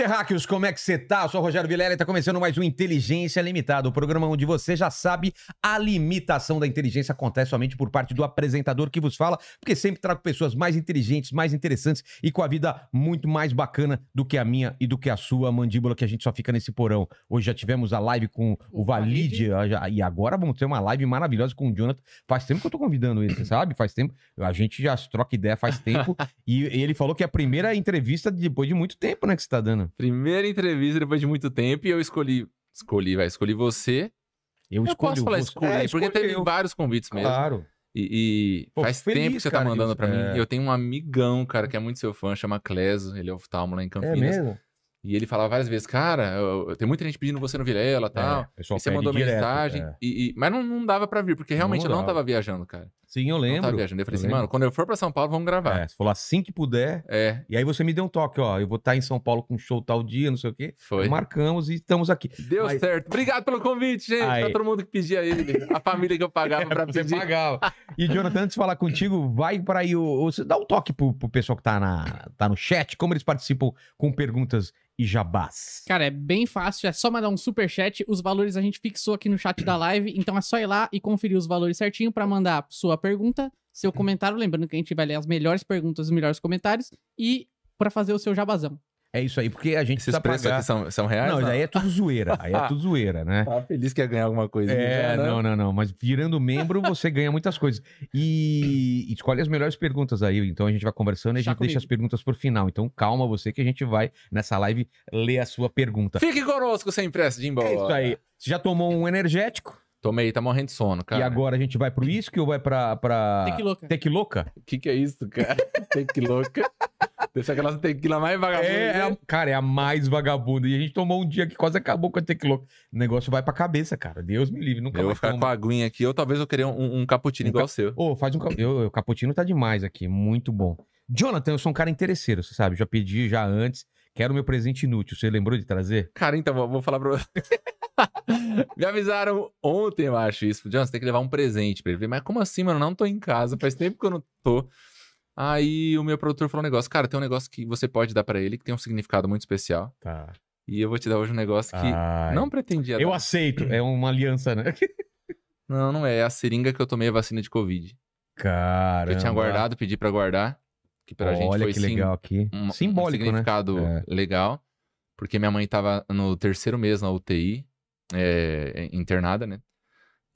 Terráqueos, como é que você tá? Eu sou o Rogério Vilela e tá começando mais um Inteligência Limitada, o programa onde você já sabe a limitação da inteligência acontece somente por parte do apresentador que vos fala, porque sempre trago pessoas mais inteligentes, mais interessantes e com a vida muito mais bacana do que a minha e do que a sua mandíbula, que a gente só fica nesse porão. Hoje já tivemos a live com o, O Valide e agora vamos ter uma live maravilhosa com o Jonathan. Faz tempo que eu tô convidando ele, sabe? Faz tempo. A gente já troca ideia faz tempo e ele falou que é a primeira entrevista depois de muito tempo, né, que você tá dando. Primeira entrevista depois de muito tempo e eu escolhi. Escolhi, vai, escolhi você. Eu, Eu posso falar você. escolhi, É, porque teve escolheu. vários convites mesmo. Claro. E, e Pô, faz feliz, tempo que você cara, tá mandando disso. pra mim. É. Eu tenho um amigão, cara, que é muito seu fã, chama Cleso, ele é oftalmo lá em É Campinas. mesmo? E ele falava várias vezes, cara, eu, eu- tem muita gente pedindo você no Vilela e tal. É, e você mandou direto, mensagem. é. e- e- mas não, não dava pra vir, porque realmente Não eu não tava viajando, cara. Sim, eu Não lembro. tava viajando. Eu falei Eu assim, lembro. mano, quando eu for pra São Paulo, vamos gravar. É, você falou assim que puder. É, E aí você me deu um toque, ó. Eu vou estar em São Paulo com show tal dia, não sei o quê. foi. Marcamos e estamos aqui. Deu Mas- certo. Obrigado pelo convite, gente. Aí. Pra todo mundo que pedia ele. A família que eu pagava pra você pedir. pagava. E, Jonathan, antes de falar contigo, vai para aí. O, o- você dá um toque pro, pro pessoal que tá, na, tá no chat, como eles participam com perguntas e jabás. Cara, é bem fácil, é só mandar um super chat. Os valores a gente fixou aqui no chat da live, então é só ir lá e conferir os valores certinho pra mandar sua pergunta, seu comentário, lembrando que a gente vai ler as melhores perguntas, os melhores comentários e pra fazer o seu jabazão. É isso aí, porque a gente Esses precisa preços pagar... aqui são, são reais? Não, aí é tudo zoeira. Aí é tudo zoeira, né? Tava feliz que ia ganhar alguma coisa. É, já, né? não, não, não. Mas virando membro, você ganha muitas coisas. E e escolhe as melhores perguntas aí. Então a gente vai conversando e a Tá gente deixa comigo. as perguntas por final. Então calma você que a gente vai, nessa live, ler a sua pergunta. Fique conosco sem pressa de ir embora. É isso aí. Você já tomou um energético? Tomei, tá morrendo de sono, cara. E agora a gente vai pro uísque ou vai pra. pra... Tem que louca. Tequiloca? O que que é isso, cara? Tequiloca. Dessa aquela tequila mais vagabunda. É, é a- né? cara, é a mais vagabunda. E a gente tomou um dia que quase acabou com a tequiloca. O negócio vai pra cabeça, cara. Deus me livre. Nunca Eu vou mais ficar tomo. com a aguinha aqui, ou talvez eu queria um, um cappuccino Um igual ca- o seu. Ô, faz um. Eu, o cappuccino tá demais aqui. Muito bom. Jonathan, eu sou um cara interesseiro, você sabe. Já pedi já antes. Quero meu presente inútil. Você lembrou de trazer? Cara, então, vou, falar pra você. Me avisaram ontem, eu acho isso. John, você tem que levar um presente pra ele. Eu Mas como assim, mano? Não tô em casa. Faz tempo que eu não tô. Aí o meu produtor falou um negócio. Cara, tem um negócio que você pode dar pra ele que tem um significado muito especial. Tá. E eu vou te dar hoje um negócio que Ai. não pretendia Eu dar. aceito. É uma aliança, né? Não, não é. É a seringa que eu tomei a vacina de Covid. Cara. Eu tinha guardado, pedi pra guardar. Que pra gente Olha foi que sim, legal aqui. um, um Simbólico, né? significado É. legal. Porque minha mãe tava no terceiro mês na UTI, é, internada, né?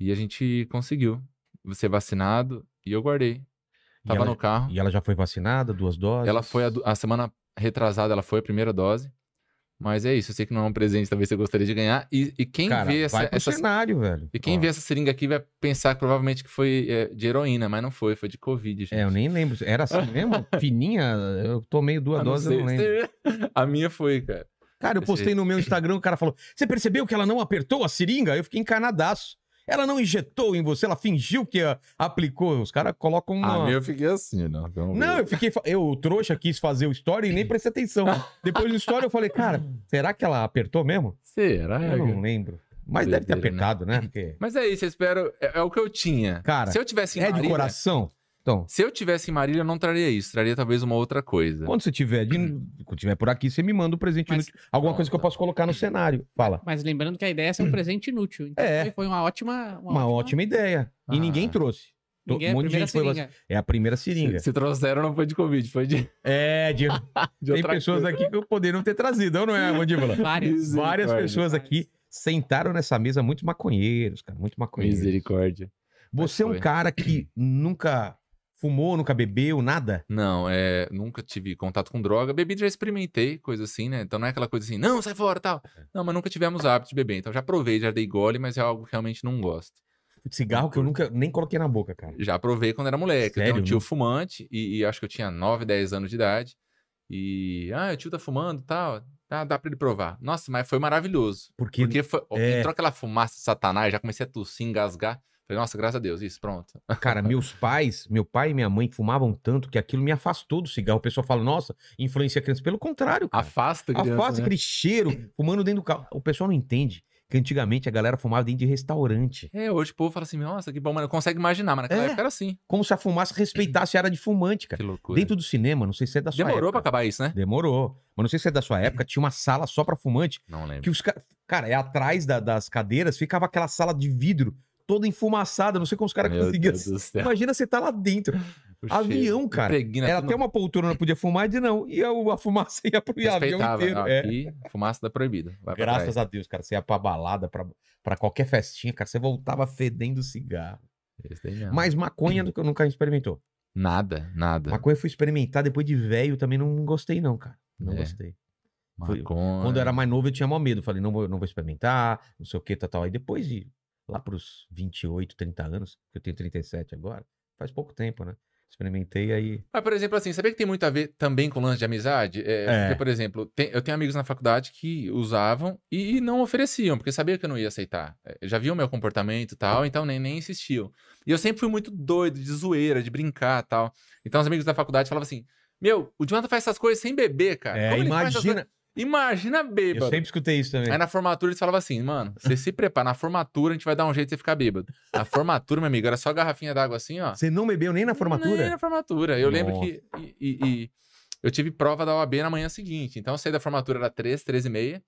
E a gente conseguiu ser vacinado e eu guardei. Tava ela- no carro. E ela já foi vacinada, duas doses? Ela foi a, a semana retrasada, ela foi a primeira dose. Mas é isso, eu sei que não é um presente, talvez você gostaria de ganhar. E, e quem Cara, vê essa, essa- cenário, velho. e quem Ó. vê essa seringa aqui vai pensar que provavelmente que foi é, de heroína, mas não foi, foi de Covid, gente. É, eu nem lembro. Era assim mesmo? Fininha? Eu tomei duas Ah, doses, eu não lembro. A minha foi, cara. Cara, eu postei no meu Instagram, o cara falou: Você percebeu que ela não apertou a seringa? Eu fiquei encanadaço. Ela não injetou em você, ela fingiu que ah, aplicou. Os caras colocam uma. A minha eu fiquei assim, não. vamos Não, ver. eu fiquei. Eu, o trouxa, quis fazer o story e nem prestei atenção. Depois do story, eu falei, cara, será que ela apertou mesmo? Será? Eu não lembro. Mas deve ter né? apertado, né? Porque. Mas é isso, eu espero. É, é o que eu tinha. Cara, se eu tivesse É de Marília, coração. Então, Se eu tivesse em Marília, eu não traria isso. Traria talvez uma outra coisa. quando você tiver, de, quando tiver por aqui, você me manda um presente Mas- inútil. Alguma coisa que eu posso colocar no cenário. Fala. Mas lembrando que a ideia é ser um presente inútil. Então É. foi, uma ótima. Uma ótima ideia. E Ah. ninguém trouxe. To- Ninguém é um a monte de primeira gente foi seringa. É a primeira seringa. Se, se trouxeram, não foi de Covid, foi de, É, de, de tem pessoas coisa. aqui que poderiam ter trazido, ou não é, Mandíbula? Várias. Várias pessoas aqui sentaram nessa mesa muito maconheiros, cara, muito maconheiros. Misericórdia. Você é um cara que nunca fumou, nunca bebeu, nada? Não, é, nunca tive contato com droga. Bebida já experimentei, coisa assim, né? Então não é aquela coisa assim, não, sai fora tal. Não, mas nunca tivemos hábito de beber. Então já provei, já dei gole, mas é algo que realmente não gosto. Cigarro que eu nunca nem coloquei na boca, cara. Já provei quando era moleque. eu Sério? tenho um tio fumante e, e acho que eu tinha 9, 10 anos de idade. E, ah, o tio tá fumando e tal. Ah, dá pra ele provar. Nossa, mas foi maravilhoso. Porque, Porque foi, é. entrou aquela fumaça satanás, já comecei a tossir, engasgar. Falei, nossa, graças a Deus, isso, pronto. Cara, meus pais, meu pai e minha mãe fumavam tanto que aquilo me afastou do cigarro. O pessoal fala, nossa, influencia a criança. Pelo contrário, cara. Afasta criança, Afasta né? aquele cheiro, fumando dentro do carro. O pessoal não entende que antigamente a galera fumava dentro de restaurante. É, hoje o povo fala assim, nossa, que bom, mas não consegue imaginar, mas naquela É. época era assim. Como se a fumaça respeitasse a área de fumante, cara. Que loucura. Dentro do cinema, não sei se é da sua Demorou pra época. acabar isso, né? Demorou. Mas não sei se é da sua época, tinha uma sala só pra fumante. Não lembro. Que os caras. Cara, é atrás da- das cadeiras, ficava aquela sala de vidro toda enfumaçada. Não sei como os caras conseguiam. Imagina você tá lá dentro. O avião, cheiro. cara. Impregna Era até uma poltrona não podia fumar e dizer não. E a, fumaça ia pro avião inteiro. É. Aqui, fumaça da proibida. Graças a Deus, cara. Você ia pra balada, pra, pra qualquer festinha, cara. Você voltava fedendo cigarro. Mas maconha nunca, nunca experimentou. Nada, nada. Maconha eu fui experimentar depois de velho, também não gostei, não, cara. Não É. gostei. foi- Maconha. Quando eu era mais novo, eu tinha mó medo. Falei, não vou, não vou experimentar, não sei o que, tal, tal. Aí depois de lá pros 28, 30 anos, que eu tenho 37 agora, faz pouco tempo, né? Experimentei aí. Mas, por exemplo, assim, sabia que tem muito a ver também com lance de amizade? É, É. Porque, por exemplo, tem- eu tenho amigos na faculdade que usavam e não ofereciam, porque sabia que eu não ia aceitar. É, Já viam o meu comportamento e tal, então nem, nem insistiam. E eu sempre fui muito doido, de zoeira, de brincar e tal. Então os amigos da faculdade falavam assim, meu, o Jonathan faz essas coisas sem beber, cara. É, essas imagina. Imagina Eu bêbado. sempre escutei isso também. Aí na formatura eles falavam assim, mano, você se prepara, na formatura a gente vai dar um jeito de você ficar bêbado. Na formatura, meu amigo, era só garrafinha d'água assim, ó. Você não bebeu nem na formatura? Nem na formatura. Eu lembro Nossa. que. E, e- e eu tive prova da OAB na manhã seguinte. Então eu saí da formatura era 3, 13 e meia.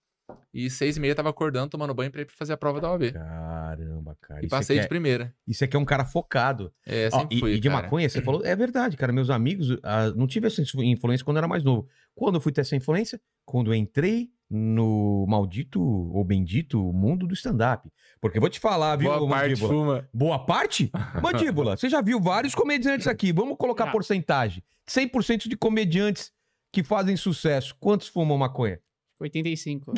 E 6 e meia tava acordando, tomando banho pra ir fazer a prova da OAB. Caramba, cara. E passei aqui de é, primeira. isso aqui é um cara focado. É, Ó, sempre e, fui, e de cara. maconha, você falou, é verdade, cara. Meus amigos, ah, não tive essa influ- influência quando eu era mais novo. Quando eu fui ter essa influência? Quando eu entrei no maldito ou bendito mundo do stand-up. Porque eu vou te falar, viu, Boa parte Mandíbula? fuma. Boa parte? Mandíbula, você já viu vários comediantes aqui. Vamos colocar Já. porcentagem. 100% de comediantes que fazem sucesso. Quantos fumam maconha? 85.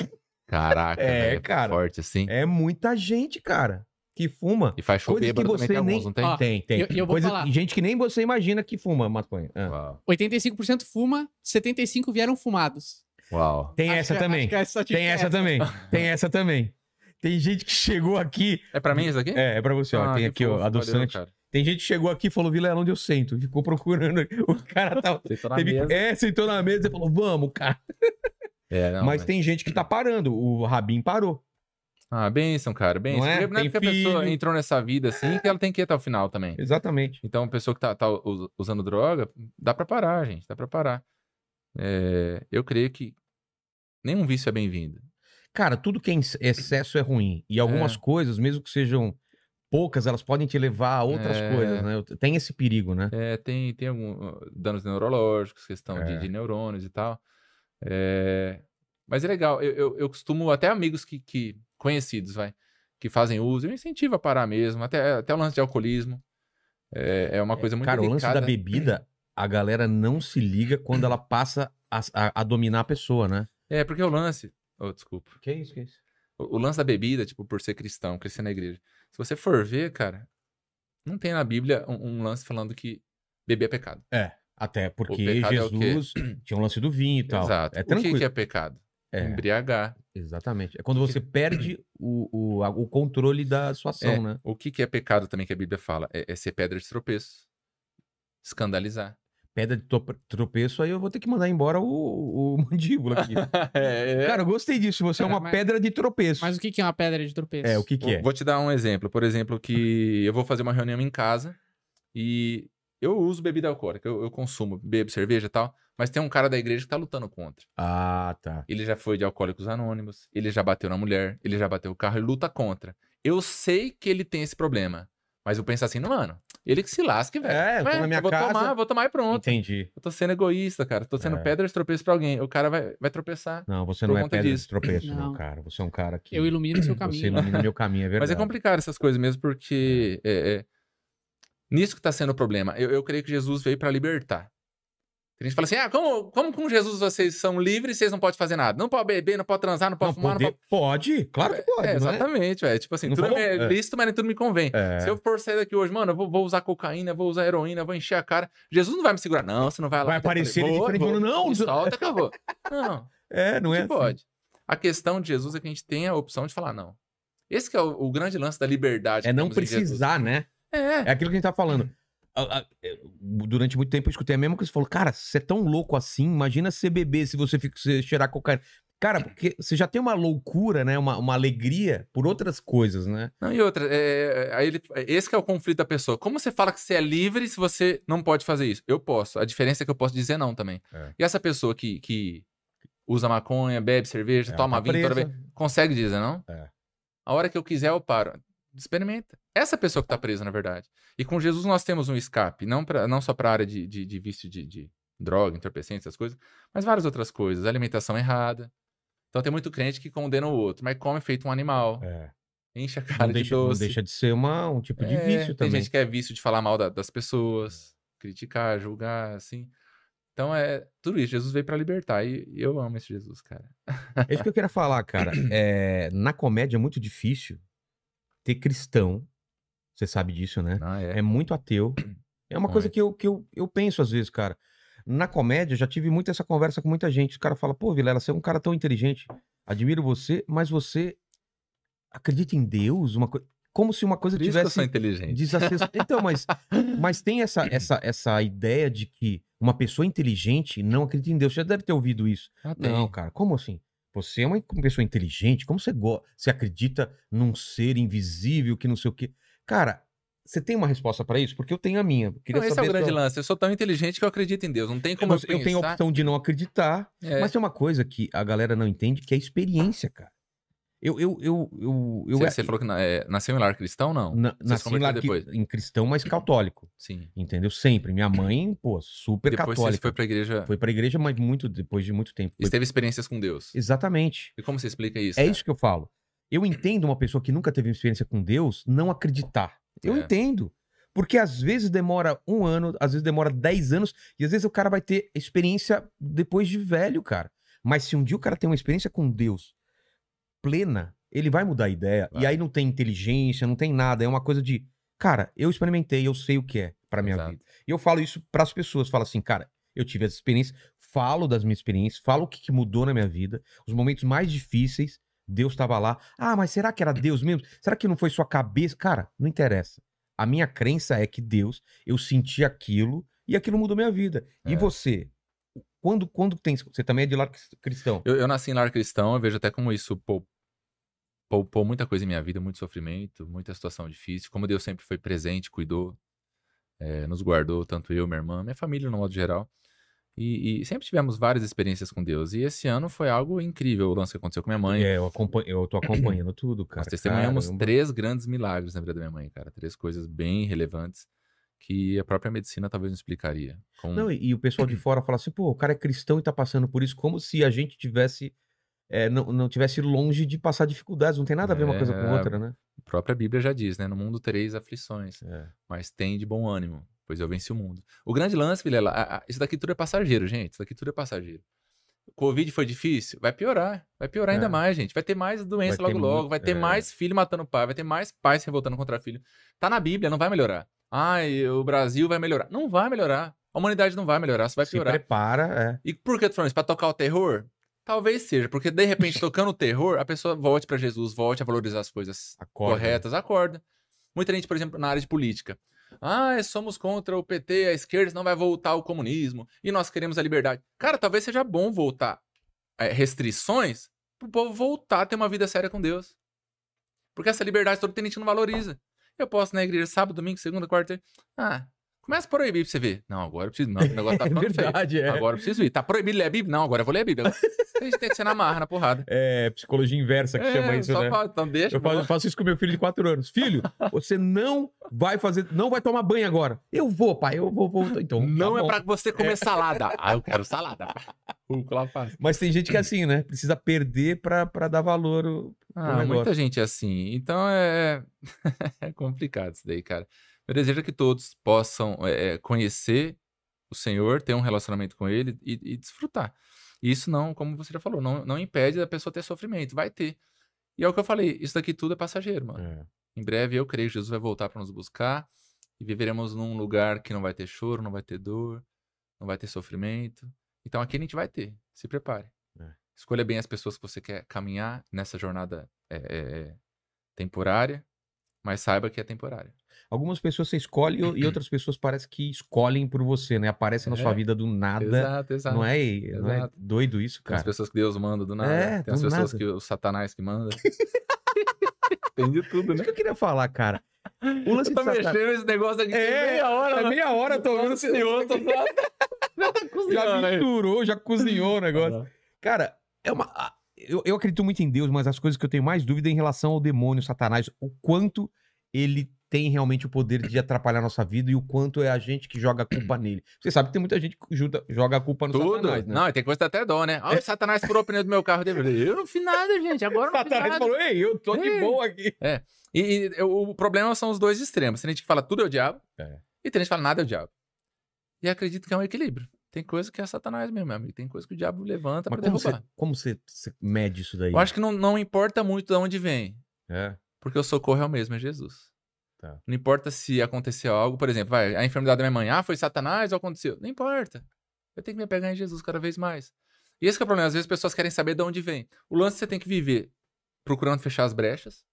Caraca, É, velho, cara. Forte assim. É muita gente, cara, que fuma. E faz show Coisas que você tem nem- alguns, não tem? Ó, Tem, tem. eu- eu vou Coisa- falar. Gente que nem você imagina que fuma maconha. Ah. Uau. 85% fuma, 75% vieram fumados. Uau. Tem Acho essa que- também. acho que é essa Tem essa também. Tem essa também. Tem gente que chegou aqui. É pra mim isso aqui? É, é pra você, ó. Ah, tem aqui, ó, adoçante. cara. Tem gente que chegou aqui e falou, Vilela, onde eu sento? Ficou procurando. O cara tava. Sentou na teve- mesa. É, sentou na mesa e falou, vamos, cara. É, não, mas, tem gente que tá parando. O Rabin parou. Ah, benção, cara. Benção. Não é? Porque é Tem porque a pessoa entrou nessa vida assim que ela tem que ir até o final também. Exatamente. Então, a pessoa que tá, tá us- usando droga, dá pra parar, gente. Dá pra parar. É, eu creio que nenhum vício é bem-vindo. Cara, tudo que é excesso é ruim. E algumas É. coisas, mesmo que sejam poucas, elas podem te levar a outras É. coisas, né? Tem esse perigo, né? É, tem, tem alguns danos neurológicos, questão de, É. de neurônios e tal. É, mas é legal. Eu, eu, eu costumo, até amigos que, que conhecidos, vai, que fazem uso, eu incentivo a parar mesmo. Até, até o lance de alcoolismo. É, é uma coisa muito Cara, o lance delicada. da bebida, a galera não se liga quando ela passa a, a- a dominar a pessoa, né? É, porque o lance. Oh, desculpa. Que isso, que isso? O, o lance da bebida, tipo, por ser cristão, crescer na igreja. Se você for ver, cara, não tem na Bíblia um, um lance falando que beber é pecado. Até porque é? Jesus tinha um lance do vinho e tal. Exato. É o que tranquilo. que é pecado? É, Embriagar. exatamente. É quando você perde o, o, o controle da sua ação, É, né? O que, que é pecado também que a Bíblia fala? É, é ser pedra de tropeço. Escandalizar. Pedra de tropeço, aí eu vou ter que mandar embora o, o mandíbula aqui. é, Cara, eu gostei disso. Você é uma Mas- pedra de tropeço. Mas o que que é uma pedra de tropeço? É, o que que é? Vou te dar um exemplo. Por exemplo, que eu vou fazer uma reunião em casa e eu uso bebida alcoólica. Eu, eu consumo, bebo cerveja e tal. Mas tem um cara da igreja que tá lutando contra. Ah, tá. Ele já foi de Alcoólicos Anônimos, ele já bateu na mulher, ele já bateu o carro e luta contra. Eu sei que ele tem esse problema. Mas eu penso assim, não, mano, ele que se lasque, velho. É, eu tô Ué, na minha vou casa. tomar, vou tomar e pronto. Entendi. Eu tô sendo egoísta, cara. Tô sendo É. pedra de tropeço pra alguém. O cara vai, vai tropeçar. Não, você Por não é conta pedra disso. de tropeço, não, Não. cara. Você é um cara que. Eu ilumino o seu Você caminho. ilumina meu caminho, é verdade. Mas é complicado essas coisas mesmo, porque é, é, nisso que tá sendo o problema. Eu, eu creio que Jesus veio pra libertar. Tem gente fala assim: ah, como, como com Jesus vocês são livres e vocês não podem fazer nada? Não pode beber, não pode transar, não pode Não, fumar, poder- não pode. pode. Claro que pode. É, é? exatamente, velho. Tipo assim, Não tudo falou? é É. lícito, mas nem tudo me convém. É. Se eu for sair daqui hoje, mano, eu vou, vou usar cocaína, vou usar heroína, vou encher a cara. Jesus não vai me segurar. Não, você não vai lá. Vai falei, aparecer ele vou, vou. falando, não, Me solta vou. Não, É, não é? assim. pode. A questão de Jesus é que a gente tem a opção de falar, não. Esse que é o, o grande lance da liberdade. É não precisar, né? É. É aquilo que a gente tá falando. A- a- é, Durante muito tempo eu escutei a mesma coisa. Você falou, cara, você é tão louco assim, imagina ser bebê se você fica, se cheirar cocaína. Cara, porque você já tem uma loucura, né? Uma, uma alegria por outras coisas, né? Não, e outra, é, aí ele, esse que é o conflito da pessoa. Como você fala que você é livre se você não pode fazer isso? Eu posso. A diferença é que eu posso dizer não também. É. E essa pessoa que, que usa maconha, bebe cerveja, Ela toma tá vinho toda presa. vez, consegue dizer não? É. A hora que eu quiser, eu paro. Experimenta. Essa pessoa que tá presa, na verdade. E com Jesus nós temos um escape, não, pra, não só para a área de, de, de vício de, de droga, entorpecente, essas coisas, mas várias outras coisas. Alimentação errada. Então tem muito crente que condena o outro, mas come feito um animal, É. enche a cara Não, de deixa, não doce. deixa de ser uma, um tipo de É, vício tem também. gente que é vício de falar mal da- das pessoas, criticar, julgar, assim. Então é tudo isso. Jesus veio pra libertar e eu amo esse Jesus, cara. É isso que eu queria falar, cara. É, na comédia é muito difícil ter cristão. Você sabe disso, né? Não, é. É muito ateu. É uma coisa Muito. que, eu, que eu, eu penso às vezes, cara. Na comédia, eu já tive muito essa conversa com muita gente. Os caras falam, pô, Vilela, você é um cara tão inteligente. Admiro você, mas você acredita em Deus? Uma coisa. Como se uma coisa Por isso sou tivesse inteligente. desacesso. Então, mas, mas tem essa, essa, essa ideia de que uma pessoa inteligente não acredita em Deus. Você já deve ter ouvido isso. Ah. Não, cara, como assim? Você é uma pessoa inteligente, como você, go você acredita num ser invisível que não sei o quê? Cara, você tem uma resposta pra isso? Porque eu tenho a minha. Eu Queria Não, esse é o grande sua- lance. Eu sou tão inteligente que eu acredito em Deus. Não tem como Eu, eu, eu tenho a opção de não acreditar, É. mas tem uma coisa que a galera não entende, que é a experiência, cara. Eu, eu, eu, eu, eu, Você, você falou que na- é, nasceu em lar cristão, não? na, nasci lá que- depois? em cristão, mas católico, Sim. entendeu? Sempre. Minha mãe, pô, super Depois católica. você foi pra igreja Foi pra igreja, mas muito, depois de muito tempo. e Foi- teve experiências com Deus. Exatamente. E como você explica isso? É cara? isso que eu falo. Eu entendo uma pessoa que nunca teve uma experiência com Deus não acreditar. Eu É. entendo. Porque às vezes demora um ano, às vezes demora dez anos, e às vezes o cara vai ter experiência depois de velho, cara. Mas se um dia o cara tem uma experiência com Deus plena, ele vai mudar a ideia. Vai. E aí não tem inteligência, não tem nada. É uma coisa de, cara, eu experimentei, eu sei o que é pra minha Exato. vida. E eu falo isso pras pessoas, falo assim, cara, eu tive essa experiência, falo das minhas experiências, falo o que, que mudou na minha vida, os momentos mais difíceis, Deus estava lá. Ah, mas será que era Deus mesmo? Será que não foi sua cabeça? Cara, não interessa. A minha crença é que Deus, eu senti aquilo e aquilo mudou minha vida. E É. você? Quando, quando tem. Você também é de lar cristão. Eu, eu nasci em lar cristão, eu vejo até como isso pou- poupou muita coisa em minha vida, muito sofrimento, muita situação difícil. Como Deus sempre foi presente, cuidou, eh, nos guardou, tanto eu, minha irmã, minha família no modo geral. E, e sempre tivemos várias experiências com Deus. E esse ano foi algo incrível, o lance que aconteceu com minha mãe. É, eu, acompanho, eu tô acompanhando tudo, cara. Nós testemunhamos Caramba. três grandes milagres na vida da minha mãe, cara. Três coisas bem relevantes que a própria medicina talvez não explicaria. Com... Não, e, e o pessoal de fora fala assim, pô, o cara é cristão e tá passando por isso, como se a gente tivesse. é, não, não tivesse longe de passar dificuldades. Não tem nada a ver uma coisa com É. outra, né? A própria Bíblia já diz, né? No mundo tereis aflições. É. mas tem de bom ânimo, pois eu venci o mundo. O grande lance, Vilela, a- a- isso daqui tudo é passageiro, gente. Isso daqui tudo é passageiro. O Covid foi difícil? Vai piorar. Vai piorar ainda É. mais, gente. Vai ter mais doença Vai logo logo. muito- Vai ter é. mais filho matando pai. Vai ter mais pais se revoltando contra filho. Tá na Bíblia, não vai melhorar. Ai, o Brasil vai melhorar. Não vai melhorar. A humanidade não vai melhorar, só vai Se piorar. prepara, é. E por que eu tô falando isso? Pra tocar o terror? Talvez seja, porque de repente, tocando o terror, a pessoa volte pra Jesus, volte a valorizar as coisas Acorda. corretas, acorda. Muita gente, por exemplo, na área de política. Ah, somos contra o PT, a esquerda não vai voltar ao comunismo e nós queremos a liberdade. Cara, talvez seja bom voltar é, restrições pro povo voltar a ter uma vida séria com Deus. Porque essa liberdade toda tem gente que não valoriza. Eu posso na igreja sábado, domingo, segunda, quarta. Ah, começa a proibir pra você ver. Não, agora eu preciso. Não, o negócio tá É feio. verdade, é. Agora eu preciso ir. Tá proibido ler a Bíblia? Não, agora eu vou ler a Bíblia. A gente tem que ser na marra, na porrada. É psicologia inversa que chama isso, só né? fala, então deixa. Eu faço, faço isso com meu filho de 4 anos. Filho, você não vai fazer, não vai tomar banho agora. Eu vou, pai, eu vou, vou. Então, Não tá é pra você comer salada. Ah, eu quero salada. Mas tem gente que é assim, né? Precisa perder pra, pra dar valor. o- Ah, muita gente é assim. Então é... é complicado isso daí, cara. Meu desejo é que todos possam é, conhecer o Senhor, ter um relacionamento com Ele e, e desfrutar. Isso não, como você já falou, não, não impede da pessoa ter sofrimento. Vai ter. E é o que eu falei, isso daqui tudo é passageiro, mano. É. Em breve eu creio que Jesus vai voltar para nos buscar e viveremos num lugar que não vai ter choro, não vai ter dor, não vai ter sofrimento. Então aqui a gente vai ter. Se prepare. É. Escolha bem as pessoas que você quer caminhar nessa jornada é, temporária, mas saiba que é temporária. Algumas pessoas você escolhe e outras pessoas parece que escolhem por você, né? Aparece na É. sua vida do nada. Exato, exato. Não é, não é Exato. doido isso, Tem as cara? pessoas que Deus manda do nada. É, tem as pessoas nada. que o satanás que manda. Tem de tudo, Isso né? que eu queria falar, cara. O lance Eu tô de Satanás- mexendo nesse negócio aqui É, meia hora. É né? meia hora, eu tô vendo se Senhor, tô só... Já misturou, já cozinhou o negócio. Cara, é uma. Eu, eu acredito muito em Deus, mas as coisas que eu tenho mais dúvida é em relação ao demônio, Satanás, o quanto ele tem realmente o poder de atrapalhar a nossa vida e o quanto é a gente que joga a culpa nele. Você sabe que tem muita gente que juda- joga a culpa no Tudo. Satanás, né? Não, e tem coisa que até dó, né? Olha, o Satanás furou o pneu do meu carro. Eu não fiz nada, gente. Agora eu não Satanás nada. falou, ei, eu tô de Ei. boa aqui. E, e eu- o problema são os dois extremos. Tem gente que fala tudo é o diabo. É. E tem gente que fala nada é o diabo. E acredito que é um equilíbrio. Tem coisa que é Satanás mesmo, meu amigo. Tem coisa que o diabo levanta Mas pra como você, derrubar. como você, você mede isso daí? Eu acho que não, não importa muito de onde vem. É. Porque o socorro é o mesmo, é Jesus. Tá. Não importa se aconteceu algo, por exemplo, vai, a enfermidade da minha mãe, ah, foi Satanás ou aconteceu? Não importa. Eu tenho que me apegar em Jesus cada vez mais. E esse que é o problema, às vezes as pessoas querem saber de onde vem. O lance você tem que viver procurando fechar as brechas.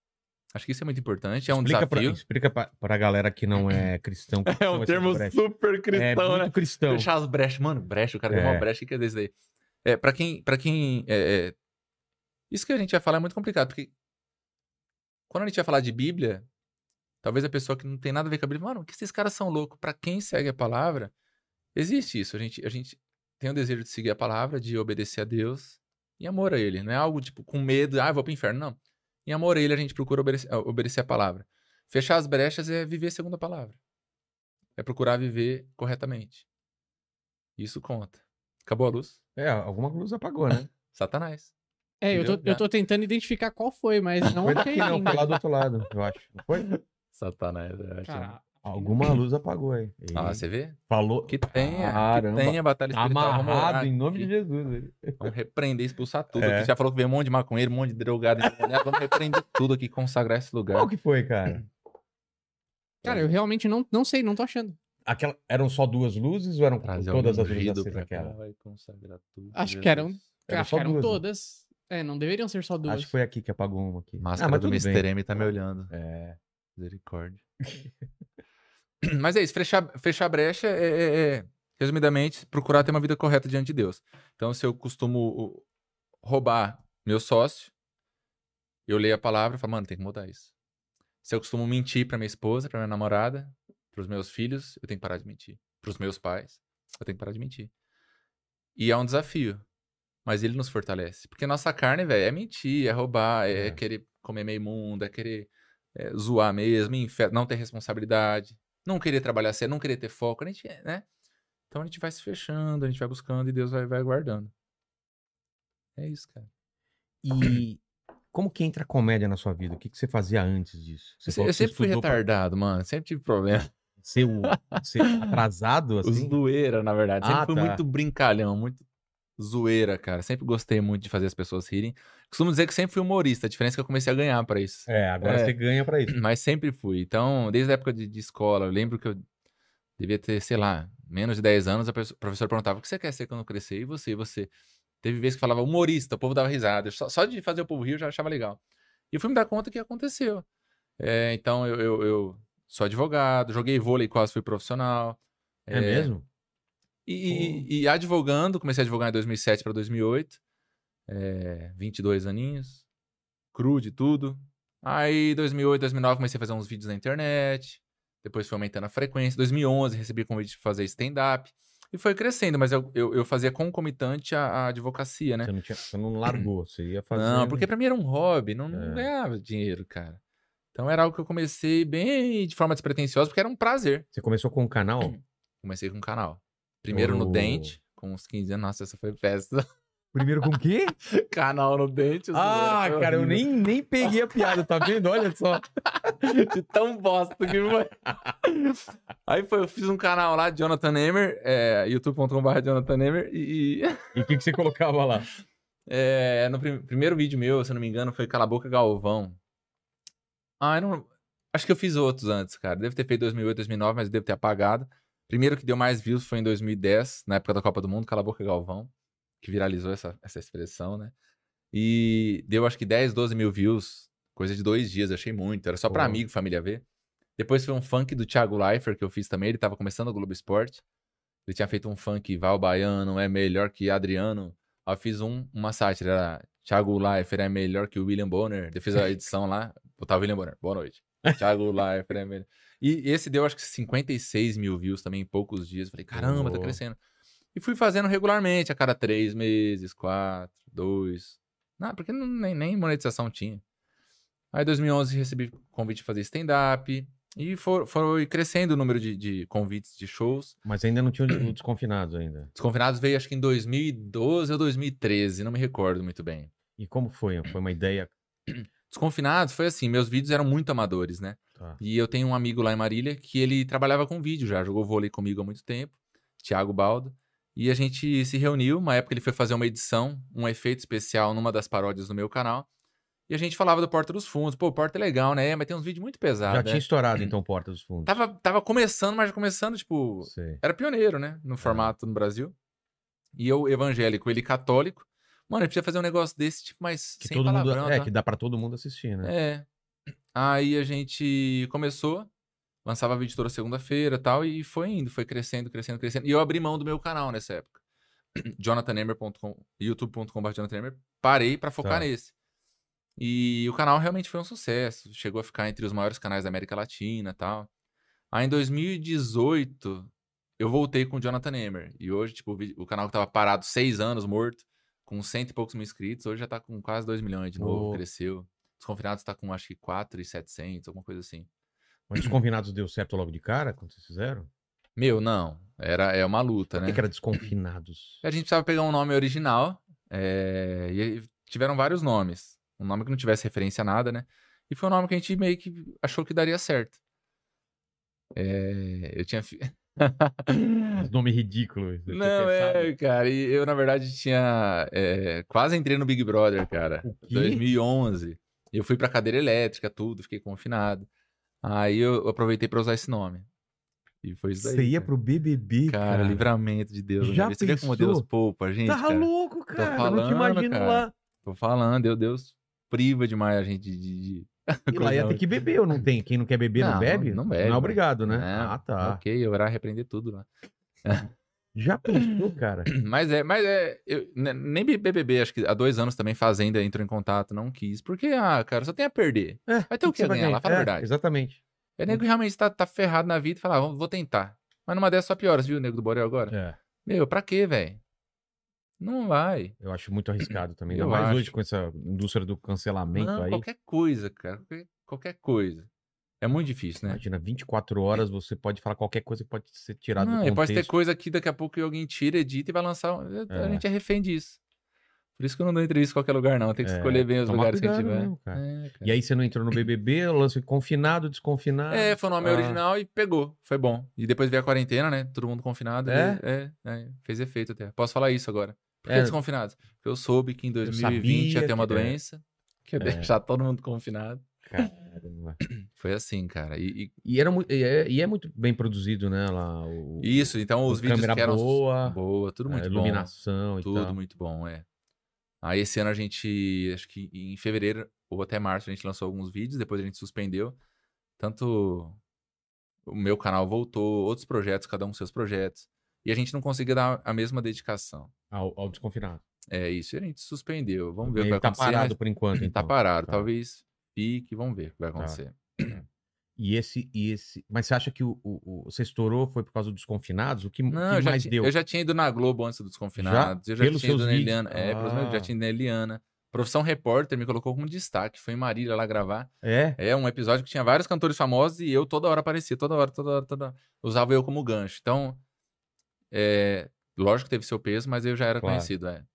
Acho que isso é muito importante, é um explica pra, desafio. explica pra, pra galera que não é cristão. É um termo super É cristão, muito né? cristão. Fechar as brechas. Mano, brecha, o cara deu É. uma brecha, o que que é desse daí? É, pra quem. Pra quem é, é, Isso que a gente vai falar é muito complicado, porque quando a gente vai falar de Bíblia, talvez a pessoa que não tem nada a ver com a Bíblia, mano, que esses caras são loucos. Pra quem segue a palavra, existe isso. A gente, a gente tem o desejo de seguir a palavra, de obedecer a Deus em amor a Ele. Não é algo tipo com medo, ah, eu vou pro inferno. Não. Em amor a Ele, a gente procura obedecer, obedecer a palavra. Fechar as brechas é viver segundo a palavra. É procurar viver corretamente. Isso conta. Acabou a luz? É, alguma luz apagou, né? Satanás. É, eu tô, eu tô tentando identificar qual foi, mas não Foi achei daqui, não, ainda. foi lá do outro lado, eu acho. Não foi? Satanás, eu acho. Cara, Alguma luz apagou aí. Ah, E você vê? Falou. Que tenha, Caramba. que tenha batalha espiritual. vamos orar Amarrado em nome de Jesus. Vamos repreender, expulsar tudo. É. aqui. Já falou que veio um monte de maconheiro, um monte de drogado. Vamos repreender tudo aqui, consagrar esse lugar. Qual que foi, cara? cara, eu realmente não, não sei, não tô achando. Aquela, eram só duas luzes ou eram Trazer todas as luzes acesas pra aquela? cá, vai consagrar tudo. Acho que eram-. Era Acho só que eram duas, né? todas. É, não deveriam ser só duas. Acho que foi aqui que apagou uma aqui. Máscara ah, mas do Mr. M tá me olhando. É. Misericórdia. Mas é isso, fechar, fechar brecha é, é- é, resumidamente, procurar ter uma vida correta diante de Deus. Então, se eu costumo roubar meu sócio, eu leio a palavra e falo, mano, tem que mudar isso. Se eu costumo mentir pra minha esposa, pra minha namorada, pros meus filhos, eu tenho que parar de mentir. Pros meus pais, eu tenho que parar de mentir. E é um desafio. Mas ele nos fortalece. Porque nossa carne, velho, é mentir, é roubar, é, É. querer comer meio mundo, é querer é, zoar mesmo, não ter responsabilidade, não querer trabalhar sério, não querer ter foco, a gente, né? Então a gente vai se fechando, a gente vai buscando e Deus vai, vai guardando. É isso, cara. E como que entra a comédia na sua vida? O que, que você fazia antes disso? Você Eu, eu sempre fui estudou pra retardado, mano. Sempre tive problema. Ser, o, ser atrasado, Os assim? zoeira, na verdade. Sempre Ah, fui tá. muito brincalhão, muito zoeira, cara. Sempre gostei muito de fazer as pessoas rirem. Costumo dizer que sempre fui humorista. A diferença é que eu comecei a ganhar pra isso. É, agora É. você ganha pra isso. Mas sempre fui. Então, desde a época de, de escola, eu lembro que eu devia ter, sei lá, menos de 10 anos, a professora perguntava: o que você quer ser quando crescer? E você? E você? Teve vezes que falava humorista, o povo dava risada. Só, só de fazer o povo rir eu já achava legal. E eu fui me dar conta que aconteceu. É, então, eu, eu, eu sou advogado, joguei vôlei, quase fui profissional. É, mesmo? E, e- e advogando, comecei a advogar em 2007 para 2008. É, 22 aninhos. Cru de tudo. Aí, 2008, 2009, comecei a fazer uns vídeos na internet. Depois foi aumentando a frequência. 2011, recebi convite de fazer stand-up. E foi crescendo, mas eu, eu, eu fazia concomitante à, à advocacia, né? Você, não tinha, você não largou, você ia fazer... Não, porque pra mim era um hobby, não, não É. ganhava dinheiro, cara. Então era algo que eu comecei bem de forma despretensiosa, porque era um prazer. Você começou com um canal? Comecei com um canal. Primeiro no Oh. Dente, com uns 15 anos. Nossa, essa foi péssima. Primeiro com o quê? canal no Dente. Ah, zoeira, foi cara, eu horrível. nem, nem peguei a piada, tá vendo? Olha só. De tão bosta que foi. Aí foi, eu fiz um canal lá, Jonathan Emer, é, youtube.com.br Jonathan Emer, e, e, E o que, que você colocava lá? é, no prim- primeiro vídeo meu, se eu não me engano, foi Cala a Boca Galvão. Ah, eu não... Acho que eu fiz outros antes, cara. Deve ter feito 2008, 2009, mas devo ter apagado. Primeiro que deu mais views foi em 2010, na época da Copa do Mundo, Cala a Boca Galvão, que viralizou essa, essa expressão, né? E deu acho que 10, 12 mil views Coisa de dois dias, achei muito. Era só pra Pô. amigo, família ver. Depois foi um funk do Thiago Leifert que eu fiz também. Ele tava começando o Globo Esporte. Ele tinha feito um funk Val Baiano é melhor que Adriano. Aí eu fiz um, uma sátira. Era Thiago Leifert é melhor que o William Bonner. Eu fiz a edição lá. Botava William Bonner. Boa noite. Thiago Leifert é melhor. E esse deu acho que 56 mil views também em poucos dias. Falei, caramba, tá Pô. crescendo. E fui fazendo regularmente, a cada três meses, quatro, dois. Não, porque não- nem, nem monetização tinha. Aí em 2011 recebi convite de fazer stand-up. E for- foi crescendo o número de, de convites de shows. Mas ainda não tinha o Desconfinados ainda. Desconfinados veio acho que em 2012 ou 2013, não me recordo muito bem. E como foi? Foi uma ideia... Desconfinados foi assim, meus vídeos eram muito amadores, né? Tá. E eu tenho um amigo lá em Marília que ele trabalhava com vídeo já, jogou vôlei comigo há muito tempo, Thiago Baldo. E a gente se reuniu, uma época ele foi fazer uma edição, um efeito especial numa das paródias do meu canal. E a gente falava do Porta dos Fundos. Pô, Porta é legal, né? Mas tem uns vídeos muito pesados, Já né? tinha estourado, então, Porta dos Fundos. Tava, tava começando, mas começando, tipo... Sei. Era pioneiro, né? No formato no Brasil. E eu, evangélico, ele católico. Mano, precisa fazer um negócio desse, tipo, mas Que sem todo mundo... palavrão, É, tá? que dá pra todo mundo assistir, né? É. Aí a gente começou, lançava vídeo toda segunda-feira e tal, e foi indo, foi crescendo, crescendo, crescendo. E eu abri mão do meu canal nessa época. jonathanemer.com, youtube.com.br jonathanemer, parei pra focar Tá. nesse. E o canal realmente foi um sucesso, chegou a ficar entre os maiores canais da América Latina e tal. Aí em 2018, eu voltei com o Jonathan Emer. E hoje, tipo, o, vídeo- o canal que tava parado seis anos, morto, com cento e poucos mil inscritos, hoje já tá com quase 2 milhões de novo, Ô. cresceu. Desconfinados tá com acho que 4,700, alguma coisa assim. Mas Desconfinados deu certo logo de cara, quando vocês fizeram? Meu, não. Era, é uma luta, Por né? que, que era Desconfinados? A gente precisava pegar um nome original. é, E tiveram vários nomes. Um nome que não tivesse referência a nada, né? E foi um nome que a gente meio que achou que daria certo. É, Eu tinha. Nome ridículo. Não, é, cara. E eu, na verdade, tinha. é, quase entrei no Big Brother, cara. O quê? 2011. Eu fui pra cadeira elétrica, tudo, fiquei confinado. Aí eu aproveitei pra usar esse nome. E foi isso daí. Você ia cara. pro BBB, Cara, cara. livramento de Deus. Já? Você vê como? Deus poupa a gente, Tá cara. louco, cara. não te falando, imagino cara. lá. Tô falando, Deus, Deus priva demais a gente de... de- E lá ia ter que beber, ou não tem? Quem não quer beber não, Não, bebe? não bebe, Não é obrigado, né? Não, Ah, tá. Ok, eu irá repreender tudo lá. Já pensou, cara? Mas é, mas é, eu, ne- nem BBB, acho que há dois anos também Fazenda entrou em contato, não quis. Porque, ah, cara, só tem a perder. É, Vai ter o que a você vai ganhar lá, fala a É, verdade. Exatamente. É nego que realmente tá, tá ferrado na vida e fala, ah, vou, tentar. Mas numa dessas só pioras, viu, nego do Borel agora? É. Meu, pra quê, velho? Não vai. Eu acho muito arriscado também. Ainda Eu mais acho. hoje com essa indústria do cancelamento Não, aí. qualquer coisa, cara. Qualquer, qualquer coisa. É muito difícil, né? Imagina, 24 horas você pode falar qualquer coisa que pode ser tirada do contexto. pode ter coisa que daqui a pouco alguém tira, edita e vai lançar. um- A É. gente é refém disso. Por isso que eu não dou entrevista em qualquer lugar, não. Tem que É, escolher bem os lugares que a gente cuidado vai. cara. É, cara. E aí você não entrou no BBB, lance confinado, desconfinado. É, foi o nome Ah. original e pegou. Foi bom. E depois veio a quarentena, né? Todo mundo confinado. É? É, é, fez efeito até. Posso falar isso agora. Por que É. desconfinados? Porque eu soube que em 2020 ia ter uma é. doença. Que ia É. deixar todo mundo confinado. Caramba. Foi assim, cara. E, e- E, era, e é, e é muito bem produzido, né? Lá, o, isso, então os vídeos câmera que eram. boa, Boa, tudo a muito bom. iluminação e Tudo tal. muito bom, é. Aí esse ano a gente, acho que em fevereiro ou até março, a gente lançou alguns vídeos, depois a gente suspendeu. Tanto o meu canal voltou, outros projetos, cada um com seus projetos. E a gente não conseguia dar a mesma dedicação. Ao, ao desconfinado. É isso, e a gente suspendeu. Vamos ver o que Ele vai tá acontecer. parado mas por enquanto, então. Tá parado, Tá. talvez fique, vamos ver o que vai acontecer. E esse, e esse. Mas você acha que o, o, você estourou foi por causa dos desconfinados? O que, Não, que já, mais ti- deu? eu já tinha ido na Globo antes dos Confinados. Eu já Pelos tinha ido seus na vídeos? Eliana. É, pelos meus, já Ah. tinha ido na Eliana. Profissão Repórter me colocou como destaque. Foi em Marília lá gravar. É? É um episódio que tinha vários cantores famosos e eu toda hora aparecia, toda hora, toda hora, toda hora. Usava eu como gancho. Então, é, lógico que teve seu peso, mas eu já era Claro. conhecido, é.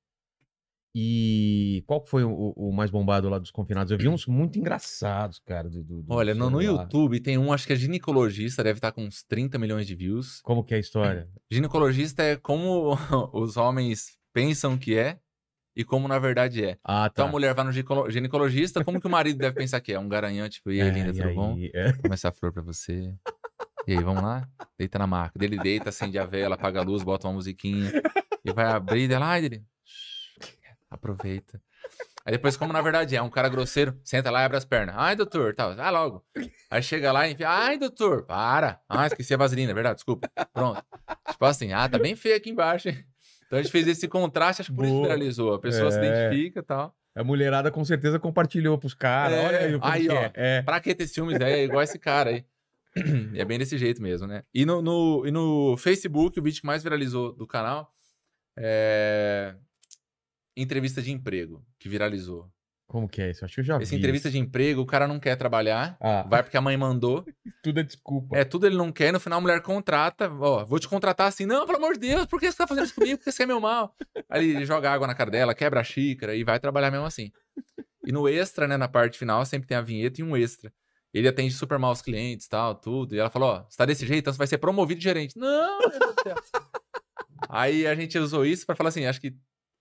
E qual foi o, o mais bombado lá dos confinados? Eu vi uns muito engraçados, cara. Do, do- do Olha, no, no. YouTube tem um, acho que é ginecologista, deve estar com uns 30 milhões de views. Como que é a história? Ginecologista é como os homens pensam que é e como na verdade é. Ah, Então tá. a mulher vai no ginecolo- ginecologista, como que o marido deve pensar que é? Um garanhão, tipo, e aí, É, linda, e tudo bom? aí? É. Toma essa flor pra você. E aí, vamos lá? Deita na maca. Dele deita, acende a vela, apaga a luz, bota uma musiquinha. E vai abrir dela. Ai, dele. "Shh, Aproveita. Aí depois, como na verdade é um cara grosseiro, senta lá e abre as pernas. Ai, doutor, tal, vai logo. Aí chega lá e enfia, ai, doutor, para. Ah, esqueci a vaselina, é verdade, desculpa. Pronto. Tipo assim, ah, tá bem feio aqui embaixo, hein? Então a gente fez esse contraste, acho que por isso viralizou. A pessoa se É. identifica e tal. A mulherada com certeza compartilhou pros caras. É, Olha aí o que aí, ó. é. É. Pra que ter ciúmes? É igual esse cara aí. E é bem desse jeito mesmo, né? E no, no- e no Facebook, o vídeo que mais viralizou do canal é. Entrevista de emprego, que viralizou. Como que é isso? Acho que eu já Essa vi. entrevista isso. de emprego, o cara não quer trabalhar, Ah, vai porque a mãe mandou. tudo é desculpa. É, tudo ele não quer, no final a mulher contrata, ó, vou te contratar assim, não, pelo amor de Deus, por que você tá fazendo isso comigo? Porque você quer meu mal. Aí ele joga água na cara dela, quebra a xícara e vai trabalhar mesmo assim. E no extra, né, na parte final, sempre tem a vinheta e um extra. Ele atende super mal os clientes tal, tudo. E ela falou, ó, você tá desse jeito, então você vai ser promovido de gerente. Não, meu Deus do céu. Aí a gente usou isso pra falar assim, acho que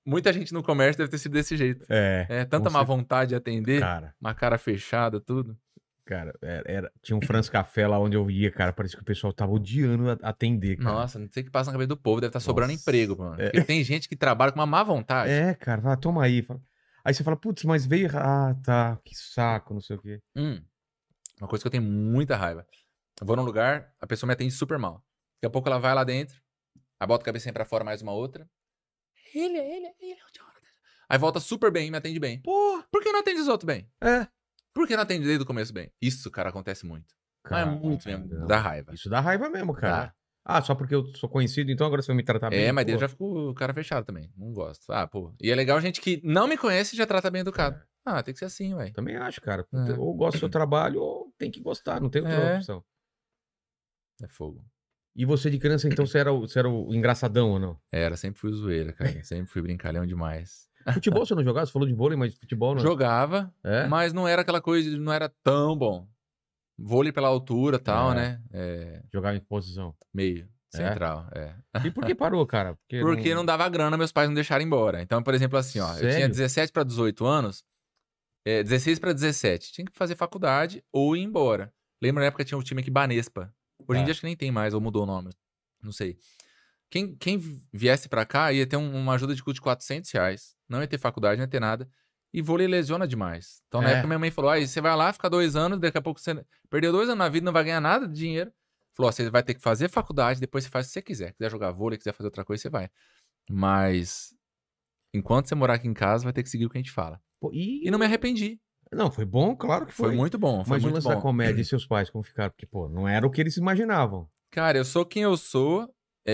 muita gente no comércio deve ter sido desse jeito. É. É, tanta má certeza. vontade de atender, Cara, uma cara fechada, tudo. cara, era, era- tinha um France Café lá onde eu ia, cara. Parecia que o pessoal tava odiando atender, cara. Nossa, não sei o que passa na cabeça do povo, deve estar sobrando Nossa. emprego, mano. É. Porque tem gente que trabalha com uma má vontade. É, cara, vai, toma aí. Aí você fala, putz, mas veio. Ah, tá, que saco, não sei o quê. Hum, uma coisa que eu tenho muita raiva. Eu vou num lugar, a pessoa me atende super mal. Daqui a pouco ela vai lá dentro, aí bota a cabecinha pra fora mais uma outra. Ele, ele, ele. Aí volta super bem e me atende bem. Pô, Por que não atende os outros bem? é. Por que não atende desde o começo bem? Isso, cara, acontece muito. Mas é muito mesmo. Dá raiva. Isso dá raiva mesmo, cara. Dá. Ah, só porque eu sou conhecido, então agora você vai me tratar bem. É, mas Pô, dele já ficou o cara fechado também. Não gosto. Ah, pô. E é legal gente que não me conhece e já trata bem educado. É. Ah, tem que ser assim, ué. Também acho, cara. É. Ou gosta do seu trabalho, ou tem que gostar, não tem outra É. opção. É fogo. E você de criança, então, você era o, você era o engraçadão ou não? Era, sempre fui zoeira, cara. Sempre fui brincalhão demais. Futebol você não jogava? Você falou de vôlei, mas futebol não. Jogava, É? mas não era aquela coisa, não era tão bom. Vôlei pela altura e tal, É. né? É, Jogava em que posição. meio, É? central, é. E por que parou, cara? Porque, Porque não dava grana, meus pais não deixaram embora. Então, por exemplo, assim, ó, eu tinha Sério? 17 para 18 anos, é, 16 para 17, tinha que fazer faculdade ou ir embora. Lembra na época tinha o time aqui Banespa. Hoje em Tá. dia acho que nem tem mais, ou mudou o nome. Não sei. Quem, quem viesse pra cá ia ter um- uma ajuda de custo de 400 reais. Não ia ter faculdade, não ia ter nada. E vôlei lesiona demais. Então, na É. época, minha mãe falou: aí você vai lá, fica dois anos, daqui a pouco você perdeu dois anos na vida, não vai ganhar nada de dinheiro. Falou: você vai ter que fazer faculdade, depois você faz o que você quiser. Quiser jogar vôlei, quiser fazer outra coisa, você vai. Mas, enquanto você morar aqui em casa, vai ter que seguir o que a gente fala. Pô, e... E não me arrependi. Não, foi bom, claro que foi. Foi, muito bom. Foi Mas o muito lance bom. da comédia e seus pais, como ficaram? Porque, pô, não era o que eles imaginavam. Cara, eu sou quem eu sou, é,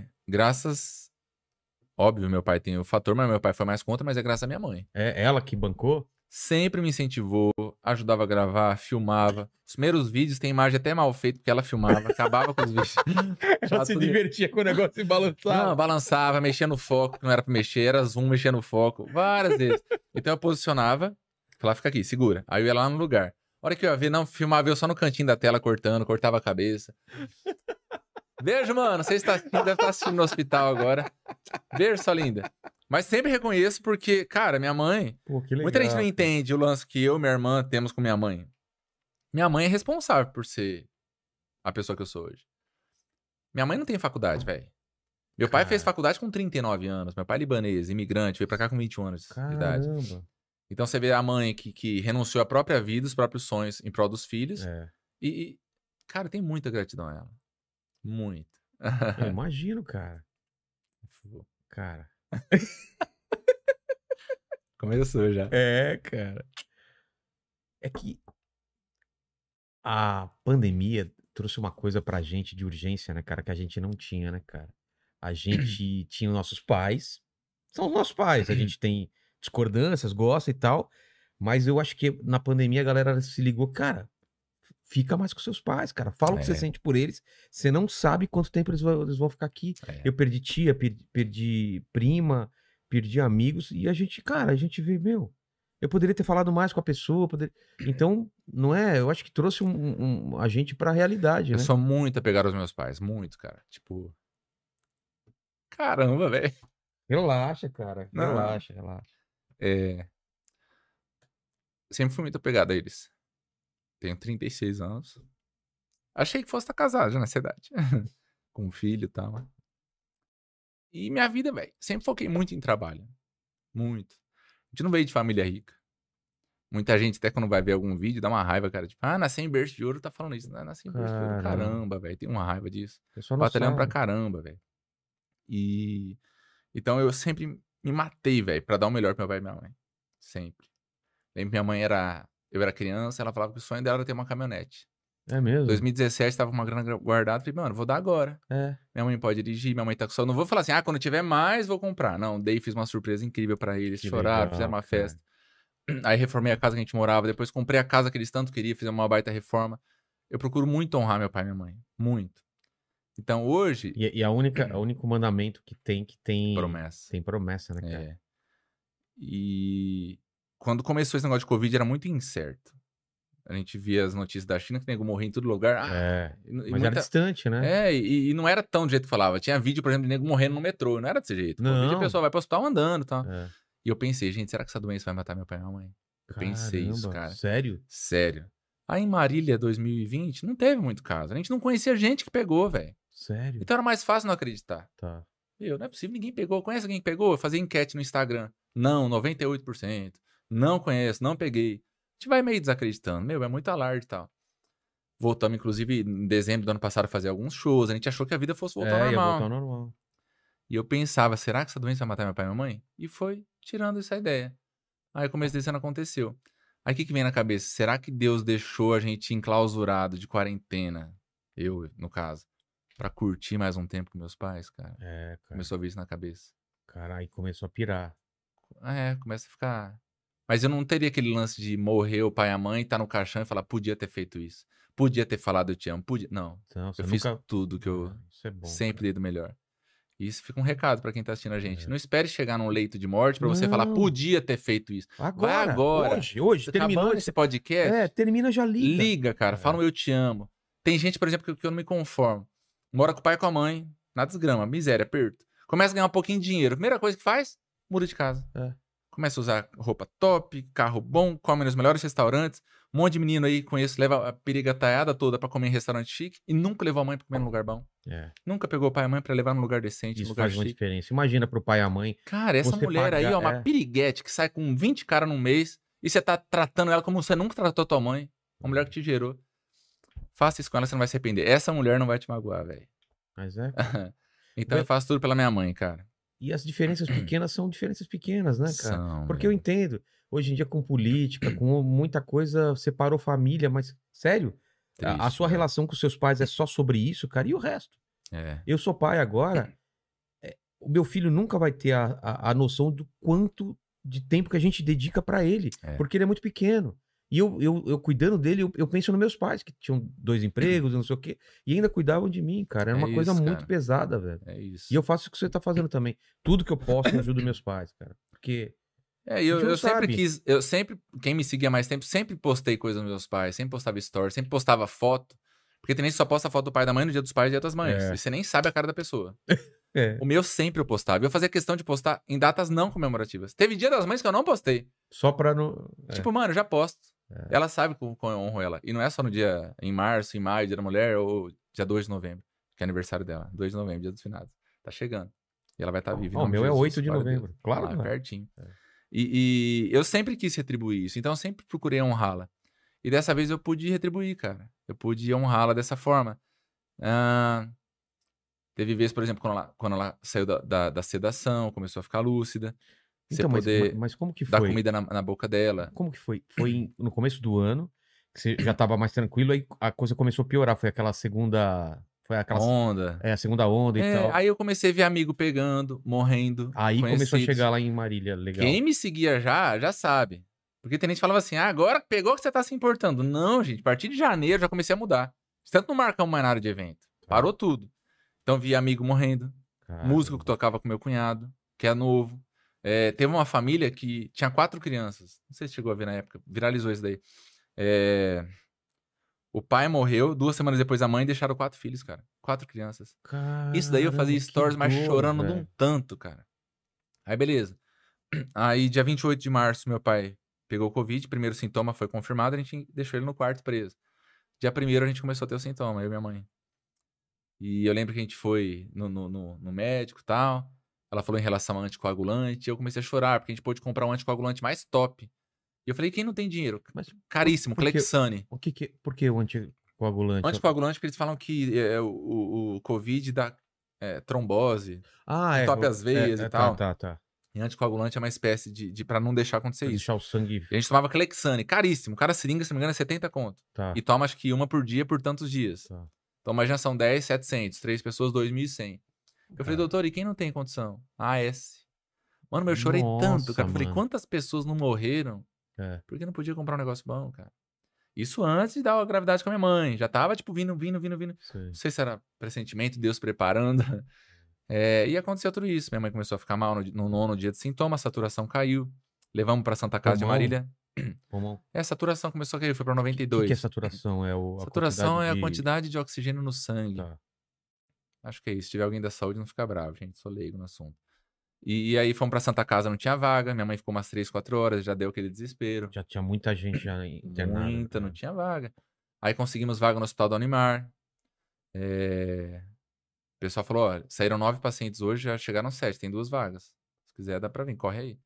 é, graças. Óbvio, meu pai tem o fator, mas meu pai foi mais contra, mas é graças à minha mãe. É ela que bancou? Sempre me incentivou, ajudava a gravar, filmava. Os primeiros vídeos tem imagem até mal feita, porque ela filmava, acabava com os vídeos. Ela se divertia com o negócio e balançava. Não, balançava, mexia no foco, que não era pra mexer, era zoom, mexia no foco, várias vezes. Então eu posicionava, falava, fica aqui, segura. Aí eu ia lá no lugar. A hora que eu ia ver, não, filmava eu só no cantinho da tela cortando, cortava a cabeça. Beijo, mano. Você está deve estar assistindo no hospital agora. Beijo, sua linda. Mas sempre reconheço porque, cara, minha mãe. Pô, que legal. Muita gente não entende o lance que eu e minha irmã temos com minha mãe. Minha mãe é responsável por ser a pessoa que eu sou hoje. Minha mãe não tem faculdade, velho. Meu pai Cara. fez faculdade com 39 anos. Meu pai é libanês, imigrante, veio pra cá com 21 anos de idade. Então você vê a mãe que, que renunciou à própria vida, os próprios sonhos em prol dos filhos. É. E, e, cara, tem muita gratidão a ela. Muito. Eu imagino, cara. Cara. Começou já. É, cara. É que a pandemia trouxe uma coisa pra gente de urgência, né, cara, que a gente não tinha, né, cara? A gente tinha os nossos pais, são os nossos pais, a gente tem discordâncias, gosta e tal, mas eu acho que na pandemia a galera se ligou, cara, fica mais com seus pais, cara, fala o que você É. sente por eles, você não sabe quanto tempo eles vão, eles vão ficar aqui. É. Eu perdi tia, perdi, perdi prima, perdi amigos, e a gente, cara, a gente vê, meu, eu poderia ter falado mais com a pessoa, poder... então, não é, eu acho que trouxe um, um- um- a gente pra realidade, Eu né? sou muito apegado aos meus pais. Muito, cara. Tipo. Caramba, velho. Relaxa, cara, Não. relaxa, relaxa. É... Sempre fui muito apegado a eles. Tenho 36 anos. Achei que fosse estar casado já nessa idade. Com um filho e tal. E minha vida, velho, sempre foquei muito em trabalho. Muito. gente não veio de família rica. Muita gente, até quando vai ver algum vídeo, dá uma raiva, cara. Tipo, ah, nasceu em berço de ouro, tá falando isso. Não, nasceu em berço de ouro. Caramba. Velho. Tem uma raiva disso. Batalhando pra caramba, velho. E. Então eu sempre me matei, velho, pra dar o melhor pro meu pai e minha mãe. Sempre. Lembro que minha mãe era. Eu era criança, ela falava que o sonho dela era ter uma caminhonete. É mesmo? 2017, tava com uma grana guardada. Falei, mano, vou dar agora. É. Minha mãe pode dirigir, minha mãe tá com sono. Não vou falar assim, ah, quando tiver mais, vou comprar. Não, dei, fiz uma surpresa incrível pra eles. Que choraram, legal, fizeram uma cara. festa. Aí reformei a casa que a gente morava. Depois comprei a casa que eles tanto queriam, fizemos uma baita reforma. Eu procuro muito honrar meu pai e minha mãe. Muito. Então hoje, E, e a única, o único mandamento que tem que tem promessa. tem promessa, né, cara? É. E quando começou esse negócio de Covid era muito incerto. A gente via as notícias da China que nego morria em todo lugar. Ah, É. e- e Mas muita- era distante, né? É, e, e não era tão do jeito que falava. Tinha vídeo, por exemplo, de nego morrendo no metrô. Não era desse jeito. No vídeo a Não. pessoa vai pro hospital andando e tal. É. E eu pensei, gente, será que essa doença vai matar meu pai e minha mãe? Eu pensei isso, Caramba, cara. Sério? Sério. Aí em Marília 2020, não teve muito caso. A gente não conhecia gente que pegou, velho. Sério? Então era mais fácil não acreditar. Tá. Meu, não é possível, ninguém pegou. Conhece alguém que pegou? Eu fazia enquete no Instagram. Não, 98%. Não conheço, não peguei. A gente vai meio desacreditando. Meu, é muito alarde e tal. Voltamos, inclusive, em dezembro do ano passado a fazer alguns shows. A gente achou que a vida fosse voltar ao é, ia normal. voltar ao normal. E eu pensava, será que essa doença vai matar meu pai e minha mãe? E foi tirando essa ideia. Aí começo desse ano aconteceu. Aí o que, que vem na cabeça? Será que Deus deixou a gente enclausurado de quarentena? Eu, no caso. Pra curtir mais um tempo com meus pais, cara? É, cara. Começou a vir isso na cabeça. Cara, aí começou a pirar. É, começa a ficar. Mas eu não teria aquele lance de morrer o pai e a mãe, tá no caixão e falar, podia ter feito isso. Podia ter falado eu te amo. Podia... Não. Eu fiz nunca... tudo que eu Isso é bom. sempre dei do melhor. Isso fica um recado pra quem tá assistindo a gente. É. Não espere chegar num leito de morte pra você falar, podia ter feito isso. Agora, agora. Hoje, hoje. Você terminou acabando esse... esse podcast, É, termina já liga. liga, cara. É. Fala um eu te amo. Tem gente, por exemplo, que, que eu não me conformo. Mora com o pai e com a mãe, na desgrama, miséria, aperto. Começa a ganhar um pouquinho de dinheiro. Primeira coisa que faz, muda de casa. É. Começa a usar roupa top, carro bom, come nos melhores restaurantes. Um monte de menino aí conheço, leva a periga taiada toda pra comer em restaurante chique e nunca levou a mãe pra comer num lugar bom. É, Nunca pegou o pai e a mãe pra levar num lugar decente, isso lugar faz uma chique. diferença. Imagina pro pai e a mãe. Cara, essa mulher aí, ó, uma é. piriguete que sai com 20 caras num mês e você tá tratando ela como você nunca tratou tua mãe. Uma mulher que te gerou. Faça isso com ela, você não vai se arrepender. Essa mulher não vai te magoar, velho. Mas é. Então Bem- eu faço tudo pela minha mãe, cara. E as diferenças pequenas são diferenças pequenas, né, cara? São, Porque eu entendo. Hoje em dia, com política, com muita coisa, separou família, mas, sério, a- a, Triste, sua velho. relação com seus pais é só sobre isso, cara, e o resto? É. Eu sou pai agora, é, o meu filho nunca vai ter a, a, a noção do quanto de tempo que a gente dedica pra ele, É. porque ele é muito pequeno. E eu, eu, eu cuidando dele, eu, eu penso nos meus pais, que tinham dois empregos, não sei o quê, e ainda cuidavam de mim, cara. Era É uma coisa isso, muito pesada, velho. É isso. E eu faço o que você tá fazendo também. Tudo que eu posso, eu ajudo meus pais, cara. Porque. É, e eu, eu sempre quis, eu sempre, quem me seguia mais tempo, sempre postei coisas dos meus pais, sempre postava stories, sempre postava foto. Porque tem gente que só posta foto do pai da mãe no dia dos pais e dia das mães. É. E você nem sabe a cara da pessoa. É. O meu sempre eu postava. E eu fazia questão de postar em datas não comemorativas. Teve dia das mães que eu não postei. Só pra não. é. Tipo, mano, eu já posto. É. Ela sabe como, eu honro ela. E não é só no dia, em março, em maio, dia da mulher, ou dia 2 de novembro, que é aniversário dela. 2 de novembro, dia dos finados. Tá chegando. E ela vai estar viva. em Ó, o meu é Jesus, 8 de a Deus. novembro. Claro Lá, pertinho. É. E, e eu sempre quis retribuir isso. Então eu sempre procurei honrá-la. E dessa vez eu pude retribuir, cara. Eu pude honrá-la dessa forma. Ah, teve vezes, por exemplo, quando ela, quando ela saiu da, da, da sedação, começou a ficar lúcida. Você Então, mas, poder mas como que dar foi? comida na, na boca dela. Como que foi? Foi no começo do ano, que você já tava mais tranquilo, aí a coisa começou a piorar. Foi aquela segunda. Foi aquela. Onda. É, a segunda onda e É, tal. aí eu comecei a ver amigo pegando, morrendo. Aí começou a conhecidos. chegar lá em Marília, legal. Quem me seguia já, já sabe. Porque tem gente que falava assim, ah, agora pegou que você tá se importando. Não, gente, a partir de janeiro já comecei a mudar. Tanto não marcamos mais nada de evento. Parou tudo. Então vi amigo morrendo, Caramba. músico que tocava com meu cunhado, que é novo. É, teve uma família que tinha quatro crianças. Não sei se chegou a ver na época, viralizou isso daí. É, O pai morreu, duas semanas depois a mãe deixaram quatro filhos, cara. Quatro crianças. Isso daí eu fazia Caramba, stories, mas chorando de um tanto, cara. Aí beleza. Aí dia 28 de março meu pai pegou Covid, primeiro sintoma foi confirmado, a gente deixou ele no quarto preso. Dia primeiro a gente começou a ter o sintoma, eu e minha mãe. E eu lembro que a gente foi no, no, no- no médico e tal. Ela falou em relação ao anticoagulante. Eu comecei a chorar, porque a gente pôde comprar um anticoagulante mais top. E eu falei, quem não tem dinheiro? Mas Caríssimo, por que- Clexane. o que que, por que o anticoagulante? Anticoagulante, porque eles falam que é, o, o, o Covid dá é, trombose. Ah, é. o- as veias é, e é, tal. Tá, tá, tá. E anticoagulante é uma espécie de, de para não deixar acontecer Pra isso. deixar o sangue. E a gente tomava Clexane, caríssimo. Cada seringa, se não me engano, é 70 conto. Tá. E toma acho que uma por dia por tantos dias. Tá. Então imagina, são 10, 700. Três pessoas, 2.100. Eu falei, Cara. doutor, e quem não tem condição? AS. Mano, mas eu chorei Nossa, tanto, cara. Eu falei, mano. quantas pessoas não morreram É. porque não podia comprar um negócio bom, cara? Isso antes de dar a gravidade com a minha mãe. Já tava, tipo, vindo, vindo, vindo, vindo. Sei. Não sei se era pressentimento, Deus preparando. É, e aconteceu tudo isso. Minha mãe começou a ficar mal no, no nono dia de sintoma, a saturação caiu. Levamos pra Santa Casa de Pulmão? Marília. Vamos- É, a saturação começou a cair, foi pra O que, 92. que é saturação? É o, a saturação é a de- quantidade de oxigênio no sangue. Tá. Acho que é isso. Se tiver alguém da saúde, não fica bravo, gente. Sou leigo no assunto. E, e aí fomos pra Santa Casa, não tinha vaga. Minha mãe ficou umas 3, 4 horas, já deu aquele desespero. Já tinha muita gente já internada. Muita, não tá. tinha vaga. Aí conseguimos vaga no Hospital do Animar. É, O pessoal falou: olha, saíram nove pacientes hoje, já chegaram sete, tem duas vagas. Se quiser, dá pra vir, corre aí.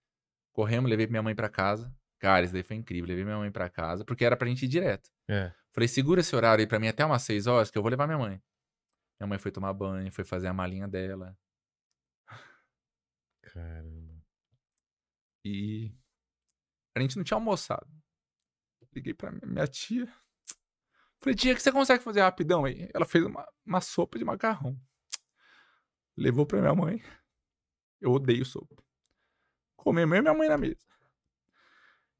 Corremos, levei minha mãe pra casa. Cara, isso daí foi incrível. Levei minha mãe pra casa, porque era pra gente ir direto. É. Falei, segura esse horário aí pra mim até umas 6 horas, que eu vou levar minha mãe. Minha mãe foi tomar banho, foi fazer a malinha dela. Caramba. E a gente não tinha almoçado. Liguei pra minha tia. Falei, tia, o que você consegue fazer rapidão aí? Ela fez uma, uma sopa de macarrão. Levou pra minha mãe. Eu odeio sopa. Comemos eu e minha mãe na mesa.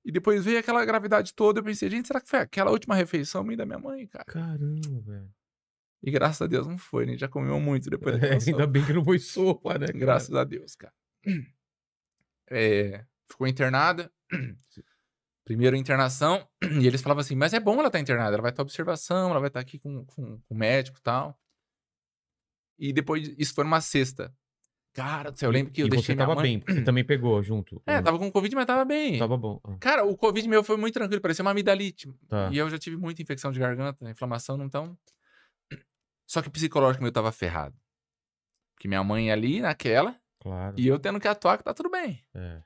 E depois veio aquela gravidade toda. Eu pensei, gente, será que foi aquela última refeição minha da minha mãe, cara? Caramba, velho. E graças a Deus não foi, né? Já comeu muito depois É, ainda bem que não foi sopa, né? cara? Graças a Deus, cara. É, ficou internada. Primeiro internação. E eles falavam assim, mas é bom ela estar internada. Ela vai estar observação, ela vai estar aqui com, com, com o médico e tal. E depois, isso foi numa sexta. Cara do céu, eu lembro que eu e deixei você tava mãe... bem, porque você também pegou junto. É, tava com Covid, mas tava bem. Tava bom. Ah, Cara, o Covid meu foi muito tranquilo, parecia uma amidalite. Tá. E eu já tive muita infecção de garganta, inflamação, então... Só que o psicológico meu tava ferrado. Porque minha mãe ali, naquela, Claro. e eu tendo que atuar que tá tudo bem. É.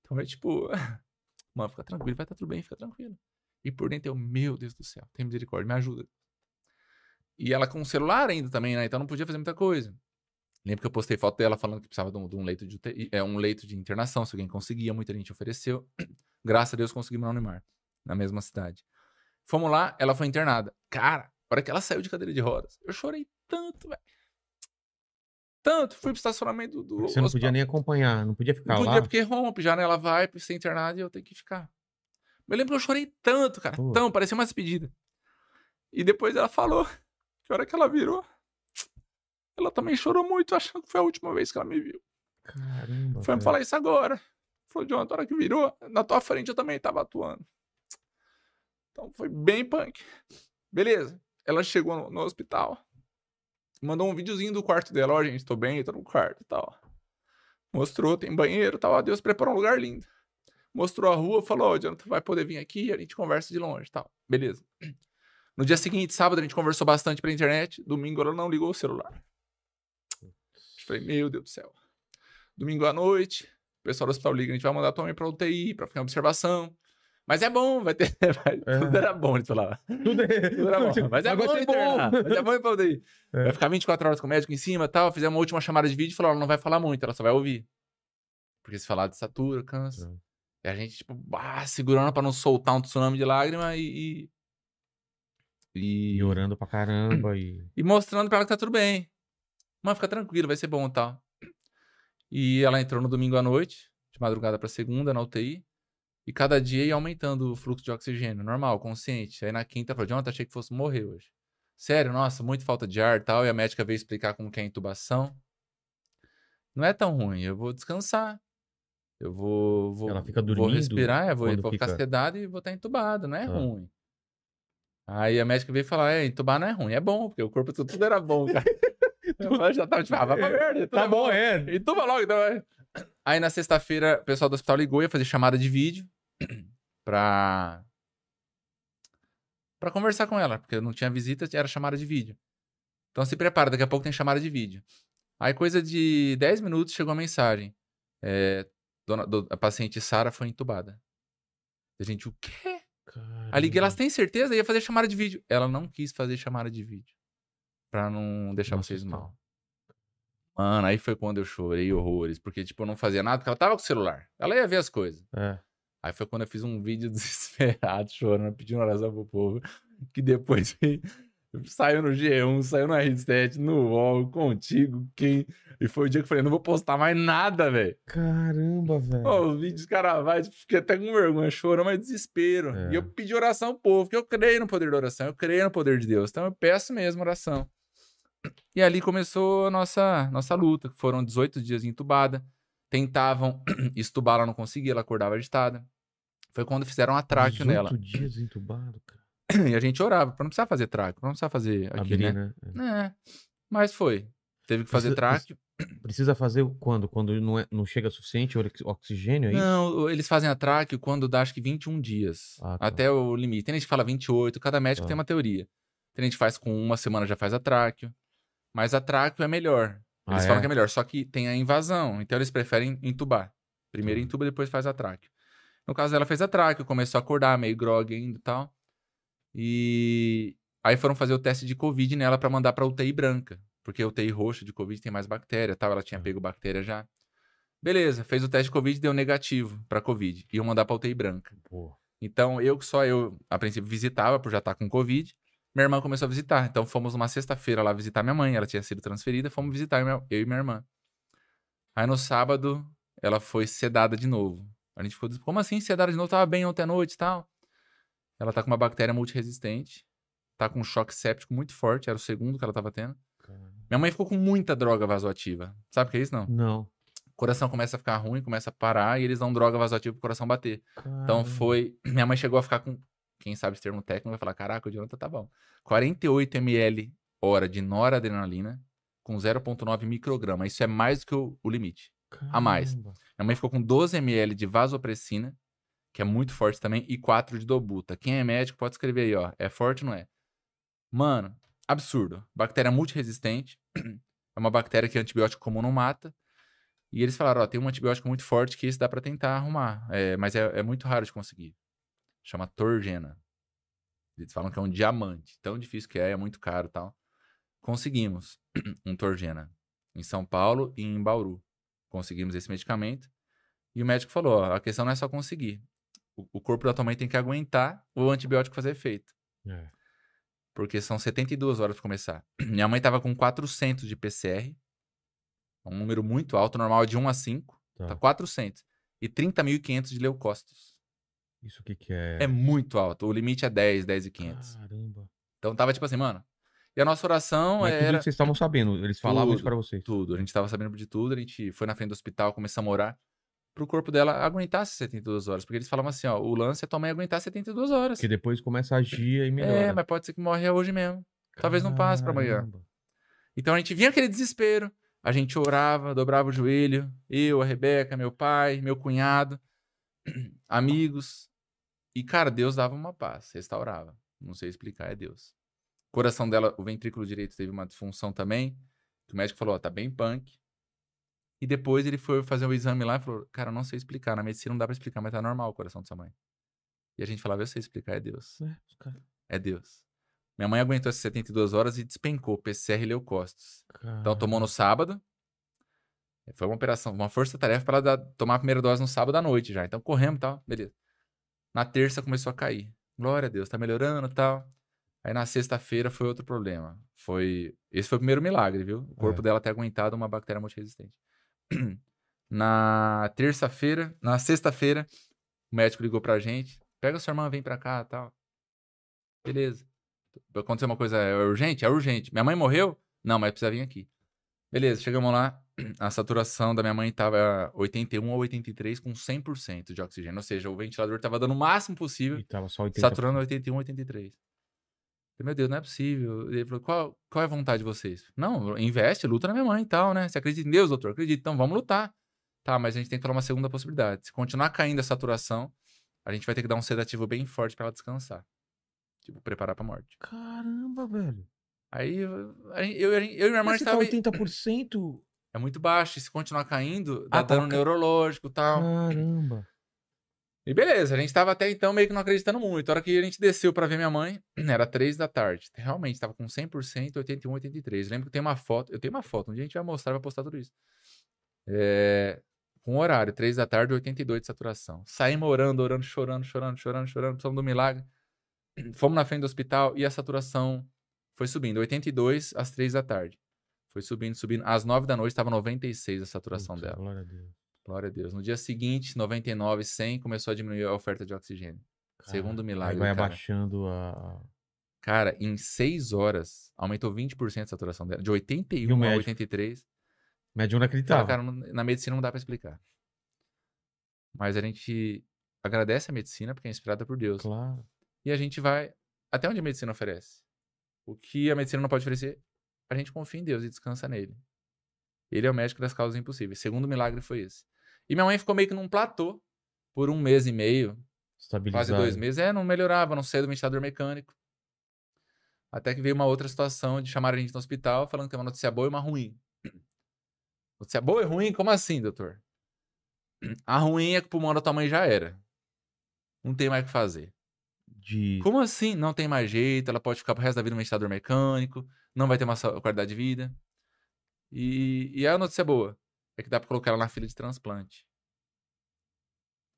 Então é tipo, mano, fica tranquilo, vai estar tudo bem, fica tranquilo. E por dentro eu, meu Deus do céu, tem misericórdia, me ajuda. E ela com o celular ainda também, né? Então não podia fazer muita coisa. Lembro que eu postei foto dela falando que precisava de um, de um leito de UTI, é um leito de internação, se alguém conseguia, muita gente ofereceu. Graças a Deus conseguimos na Unimar, na mesma cidade. Fomos lá, ela foi internada. Cara, hora que ela saiu de cadeira de rodas, eu chorei tanto, velho. Tanto, fui pro estacionamento do. Você não hospital. podia nem acompanhar, não podia ficar Não podia lá. porque rompe, já né? Ela vai pra ser internada e eu tenho que ficar. Eu lembro que eu chorei tanto, cara. Pô. Tão, parecia uma despedida. E depois ela falou que a hora que ela virou, ela também chorou muito, achando que foi a última vez que ela me viu. Caramba. Foi me falar isso agora. Falou, John, a hora que virou, na tua frente eu também tava atuando. Então foi bem punk. Beleza. Ela chegou no, no hospital, mandou um videozinho do quarto dela. Ó, gente, tô bem, tô no quarto e tal. Mostrou, tem banheiro e tal. Ó, Deus preparou um lugar lindo. Mostrou a rua, falou, ó, Jonathan vai poder vir aqui, a gente conversa de longe e tal. Beleza. No dia seguinte, sábado, a gente conversou bastante pela internet. Domingo, ela não ligou o celular. Eu falei, meu Deus do céu. Domingo à noite, o pessoal do hospital liga, a gente vai mandar tua mãe pra UTI, pra ficar em observação. Mas é bom, vai ter. vai- É. Tudo era bom, eles falavam. Tudo é... Tudo era bom. Mas é Agora bom você internar. Mas é bom ir pra UTI. É. Vai ficar 24 horas com o médico em cima e tal. Fizemos uma última chamada de vídeo e falou: ela não vai falar muito, ela só vai ouvir. Porque se falar de satura, cansa. É. E a gente, tipo, bah, segurando pra não soltar um tsunami de lágrima e. E, E orando pra caramba e... e mostrando pra ela que tá tudo bem. Mas fica tranquilo, vai ser bom e tal. E ela entrou no domingo à noite, de madrugada pra segunda, na UTI. E cada dia ia aumentando o fluxo de oxigênio, normal, consciente. Aí na quinta, falou, Jonathan, achei que fosse morrer hoje. Sério, nossa, muito falta de ar e tal. E a médica veio explicar como que é a intubação. Não é tão ruim, eu vou descansar. Eu vou, vou, Ela fica vou dormindo respirar, é, vou, quando vou ficar fica- sedado e vou estar entubado, não é Ah. ruim. Aí a médica veio falar, é, entubar não é ruim, é bom, porque o corpo tudo, tudo era bom, cara. eu já tava tipo, ah, vai pra merda. tudo Tá é bom, é. Entuba logo, então. Aí na sexta-feira, o pessoal do hospital ligou, ia fazer chamada de vídeo pra... pra conversar com ela, porque não tinha visita, era chamada de vídeo. Então se prepara, daqui a pouco tem chamada de vídeo. Aí, coisa de 10 minutos, chegou a mensagem. É, dona- do- a paciente Sara foi entubada. A gente, o quê? Aí liguei, elas têm certeza? Ia fazer chamada de vídeo. Ela não quis fazer chamada de vídeo. Pra não deixar Não vocês mal. Mano, aí foi quando eu chorei horrores. Porque, tipo, eu não fazia nada, porque ela tava com o celular. Ela ia ver as coisas. É. Aí foi quando eu fiz um vídeo desesperado, chorando, pedindo oração pro povo. Que depois saiu no G1, saiu na R7, no UOL, contigo, quem. E foi o dia que eu falei, não vou postar mais nada, velho. Caramba, velho. Os vídeos caravaggio, fiquei até com vergonha, chorando, mas desespero. É. E eu pedi oração ao povo, porque eu creio no poder da oração, eu creio no poder de Deus. Então eu peço mesmo oração. E ali começou a nossa, nossa luta, que foram 18 dias entubada. Tentavam estubar, ela não conseguia, ela acordava agitada. Foi quando fizeram a tráqueo 18 nela. dias entubado, cara. E a gente orava, pra não precisar fazer tráqueo, pra não precisar fazer aqui, Abrir, né? né? É, mas foi. Teve que fazer tráqueo. Precisa fazer quando? Quando não, é, não chega suficiente ox- oxigênio, é? Não, eles fazem a tráqueo quando dá acho que 21 dias. Ah, tá. Até o limite. Tem gente que fala 28, cada médico Tá. tem uma teoria. Tem gente que faz com uma semana já faz a tráqueo. Mas a tráqueo é melhor. Eles Ah, falam é? que é melhor, só que tem a invasão. Então eles preferem entubar. Primeiro entuba, depois faz a tráqueo. No caso dela, fez a tráqueo, começou a acordar meio grog ainda e tal. E aí foram fazer o teste de Covid nela pra mandar pra UTI branca. Porque UTI roxa de Covid tem mais bactéria e tal. Ela tinha Tá. pego bactéria já. Beleza, fez o teste de Covid, deu negativo pra Covid. Iam mandar pra UTI branca. Pô. Então, eu que só eu, a princípio, visitava por já estar com Covid. Minha irmã começou a visitar. Então, fomos numa sexta-feira lá visitar minha mãe. Ela tinha sido transferida. Fomos visitar eu e minha irmã. Aí, no sábado, ela foi sedada de novo. A gente ficou, como assim sedada de novo? Tava bem ontem à noite e tal. Ela tá com uma bactéria multiresistente. Tá com um choque séptico muito forte. Era o segundo que ela tava tendo. Caramba. Minha mãe ficou com muita droga vasoativa. Sabe o que é isso, não? Não. O coração começa a ficar ruim, começa a parar e eles dão droga vasoativa pro coração bater. Então Caramba. foi. Minha mãe chegou a ficar com. Quem sabe esse termo técnico vai falar: caraca, o Jonathan tá bom. 48 ml hora de noradrenalina com 0,9 micrograma. Isso é mais do que o, o limite. A mais. Caramba. Minha mãe ficou com 12 ml de vasopressina, que é muito forte também, e 4 de dobuta. Quem é médico pode escrever aí, ó. É forte ou não é? Mano, absurdo. Bactéria multiresistente. É uma bactéria que antibiótico comum não mata. E eles falaram, ó, tem um antibiótico muito forte que esse dá pra tentar arrumar. É, mas é, é muito raro de conseguir. Chama Torgena. Eles falam que é um diamante. Tão difícil que é, é muito caro e tal. Conseguimos um Torgena. Em São Paulo e em Bauru. Conseguimos esse medicamento. E o médico falou, ó, a questão não é só conseguir. O, o corpo da tua mãe tem que aguentar o antibiótico fazer efeito. É. Porque são 72 horas pra começar. Minha mãe tava com 400 de PCR. Um número muito alto, normal é de 1 a 5. Tá. Tá 400. E 30.500 de leucócitos. Isso o que que é? É muito alto. O limite é 10, 10 e 500. Caramba. Então tava tipo assim, mano. E a nossa oração Mas tudo era que vocês estavam sabendo, eles falavam isso Tudo, pra vocês. tudo. A gente tava sabendo de tudo. A gente foi na frente do hospital, começamos a orar. Pro corpo dela aguentar essas 72 horas. Porque eles falavam assim, ó. O lance é tua mãe aguentar 72 horas. Porque depois começa a agir e melhora. É, mas pode ser que morre hoje mesmo. talvez não passe pra amanhã. Caramba. Então a gente vinha aquele desespero. A gente orava, dobrava o joelho. Eu, a Rebeca, meu pai, meu cunhado, amigos. E, cara, Deus dava uma paz, restaurava. Não sei explicar, é Deus. O coração dela, o ventrículo direito teve uma disfunção também. O médico falou, ó, tá bem punk. E depois ele foi fazer o exame lá e falou, cara, não sei explicar. Na medicina não dá pra explicar, mas tá normal o coração da sua mãe. E a gente falava, eu sei explicar, é Deus. É, É Deus. Minha mãe aguentou essas 72 horas e despencou PCR e leucócitos. Então tomou no sábado. Foi uma operação, uma força-tarefa para ela dar- tomar a primeira dose no sábado à noite já. Então corremos e tal, beleza. Na terça começou a cair. Glória a Deus, tá melhorando e tal. Aí na sexta-feira foi outro problema. Foi. Esse foi o primeiro milagre, viu? O corpo É. dela ter aguentado uma bactéria multiresistente. Na terça-feira, na sexta-feira, o médico ligou pra gente. Pega sua irmã, vem pra cá e tal. Beleza. Aconteceu uma coisa, é urgente? É urgente. Minha mãe morreu? Não, mas precisa vir aqui. Beleza, chegamos lá. A saturação da minha mãe tava 81 ou 83 com 100% de oxigênio. Ou seja, o ventilador tava dando o máximo possível, E tava só 80. saturando 81, 83. Meu Deus, não é possível. Ele falou, qual, qual é a vontade de vocês? Não, investe, luta na minha mãe e tal, né? Você acredita em Deus, doutor? Acredito. Então vamos lutar. Tá, mas a gente tem que falar uma segunda possibilidade. Se continuar caindo a saturação, a gente vai ter que dar um sedativo bem forte pra ela descansar. Tipo, preparar pra morte. Caramba, velho. Aí eu, eu, eu e minha irmã Mas você tá estava... 80%. é muito baixo. E se continuar caindo, dá Ah, tava dano ca- neurológico e tal. Caramba. E beleza, a gente tava até então meio que não acreditando muito. A hora que a gente desceu pra ver minha mãe, era três da tarde. Realmente, tava com 100%, 81, 83. Lembro que tem uma foto, eu tenho uma foto, um dia a gente vai mostrar, vai postar tudo isso. É, com horário, três da tarde, 82 de saturação. Saímos orando, orando, chorando, chorando, chorando, chorando, precisamos do milagre. Fomos na frente do hospital e a saturação foi subindo. 82 às três da tarde. Foi subindo, subindo. Às nove da noite estava 96 a saturação Putz, dela. Glória a Deus. Glória a Deus. No dia seguinte, 99, 100, começou a diminuir a oferta de oxigênio. Segundo Cara, milagre, Aí vai abaixando a. Cara, em 6 horas, aumentou 20% a saturação dela. De E 81 o a médico? 83. Médium não acreditava. cara, na medicina não dá pra explicar. Mas a gente agradece a medicina porque é inspirada por Deus. Claro. E a gente vai até onde a medicina oferece. O que a medicina não pode oferecer, a gente confia em Deus e descansa nele. Ele é o médico das causas impossíveis. Segundo milagre foi esse. E minha mãe ficou meio que num platô por um mês e meio, quase dois meses. É, não melhorava, não saía do ventilador mecânico. Até que veio uma outra situação de chamar a gente no hospital falando que tem uma notícia boa e uma ruim. Notícia boa e ruim? Como assim, doutor? A ruim é que o pulmão da tua mãe já era. Não tem mais o que fazer. De... Como assim? Não tem mais jeito, ela pode ficar pro resto da vida no ventilador mecânico, não vai ter mais sa- qualidade de vida. E, e a notícia boa é que dá pra colocar ela na fila de transplante.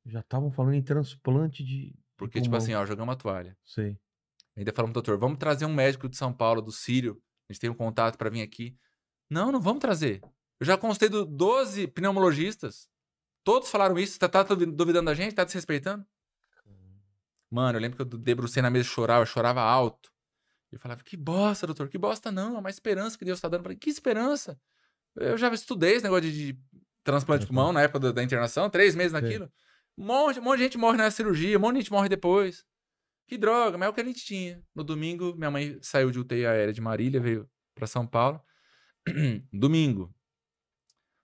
Já estavam falando em transplante de. de Porque, tipo pulmão. assim, ó, jogamos a toalha. Sei. Ainda falamos, doutor, vamos trazer um médico de São Paulo, do Sírio. A gente tem um contato pra vir aqui. Não, não vamos trazer. Eu já consultei do 12 pneumologistas. Todos falaram isso. Tá, tá duvidando da gente? Tá desrespeitando? Mano, eu lembro que eu debrucei na mesa e chorava, eu chorava alto. E eu falava, que bosta, doutor, que bosta não, é uma esperança que Deus tá dando pra mim. Que esperança? Eu já estudei esse negócio de, de transplante de pulmão na época da, da internação, três meses naquilo. Um monte, um monte de gente morre na cirurgia, um monte de gente morre depois. Que droga, mas é o que a gente tinha. No domingo, minha mãe saiu de UTI aérea de Marília, veio pra São Paulo. domingo.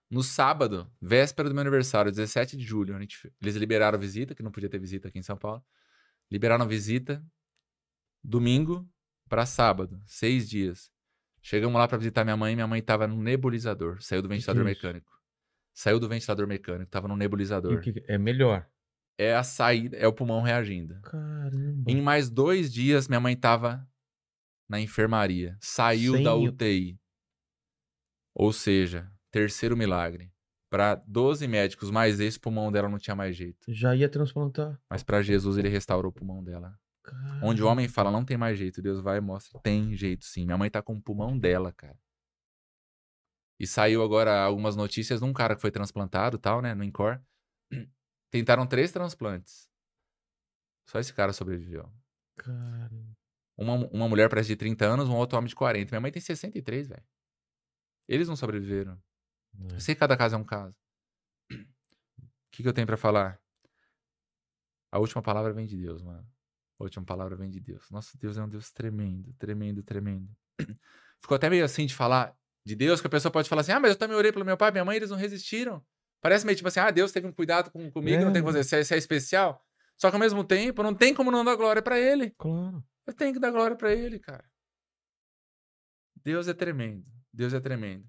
No sábado, véspera do meu aniversário, 17 de julho, a gente- eles liberaram visita, que não podia ter visita aqui em São Paulo. Liberaram visita. Domingo pra sábado, seis dias. Chegamos lá pra visitar minha mãe, minha mãe tava no nebulizador. Saiu do ventilador é isso? mecânico. Saiu do ventilador mecânico, tava no nebulizador. que... É melhor. É a saída, é o pulmão reagindo. Caramba. Em mais dois dias, minha mãe tava na enfermaria. Saiu Sem da UTI. Ou seja, terceiro milagre. Para 12 médicos, mais esse pulmão dela não tinha mais jeito. Já ia transplantar. Mas para Jesus, ele restaurou o pulmão dela. Onde o homem fala, não tem mais jeito, Deus vai e mostra. Tem jeito sim. Minha mãe tá com o pulmão dela, cara. E saiu agora algumas notícias de um cara que foi transplantado tal, né? No INCOR. Tentaram três transplantes. Só esse cara sobreviveu. Caramba. Uma, uma mulher parece de 30 anos, um outro homem de 40. Minha mãe tem 63, velho. Eles não sobreviveram. É. Eu sei que cada caso é um caso. O que, que eu tenho pra falar? A última palavra vem de Deus, mano. A última palavra vem de Deus. Nosso Deus é um Deus tremendo, tremendo, tremendo. Ficou até meio assim de falar de Deus, que a pessoa pode falar assim: ah, mas eu também orei pelo meu pai, minha mãe, eles não resistiram. Parece meio tipo assim: ah, Deus teve um cuidado com, comigo, É, não tem que mano. fazer, você é- é especial. Só que ao mesmo tempo, não tem como não dar glória pra ele. Claro. Eu tenho que dar glória pra ele, cara. Deus é tremendo. Deus é tremendo.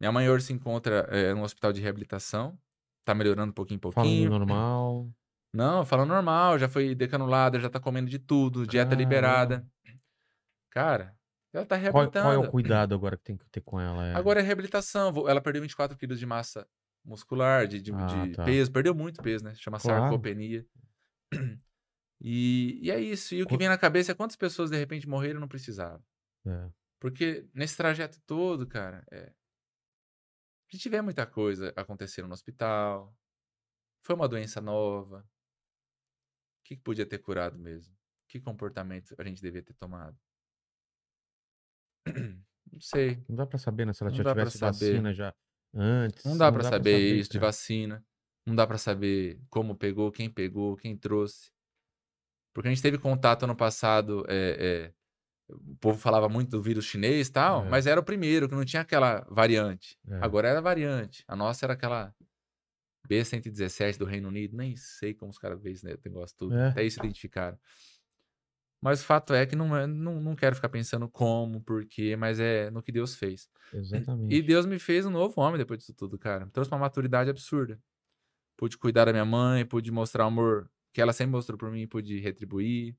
Minha mãe hoje se encontra é, no hospital de reabilitação. Tá melhorando um pouquinho em Falando pouquinho. normal. Não, falando normal. Já foi decanulada, já tá comendo de tudo. Dieta Caramba. liberada. Cara, ela tá Qual, reabilitando. qual é o cuidado agora que tem que ter com ela? É... Agora é reabilitação. Ela perdeu 24 quilos de massa muscular, de, de- Ah, de tá. peso. Perdeu muito peso, né? Chama Claro. sarcopenia. E, e é isso. E o que Qu- vem na cabeça é quantas pessoas de repente morreram e não precisavam. É. Porque nesse trajeto todo, cara, é... a gente vê muita coisa acontecendo no hospital. Foi uma doença nova. O que, podia ter curado mesmo? Que comportamento a gente devia ter tomado? Não sei. Não dá pra saber, né? Se ela Não já tivesse saber. vacina já antes. Não dá pra saber isso de vacina. Não dá pra saber como pegou, quem pegou, quem trouxe. Porque a gente teve contato ano passado. é, é, o povo falava muito do vírus chinês e tal, É. mas era o primeiro, que não tinha aquela variante. É. Agora era a variante. A nossa era aquela B117 do Reino Unido. Nem sei como os caras veem esse negócio tudo. É. Até isso identificaram. Mas o fato é que não, é- não, não quero ficar pensando como, por quê, mas é no que Deus fez. Exatamente. E Deus me fez um novo homem depois disso tudo, cara. Me trouxe uma maturidade absurda. Pude cuidar da minha mãe, pude mostrar o amor que ela sempre mostrou por mim, pude retribuir.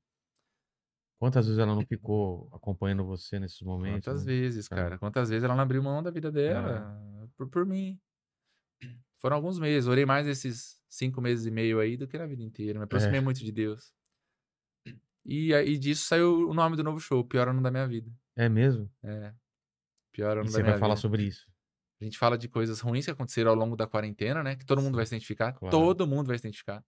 Quantas vezes ela não ficou acompanhando você nesses momentos? Quantas né? vezes, É. cara? Quantas vezes ela não abriu mão da vida dela por, por mim. Foram alguns meses. Orei mais esses cinco meses e meio aí do que na vida inteira. Me aproximei É. muito de Deus. E, aí disso saiu o nome do novo show, Pior Ano da Minha Vida. É mesmo? É. Pior E Ano da você Minha vai falar Vida. sobre isso. A gente fala de coisas ruins que aconteceram ao longo da quarentena, né? Que todo mundo vai se identificar. Claro. Todo mundo vai se identificar.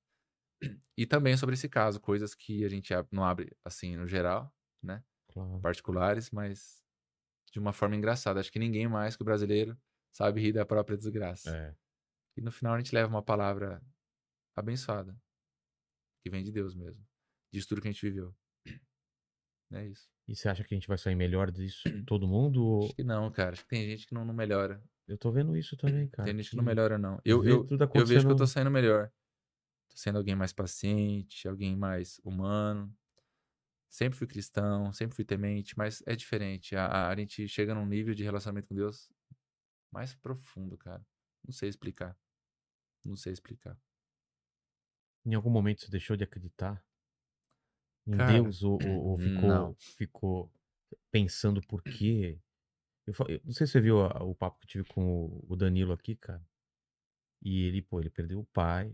E também sobre esse caso, coisas que a gente não abre assim no geral, né? Claro. Particulares, mas de uma forma engraçada. Acho que ninguém mais que o brasileiro sabe rir da própria desgraça. É. E no final a gente leva uma palavra abençoada, que vem de Deus mesmo, disso tudo que a gente viveu. É isso. E você acha que a gente vai sair melhor disso? Todo mundo? Ou... Acho que não, cara. Acho que tem gente que não, não melhora. Eu tô vendo isso também, cara. tem gente que não melhora, não. Eu, eu, tudo eu vejo que eu tô saindo melhor. Tô sendo alguém mais paciente, alguém mais humano. Sempre fui cristão, sempre fui temente, mas é diferente. A, a gente chega num nível de relacionamento com Deus mais profundo, cara. Não sei explicar. Não sei explicar. Em algum momento você deixou de acreditar em Cara, Deus ou, ou- ou ficou, ficou pensando por quê? Eu, eu não sei se você viu a- o papo que eu tive com o, o Danilo aqui, cara. E ele, pô, ele perdeu o pai,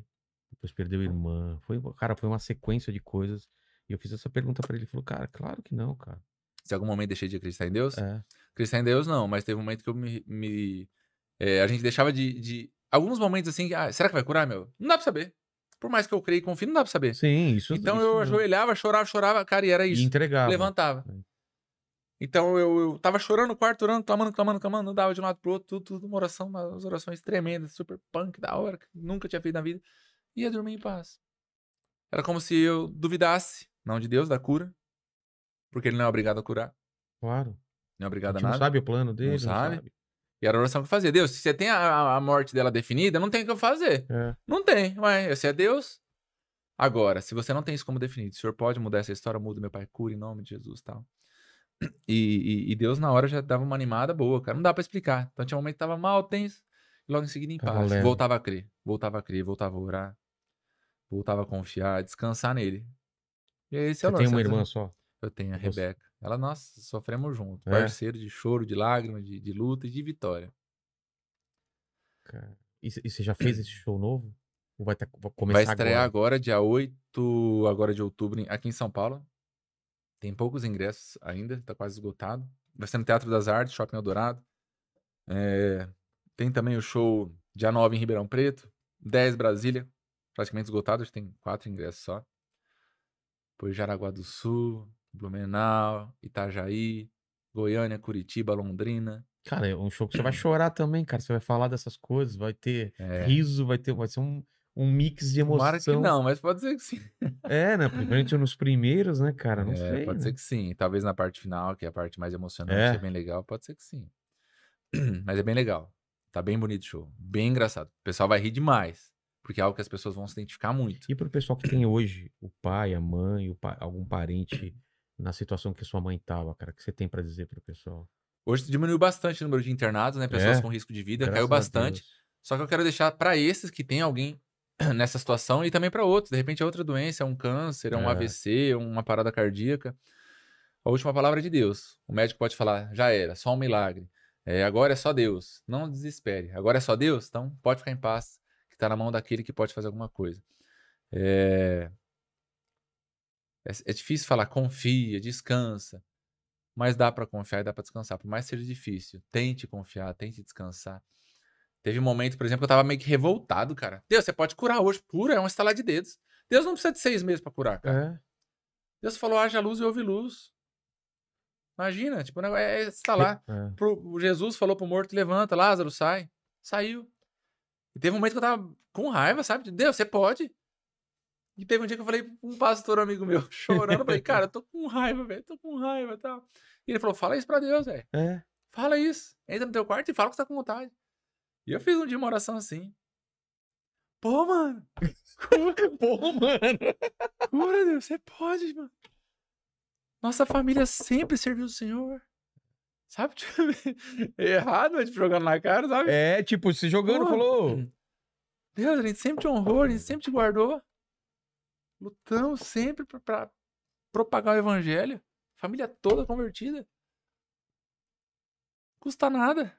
depois perdeu a irmã. Foi, cara, foi uma sequência de coisas. E eu fiz essa pergunta pra ele. Ele falou, cara, claro que não, cara. Se em algum momento deixei de acreditar em Deus, É, acreditar em Deus não, mas teve um momento que eu me. me- é, a gente deixava de, de- Alguns momentos assim, ah, será que vai curar, meu? Não dá pra saber. Por mais que eu creia e confie, não dá pra saber. sim, isso então isso eu não. ajoelhava, chorava, chorava, cara, e era E isso. entregava. Levantava. É. Então eu, eu tava chorando no quarto, orando, clamando, clamando, clamando, não dava de um lado pro outro, tudo, tudo uma oração, umas orações tremendas, super punk, da hora, que nunca tinha feito na vida. E ia dormir em paz. Era como se eu duvidasse, não de Deus, da cura, porque ele não é obrigado a curar, Claro. não é A obrigado a não nada. sabe o plano dele. Não sabe. sabe. E era a oração que eu fazia. Deus, se você tem a, a morte dela definida, não tem o que eu fazer. É. Não tem, mas esse é Deus. Agora, se você não tem isso como definido, o senhor pode mudar essa história, muda meu pai, cura em nome de Jesus tal. E, e, e Deus na hora já dava uma animada boa, cara. Não dá pra explicar. Então tinha um momento que tava mal, tenso, e logo em seguida em paz. Voltava a crer, voltava a crer, voltava a orar, voltava a confiar, descansar nele. E esse é o Você tem uma irmã só. Eu tenho a Você- Rebeca. Ela, nossa, sofremos junto. É? Parceiro de choro, de lágrimas, de, de luta e de vitória. Cara. E, e você já fez esse show novo? Ou vai, tá, vai começar Vai estrear agora? agora, dia 8 agora de outubro, aqui em São Paulo. Tem poucos ingressos ainda, tá quase esgotado. Vai ser no Teatro das Artes, Shopping Eldorado. É, tem também o show dia 9 em Ribeirão Preto, 10 Brasília, praticamente esgotado, acho que tem quatro ingressos só. Depois Jaraguá do Sul, Blumenau, Itajaí, Goiânia, Curitiba, Londrina. Cara, é um show que você vai chorar também, cara. Você vai falar dessas coisas, vai ter É, riso, vai ter, vai ser um, um mix de emoção. tomara que não, mas pode ser que sim. É, né? Principalmente nos primeiros, né, cara? Não É, sei. pode né? ser que sim. Talvez na parte final, que é a parte mais emocionante, É. é, bem legal, pode ser que sim. Mas é bem legal. Tá bem bonito o show. Bem engraçado. O pessoal vai rir demais. Porque é algo que as pessoas vão se identificar muito. E pro pessoal que tem hoje o pai, a mãe, o pa- algum parente na situação que sua mãe tava, cara, o que você tem pra dizer pro pessoal? Hoje diminuiu bastante o número de internados, né? Pessoas É. com risco de vida, caiu bastante. Só que eu quero deixar pra esses que tem alguém nessa situação e também pra outros. De repente é outra doença, é um câncer, é um É. AVC, uma parada cardíaca. A última palavra é de Deus. O médico pode falar, já era, só um milagre. É, agora é só Deus. Não desespere. Agora é só Deus? Então pode ficar em paz, que tá na mão daquele que pode fazer alguma coisa. É, é, é difícil falar confia, descansa. Mas dá pra confiar e dá pra descansar. Por mais que seja difícil, tente confiar, tente descansar. Teve um momento, por exemplo, que eu tava meio que revoltado, cara. Deus, você pode curar hoje. Cura, é um estalar de dedos. Deus não precisa de seis meses pra curar, cara. É, Deus falou, haja luz e houve luz. Imagina, tipo, o negócio é estalar. é. Pro, Jesus falou pro morto, levanta, Lázaro, sai. Saiu. E teve um momento que eu tava com raiva, sabe? Deus, você pode. E teve um dia que eu falei pra um pastor amigo meu, chorando, eu falei, cara, eu tô com raiva, velho, tô com raiva e tal. E ele falou, fala isso pra Deus, velho. É. Fala isso. Entra no teu quarto e fala que você tá com vontade. E eu fiz um dia uma oração assim. Pô, mano. Pô, mano. cura, Deus. Você pode, mano. Nossa família sempre serviu o Senhor. Sabe? Tipo, errado, mas tipo, jogando na cara, sabe? É, tipo, se jogando, Pô. falou. Deus, a gente sempre te honrou, a gente sempre te guardou. Lutamos sempre pra, pra propagar o evangelho. Família toda convertida. Custa nada.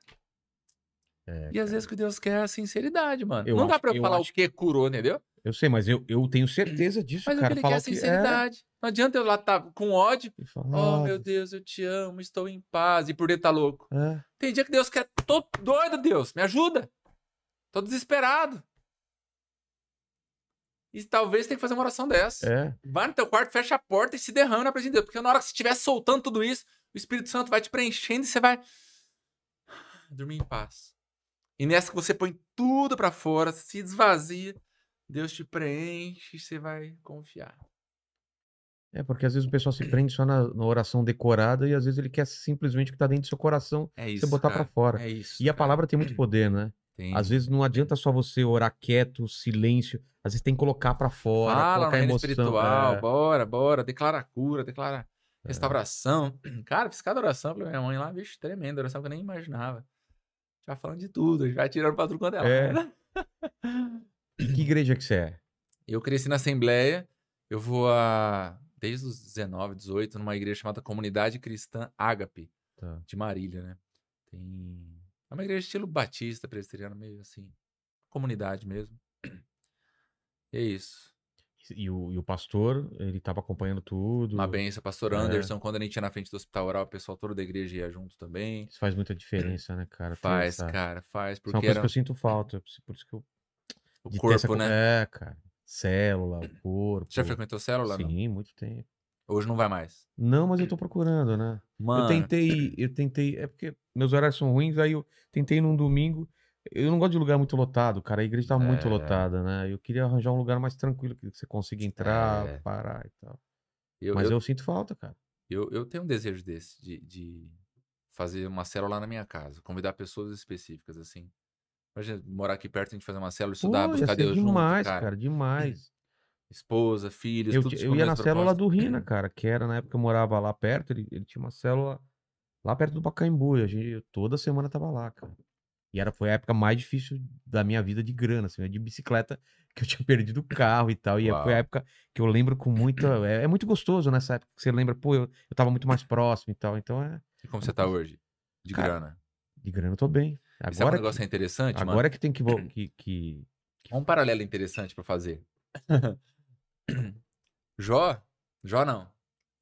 É, E às vezes que Deus quer é a sinceridade, mano. Eu não dá acho- pra eu falar acho o que curou, entendeu? Eu sei, mas eu, eu tenho certeza disso, Mas o que cara. ele quer é sinceridade. Não adianta eu lá estar com ódio. É, falar, Oh, meu Deus, eu te amo, estou em paz. E por dentro tá louco. é. Tem dia que Deus quer. Tô doido, Deus, me ajuda. Tô desesperado. E talvez tenha que fazer uma oração dessa. É, Vai no teu quarto, fecha a porta e se derrama na presença de Deus. Porque na hora que você estiver soltando tudo isso, o Espírito Santo vai te preenchendo e você vai dormir em paz. E nessa que você põe tudo pra fora, se esvazia, Deus te preenche e você vai confiar. é, porque às vezes o pessoal se prende só na, na oração decorada e às vezes ele quer simplesmente o que tá dentro do seu coração É isso. você botar pra fora. É isso. E a cara. palavra tem muito poder, né? Tem. Às vezes não adianta só você orar quieto, silêncio. Às vezes tem que colocar pra fora, Fala colocar emoção. espiritual, é. bora, bora, declara cura, declara restauração. Cara, fiz cada oração pra minha mãe lá, bicho, tremendo, oração que eu nem imaginava. Já falando de tudo, já tirando pra tudo quanto é. É. Que igreja que você é? Eu cresci na Assembleia, eu vou a, desde os 19, 18, numa igreja chamada Comunidade Cristã Ágape, Tá. de Marília, né? Tem... É uma igreja estilo batista, presbiteriano, meio assim, comunidade mesmo. E é isso. E o, e o pastor, ele tava acompanhando tudo. Uma benção, pastor É. Anderson, quando a gente ia na frente do hospital oral, o pessoal todo da igreja ia junto também. Isso faz muita diferença, né, cara? Faz, essa- cara, faz, Isso é uma porque coisa era que eu sinto falta. Por isso que eu. o de essa corpo, co- né? É, cara. Célula, o corpo. Você já frequentou célula? não? Sim, muito tempo. Hoje não vai mais. Não, mas eu tô procurando, né? Mano, Eu tentei, eu tentei. É porque meus horários são ruins, aí eu tentei num domingo. Eu não gosto de lugar muito lotado, cara. A igreja tá muito É. lotada, né? Eu queria arranjar um lugar mais tranquilo, que você consiga entrar, É. parar e tal. eu, Mas eu, eu... sinto falta, cara. eu, eu tenho um desejo desse, de, de fazer uma célula lá na minha casa, convidar pessoas específicas, assim. Imagina, morar aqui perto, a gente fazer uma célula, estudar, Pô, buscar Deus demais, junto, cara. cara, demais. Esposa, filhos, Eu, tudo eu ia na célula do Rina, cara, que era na época que eu morava lá perto. Ele, ele tinha uma célula lá perto do Pacaembu. E a gente, eu toda semana tava lá, cara. E era, foi a época mais difícil da minha vida de grana, assim, de bicicleta, que eu tinha perdido o carro e tal. E Uau. foi a época que eu lembro com muita. É, é muito gostoso nessa época que você lembra, pô, eu, eu tava muito mais próximo e tal. Então é. E como você tá hoje? De Cara, grana. De grana eu tô bem. E sabe um Agora, negócio que, interessante, mano? agora é que tem que, que, que. Um paralelo interessante pra fazer. Jó? Jó não.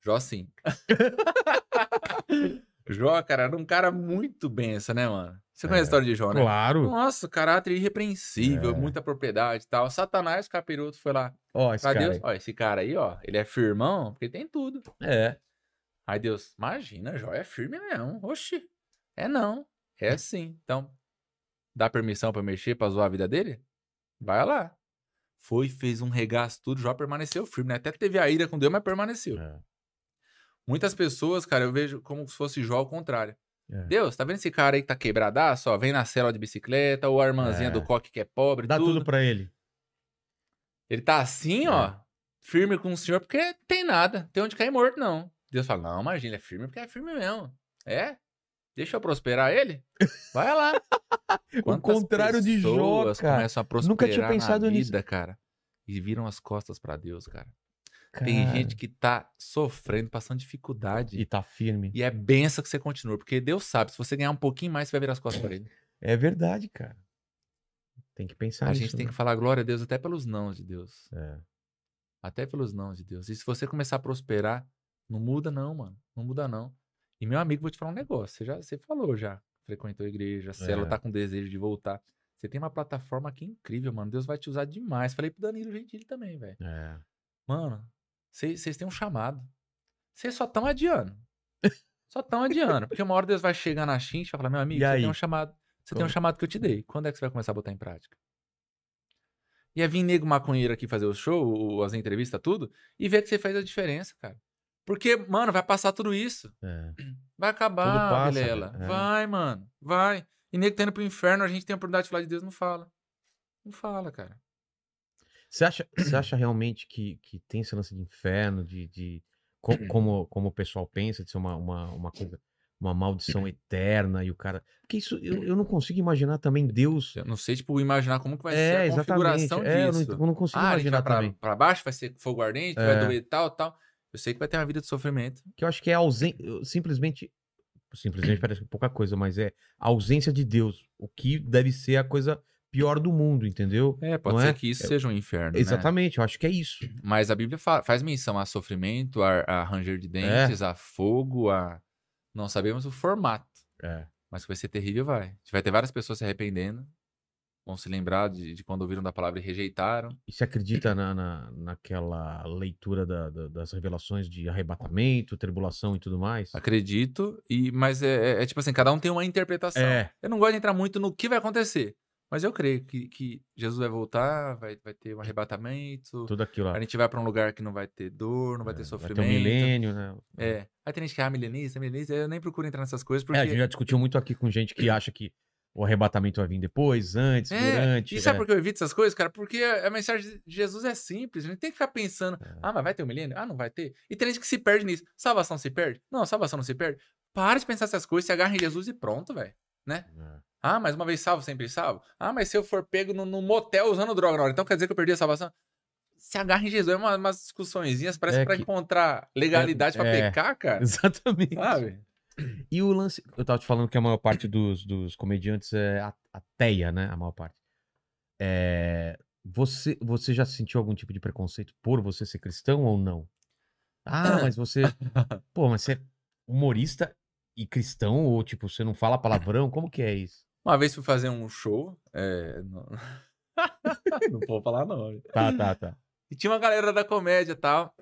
Jó sim. Jó, cara, era um cara muito benção, né, mano? Você conhece a É, história de Jó, né? Claro. Nossa, caráter irrepreensível, É. muita propriedade e tal. Satanás, capiroto, foi lá. Ó, esse Pra cara. Deus, ó, esse cara aí, ó, ele é firmão, porque tem tudo. É. Aí Deus, imagina, Jó é firme mesmo. Oxi, é não. É sim. Então, dá permissão pra mexer, pra zoar a vida dele? Vai lá. Foi, fez um regaço, tudo, Jó permaneceu firme, né? Até teve a ira com Deus, mas permaneceu. é. Muitas pessoas, cara, eu vejo como se fosse Jó ao contrário. É. Deus, tá vendo esse cara aí que tá quebradaço, ó? Vem na cela de bicicleta, ou a irmãzinha É. do coque que é pobre, Dá tudo. tudo pra ele. Ele tá assim, É. ó, firme com o senhor, porque tem nada, tem onde cair morto, não. Deus fala, não, imagina, ele é firme porque é firme mesmo. É? Deixa eu prosperar ele? Vai lá. O contrário de Jó, cara. começam a prosperar Nunca tinha pensado na nisso. vida, cara. E viram as costas pra Deus, cara. Tem Cara, gente que tá sofrendo, passando dificuldade. E tá firme. E é benção que você continua, porque Deus sabe, se você ganhar um pouquinho mais, você vai virar as costas pra ele. É verdade, cara. Tem que pensar a nisso. gente tem né? que falar glória a Deus até pelos nãos de Deus. É. Até pelos nãos de Deus. E se você começar a prosperar, não muda não, mano. Não muda não. E meu amigo, vou te falar um negócio. Você já você falou já. Frequentou a igreja, a célula É. tá com desejo de voltar. Você tem uma plataforma aqui incrível, mano. Deus vai te usar demais. Falei pro Danilo Gentili também, velho. É. Mano, vocês têm um chamado. Vocês só estão adiando. Só estão adiando. Porque uma hora Deus vai chegar na chincha e vai falar, meu amigo, você tem um chamado. Você tem um chamado que eu te dei. Quando é que você vai começar a botar em prática? Ia vir nego maconheiro aqui fazer o show, as entrevistas, tudo, e ver que você fez a diferença, cara. Porque, mano, vai passar tudo isso. É. Vai acabar, passa, Vilela. É. Vai, mano. Vai. E nego tá indo pro inferno, a gente tem a oportunidade de falar de Deus, não fala. Não fala, cara. Você acha, você acha realmente que, que tem esse lance de inferno, de, de co- como, como o pessoal pensa, de ser uma, uma, uma coisa, uma maldição eterna e o cara. Porque isso eu, eu não consigo imaginar também Deus. Eu não sei, tipo, imaginar como que vai ser É, a exatamente. configuração É, eu disso. não, eu não consigo ah, imaginar vai pra, também. pra baixo, vai ser fogo ardente, É. vai doer tal, tal. Eu sei que vai ter uma vida de sofrimento. Que eu acho que é ausência. Simplesmente. Simplesmente parece pouca coisa, mas é a ausência de Deus. O que deve ser a coisa pior do mundo, entendeu? É, pode Não ser é? que isso É- seja um inferno, né? Exatamente, eu acho que é isso. Mas a Bíblia fa- faz menção a sofrimento, a, a ranger de dentes, É. a fogo, a... Não sabemos o formato, É. mas que vai ser terrível, vai. Vai ter várias pessoas se arrependendo, vão se lembrar de, de quando ouviram da palavra e rejeitaram. E você acredita na, na, naquela leitura da- da- das revelações de arrebatamento, tribulação e tudo mais? Acredito, e mas é, é- é tipo assim, cada um tem uma interpretação. É. Eu não gosto de entrar muito no que vai acontecer, mas eu creio que, que Jesus vai voltar, vai, vai ter um arrebatamento, Tudo aquilo lá. a gente vai pra um lugar que não vai ter dor, não vai ter É, sofrimento. Vai ter um milênio, né? É. Aí tem gente que é ah, milenista, milenista, eu nem procuro entrar nessas coisas, porque... É, a gente já discutiu muito aqui com gente que acha que o arrebatamento vai vir depois, antes, É, durante. E sabe é. por que eu evito essas coisas, cara? Porque a mensagem de Jesus é simples. A gente tem que ficar pensando, É. ah, mas vai ter um milênio? Ah, não vai ter? E tem gente que se perde nisso. Salvação se perde? Não, salvação não se perde. Para de pensar essas coisas, se agarra em Jesus e pronto, velho. É. Ah, mas uma vez salvo, sempre salvo? Ah, mas se eu for pego no, no motel usando droga na hora, então quer dizer que eu perdi a salvação? Se agarra em Jesus. É uma, umas discussõezinhas, parece É pra que- encontrar legalidade pra é. pecar, cara. Exatamente. Sabe? E o lance. Eu tava te falando que a maior parte dos, dos comediantes é a- ateia, né? A maior parte. É, Você, você já sentiu algum tipo de preconceito por você ser cristão ou não? Ah, mas você. Pô, mas você é humorista e cristão? Ou, tipo, você não fala palavrão? Como que é isso? Uma vez fui fazer um show. É... Não... não vou falar nome. Tá, tá, tá. E tinha uma galera da comédia e tal.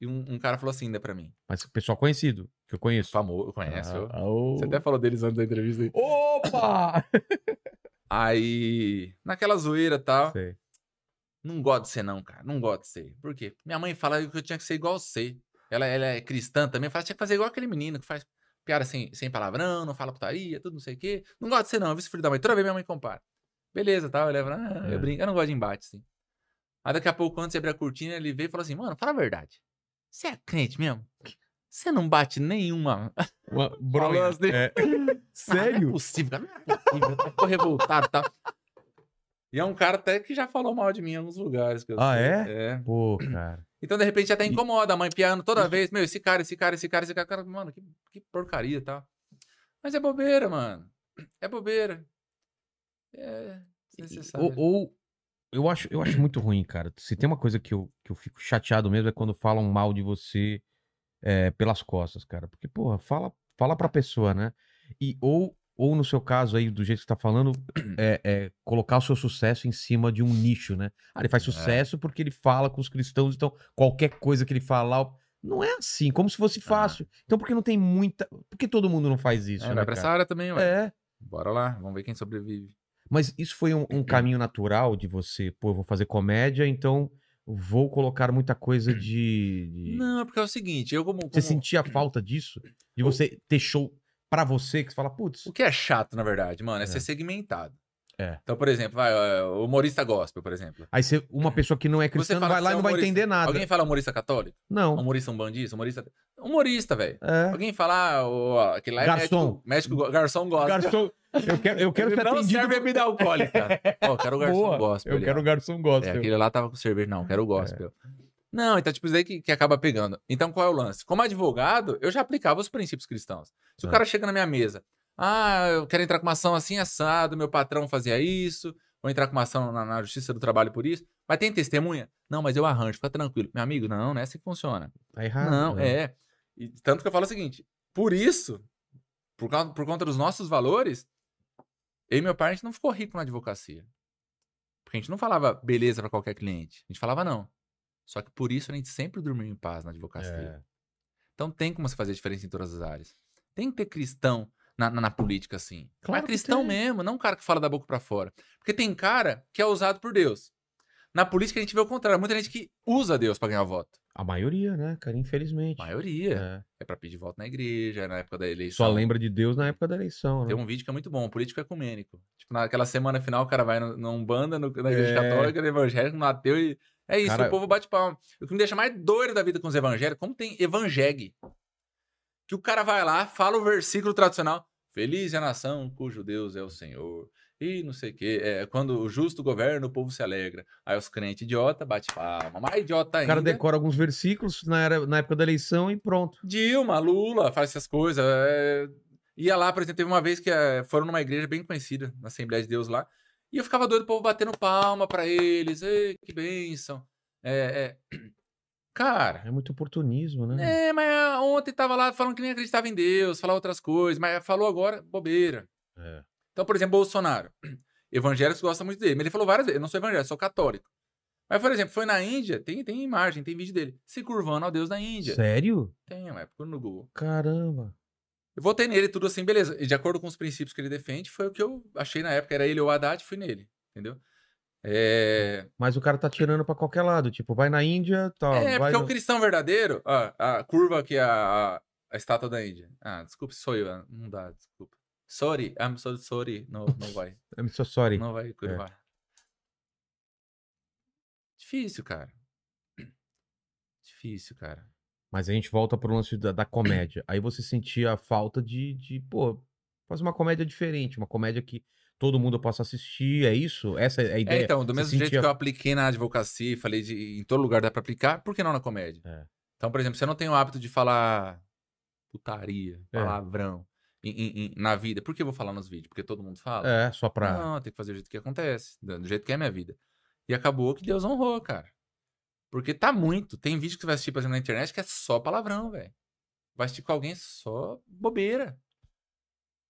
E um, um cara falou assim ainda pra mim. Mas pessoal conhecido, que eu conheço. Famoso, conhece? eu? Ah, ô. Você até falou deles antes da entrevista. aí. Opa! Aí, naquela zoeira e tal. Sei. Não gosto de ser, não, cara. Não gosto de ser. Por quê? Minha mãe fala que eu tinha que ser igual você. Ela, ela é cristã também. Fala, tinha que fazer igual aquele menino que faz piada sem, sem palavrão, não fala putaria, tudo não sei o quê. Não gosto de ser, não. Viu esse filho da mãe? Toda vez minha mãe compara. Beleza, tal. Eu levo, ah, É. eu brinco. Eu não gosto de embate, assim. Aí daqui a pouco, antes de abrir a cortina, ele veio e falou assim: Mano, fala a verdade. Você é crente mesmo? Você não bate nenhuma. Uma bronha. assim. É. Ah, Não é Sério? possível, cara. Não é possível. Eu tô revoltado tal. E é um cara até que já falou mal de mim em alguns lugares. que eu Ah, sei. é? É. Pô, cara. Então, de repente, até incomoda a mãe piano toda vez. Meu, esse cara, esse cara, esse cara, esse cara. Mano, que, que porcaria tal. Mas é bobeira, mano. É bobeira. É desnecessário. Ou, ou- eu, acho, eu acho muito ruim, cara. Se tem uma coisa que eu, que eu fico chateado mesmo é quando falam mal de você é, pelas costas, cara. Porque, porra, fala, fala pra pessoa, né? E, ou, ou no seu caso aí, do jeito que você tá falando, é, é colocar o seu sucesso em cima de um nicho, né? Ah, ele faz É. sucesso porque ele fala com os cristãos, então qualquer coisa que ele falar. Não é assim, como se fosse fácil. Então por que não tem muita. Por que todo mundo não faz isso? É, né, vai pra essa cara? área também, ué. É. Bora lá, vamos ver quem sobrevive. Mas isso foi um, um caminho natural de você, pô, eu vou fazer comédia, então vou colocar muita coisa de. de- Não, é porque é o seguinte, eu como... Você como- sentia falta disso? De você ter show pra você, que você fala, putz, O que é chato, na verdade, mano, é, É. ser segmentado. É. Então, por exemplo, vai, ó, humorista gospel, por exemplo. aí você, uma pessoa que não é cristã vai lá e é não vai humorista. entender nada. Alguém fala humorista católico? Não. Humorista umbandista? Humorista... Humorista, velho. É. Alguém fala, ah, ó, aquele lá é Garçom. médico, garçom gospel. Garçom, eu quero, eu quero ser não atendido. serve bebida alcoólica. Ó, quero o garçom Boa, gospel. Eu ali, quero o garçom gospel. É, aquele lá tava com cerveja. Não, quero o gospel. Não, então, tipo, isso aí que, que acaba pegando. Então, qual é o lance? Como advogado, eu já aplicava os princípios cristãos. Se o Ah. cara chega na minha mesa, ah, eu quero entrar com uma ação assim, assado, meu patrão fazia isso, vou entrar com uma ação na, na Justiça do Trabalho por isso, mas tem testemunha? Não, mas eu arranjo, fica tranquilo. Meu amigo, não, não é assim que funciona. Tá errado. não, né? é. E tanto que eu falo o seguinte, por isso, por, causa, por conta dos nossos valores, eu e meu pai, a gente não ficou rico na advocacia. Porque a gente não falava beleza pra qualquer cliente. A gente falava não. Só que por isso a gente sempre dormiu em paz na advocacia. É. Então tem como se fazer diferença em todas as áreas. Tem que ter cristão na, na, na política, assim. Claro Mas cristão mesmo, não um cara que fala da boca pra fora. Porque tem cara que é usado por Deus. Na política a gente vê o contrário. Muita gente que usa Deus pra ganhar voto. A maioria, né, cara? Infelizmente. A maioria. É. É pra pedir voto na igreja, na época da eleição. Só lembra de Deus na época da eleição, né? Tem um vídeo que é muito bom, político ecumênico. Tipo, naquela semana final, o cara vai na Umbanda, no, na igreja É. católica, no evangélico, no ateu e. É isso, Cara- o povo bate palma. O que me deixa mais doido da vida com os evangélicos, como tem evangegue. Que o cara vai lá, fala o versículo tradicional. Feliz é a nação cujo Deus é o Senhor. E não sei o quê. É, quando o justo governa, o povo se alegra. Aí os crentes idiota bate palma. Mais idiota O ainda. cara decora alguns versículos na, era- na época da eleição e pronto. Dilma, Lula, faz essas coisas. é, Ia lá, por exemplo, teve uma vez que é, foram numa igreja bem conhecida, na Assembleia de Deus lá, e eu ficava doido, o povo batendo palma pra eles. Ei, que bênção. É, é... Cara, É muito oportunismo, né? é, mas ah, ontem tava lá falando que nem acreditava em Deus, falar outras coisas, mas falou agora bobeira. É. Então, por exemplo, Bolsonaro. Evangélicos gostam muito dele, mas ele falou várias vezes: eu não sou evangélico, sou católico. Mas, por exemplo, foi na Índia, tem, tem imagem, tem vídeo dele, se curvando ao Deus da Índia. Sério? Tem, mas procura no Google. Caramba. Eu votei nele, tudo assim, beleza. E de acordo com os princípios que ele defende, foi o que eu achei na época. Era ele ou o Haddad, fui nele. Entendeu? É, Mas o cara tá tirando pra qualquer lado. Tipo, vai na Índia, tá. é porque no- o cristão verdadeiro, ó, a curva aqui, a, a, a estátua da Índia. Ah, desculpe, sou eu. ah, Não dá, desculpa. Sorry, I'm so sorry. Não, não vai. I'm so sorry. Não vai curvar. Difícil, cara. Difícil, cara. Mas a gente volta pro lance da, da comédia. Aí você sentia a falta de, de, pô, fazer uma comédia diferente, uma comédia que todo mundo possa assistir, é isso? Essa é a É, ideia? então, do Você mesmo jeito sentia- que eu apliquei na advocacia e falei de em todo lugar dá pra aplicar, por que não na comédia? É. Então, por exemplo, se eu não tenho o hábito de falar putaria, É. palavrão em- em- em- na vida, por que eu vou falar nos vídeos? Porque todo mundo fala? É, só pra... Não, tem que fazer do jeito que acontece, do jeito que é a minha vida. E acabou que Deus honrou, cara. Porque tá muito. Tem vídeo que você vai assistir, por exemplo, na internet que é só palavrão, velho. Vai assistir com alguém só bobeira.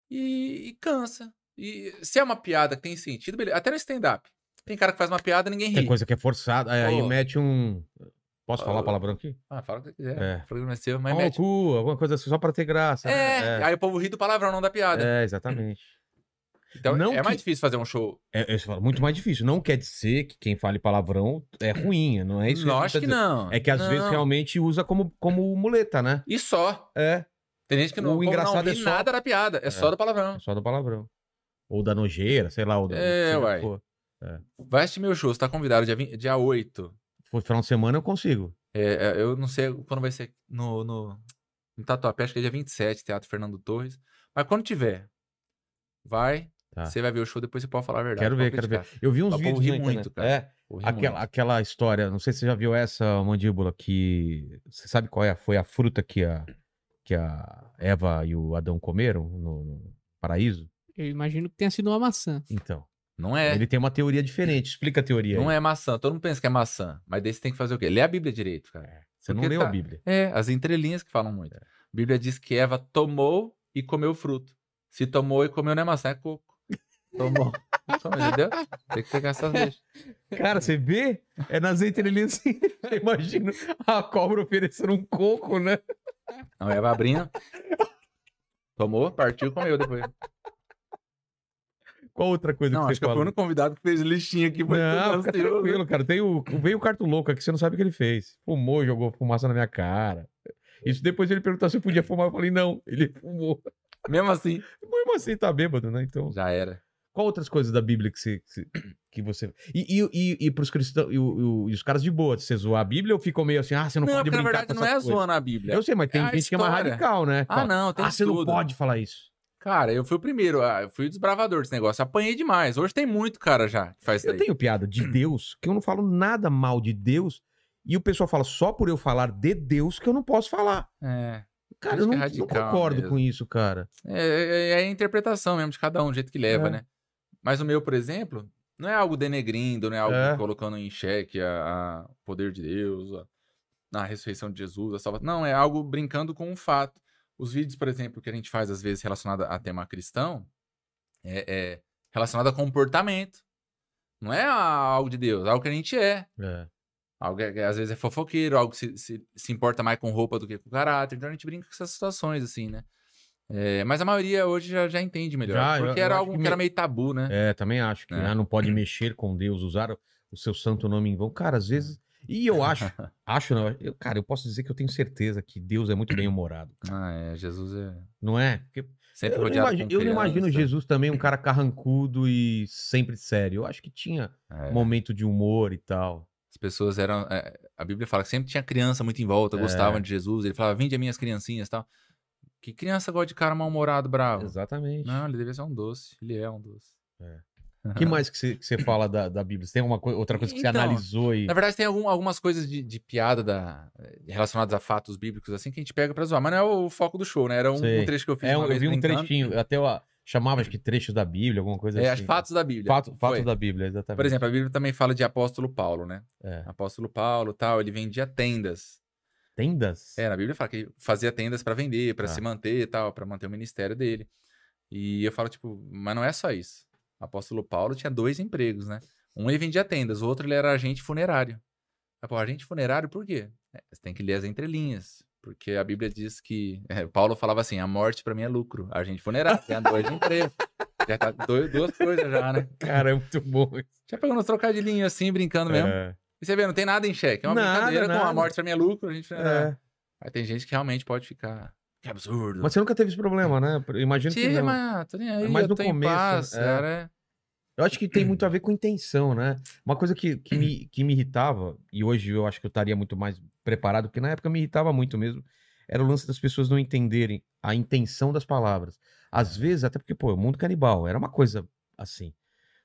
E, e cansa. E se é uma piada que tem sentido, beleza. Até no stand-up. Tem cara que faz uma piada e ninguém Tem ri. coisa que é forçada. Aí, aí mete um... Posso falar Ô. palavrão aqui? Ah, fala o que quiser. É. O programa é seu, mas mete. cu, alguma coisa assim, só pra ter graça. É, né? aí o povo ri do palavrão, não da piada. É, exatamente. Então Não é que- mais difícil fazer um show. É, falo, muito mais difícil. Não quer dizer que quem fale palavrão é ruim, não é isso? que Lógico tá que dizendo. não. É que às vezes Não. realmente usa como, como muleta, né? E só. É, Tem gente que não, O engraçado não é só- nada da piada. É, só do palavrão. é só do palavrão. Ou da nojeira, sei lá. Ou do, É, uai. for. Vai assistir meu show, você tá convidado dia, 20, dia 8. For final de semana eu consigo. É, é, eu não sei quando vai ser no, no, no Tatuapé, acho que é dia 27, Teatro Fernando Torres. Mas quando tiver, vai, Tá. você vai ver o show, depois você pode falar a verdade. Quero ver, quero ver. Eu vi uns Mas o povo vídeos ri muito, cara. É, aquela, muito. aquela história, não sei se você já viu essa, mandíbula, que... Você sabe qual é? Foi a fruta que a, que a Eva e o Adão comeram no, no paraíso? Eu imagino que tenha sido uma maçã. Então, Não é, ele tem uma teoria diferente. Explica a teoria não aí. é maçã. Todo mundo pensa que é maçã. Mas daí você tem que fazer o quê? Lê a Bíblia direito, cara. Você não porque leu a tá- Bíblia. É, as entrelinhas que falam muito. A Bíblia diz que Eva tomou e comeu o fruto. Se tomou e comeu, não é maçã, é coco. Tomou. Só, entendeu? Tem que pegar essas deixas. Cara, você vê? É nas entrelinhas assim. Eu imagino a cobra oferecendo um coco, né? Não, Eva abrindo. Tomou, partiu, comeu depois. Qual outra coisa Não, que acho você que fui o fala? único convidado que fez listinha aqui. foi Não, fica ansioso. tranquilo, cara. Tem o, veio o carto louco aqui, você não sabe o que ele fez. Fumou, jogou fumaça na minha cara. Isso depois ele perguntou se eu podia fumar. Eu falei, não, ele fumou. Mesmo assim, Mesmo assim, tá bêbado, né? Então, já era. qual outras coisas da Bíblia que você. que você- você... E, e, e, e pros cristãos, e, e os caras de boa, você zoar a Bíblia ou ficam meio assim, ah, você não, Não, pode porque na brincar verdade com não é coisas? zoando a Bíblia. Eu sei, mas tem É gente que é mais história. radical, né? Ah, Fala, não, tem ah, você não pode falar isso. Cara, eu fui o primeiro. ah, Eu fui o desbravador desse negócio. Apanhei demais. Hoje tem muito cara já que faz isso Eu daí. tenho piada de Deus, que eu não falo nada mal de Deus, e o pessoal fala só por eu falar de Deus que eu não posso falar. É. Cara, eu não, é não concordo mesmo. com isso, cara. É, é- é a interpretação mesmo de cada um, do jeito que leva, É. né? Mas o meu, por exemplo, não é algo denegrindo, não é algo É. colocando em xeque o poder de Deus, a, a ressurreição de Jesus, a salvação. Não, é algo brincando com um fato. Os vídeos, por exemplo, que a gente faz às vezes relacionado a tema cristão, é, é relacionado a comportamento. Não é algo de Deus, é algo que a gente é. É. Algo que, às vezes é fofoqueiro, algo que se, se, se importa mais com roupa do que com caráter. Então a gente brinca com essas situações, assim, né? É, mas a maioria hoje já, já entende melhor. Já, eu- porque eu era acho algo que me- era meio tabu, né? É, também acho que É. ah, não pode mexer com Deus, usar o, o seu santo nome em vão. Cara, às vezes. E eu acho, acho não, eu, cara, eu posso dizer que eu tenho certeza que Deus é muito bem humorado, Ah, é. Jesus é não é? Porque sempre eu, não rodeado imagino, eu não imagino. Jesus também um cara carrancudo e sempre sério. Eu acho que tinha É. momento de humor e tal. As pessoas eram. é, a Bíblia fala que sempre tinha criança muito em volta, É. gostavam de Jesus. Ele falava, vinde as minhas criancinhas e tal. Que criança gosta de cara mal-humorado, bravo? Exatamente. Não, ele devia ser um doce. Ele é um doce. O que mais que você, fala da, da Bíblia? Você tem alguma coi- outra coisa que você Então, analisou e. Na verdade, tem algum- algumas coisas de, de piada da, relacionadas a fatos bíblicos, assim, que a gente pega pra zoar. Mas não é o foco do show, né? Era um, um trecho que eu fiz É, uma eu vez vi um brincando. trechinho, até eu chamava que trechos da Bíblia, alguma coisa É, assim. as fatos da Bíblia. Fato- fatos da Bíblia, exatamente. Por exemplo, a Bíblia também fala de apóstolo Paulo, né? É. Apóstolo Paulo, tal, ele vendia tendas. Tendas? É, na Bíblia fala que ele fazia tendas pra vender, pra Ah. se manter e tal, pra manter o ministério dele. E eu falo, tipo, mas não é só isso. O apóstolo Paulo tinha dois empregos, né? Um ele vendia tendas, o outro ele era agente funerário. Ah, pô, agente funerário por quê? É, você tem que ler as entrelinhas. Porque a Bíblia diz que. é, Paulo falava assim: a morte pra mim é lucro. Agente funerário, tem dois empregos. Já tá dois, duas coisas já, né? Cara, é muito bom. isso. Já pegando uns trocadilhinhos assim, brincando mesmo. É. E você vê, não tem nada em xeque. É uma Nada, brincadeira com a nada. morte pra mim é lucro, a gente funerário. É. Aí tem gente que realmente pode ficar. Que absurdo. Mas você nunca teve esse problema, né? Imagino que Sim, mas tô nem aí, Mas eu no começo, paz, é. cara. é. Eu acho que tem muito a ver com intenção, né? Uma coisa que, que, me, que me irritava, e hoje eu acho que eu estaria muito mais preparado, porque na época me irritava muito mesmo, era o lance das pessoas não entenderem a intenção das palavras. Às vezes, até porque, pô, o mundo canibal era uma coisa assim.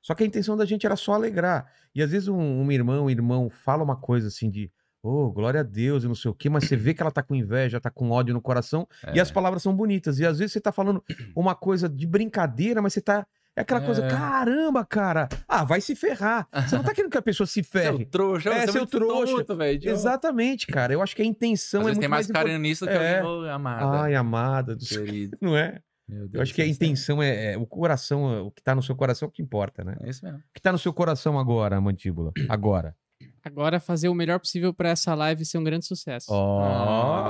Só que a intenção da gente era só alegrar. E às vezes um, um irmão, um irmão fala uma coisa assim de, oh, glória a Deus e não sei o quê, mas você vê que ela tá com inveja, tá com ódio no coração, e É. as palavras são bonitas. E às vezes você tá falando uma coisa de brincadeira, mas você tá. É aquela coisa, É. caramba, cara. Ah, vai se ferrar. Você não tá querendo que a pessoa se Seu ferre. trouxa, É, você seu muito trouxa. tonto, velho. idiota. Exatamente, cara. Eu acho que a intenção Às é vezes muito tem mais mais carinho nisso do que É. alguém, "Ô, amada. Ai, amada do querido. Não é? Meu Deus Eu acho que a céu. intenção é, é o coração, é o que tá no seu coração é o que importa, né? É isso mesmo. O que tá no seu coração agora, mandíbula? Agora. Agora fazer o melhor possível pra essa live ser um grande sucesso. Ó,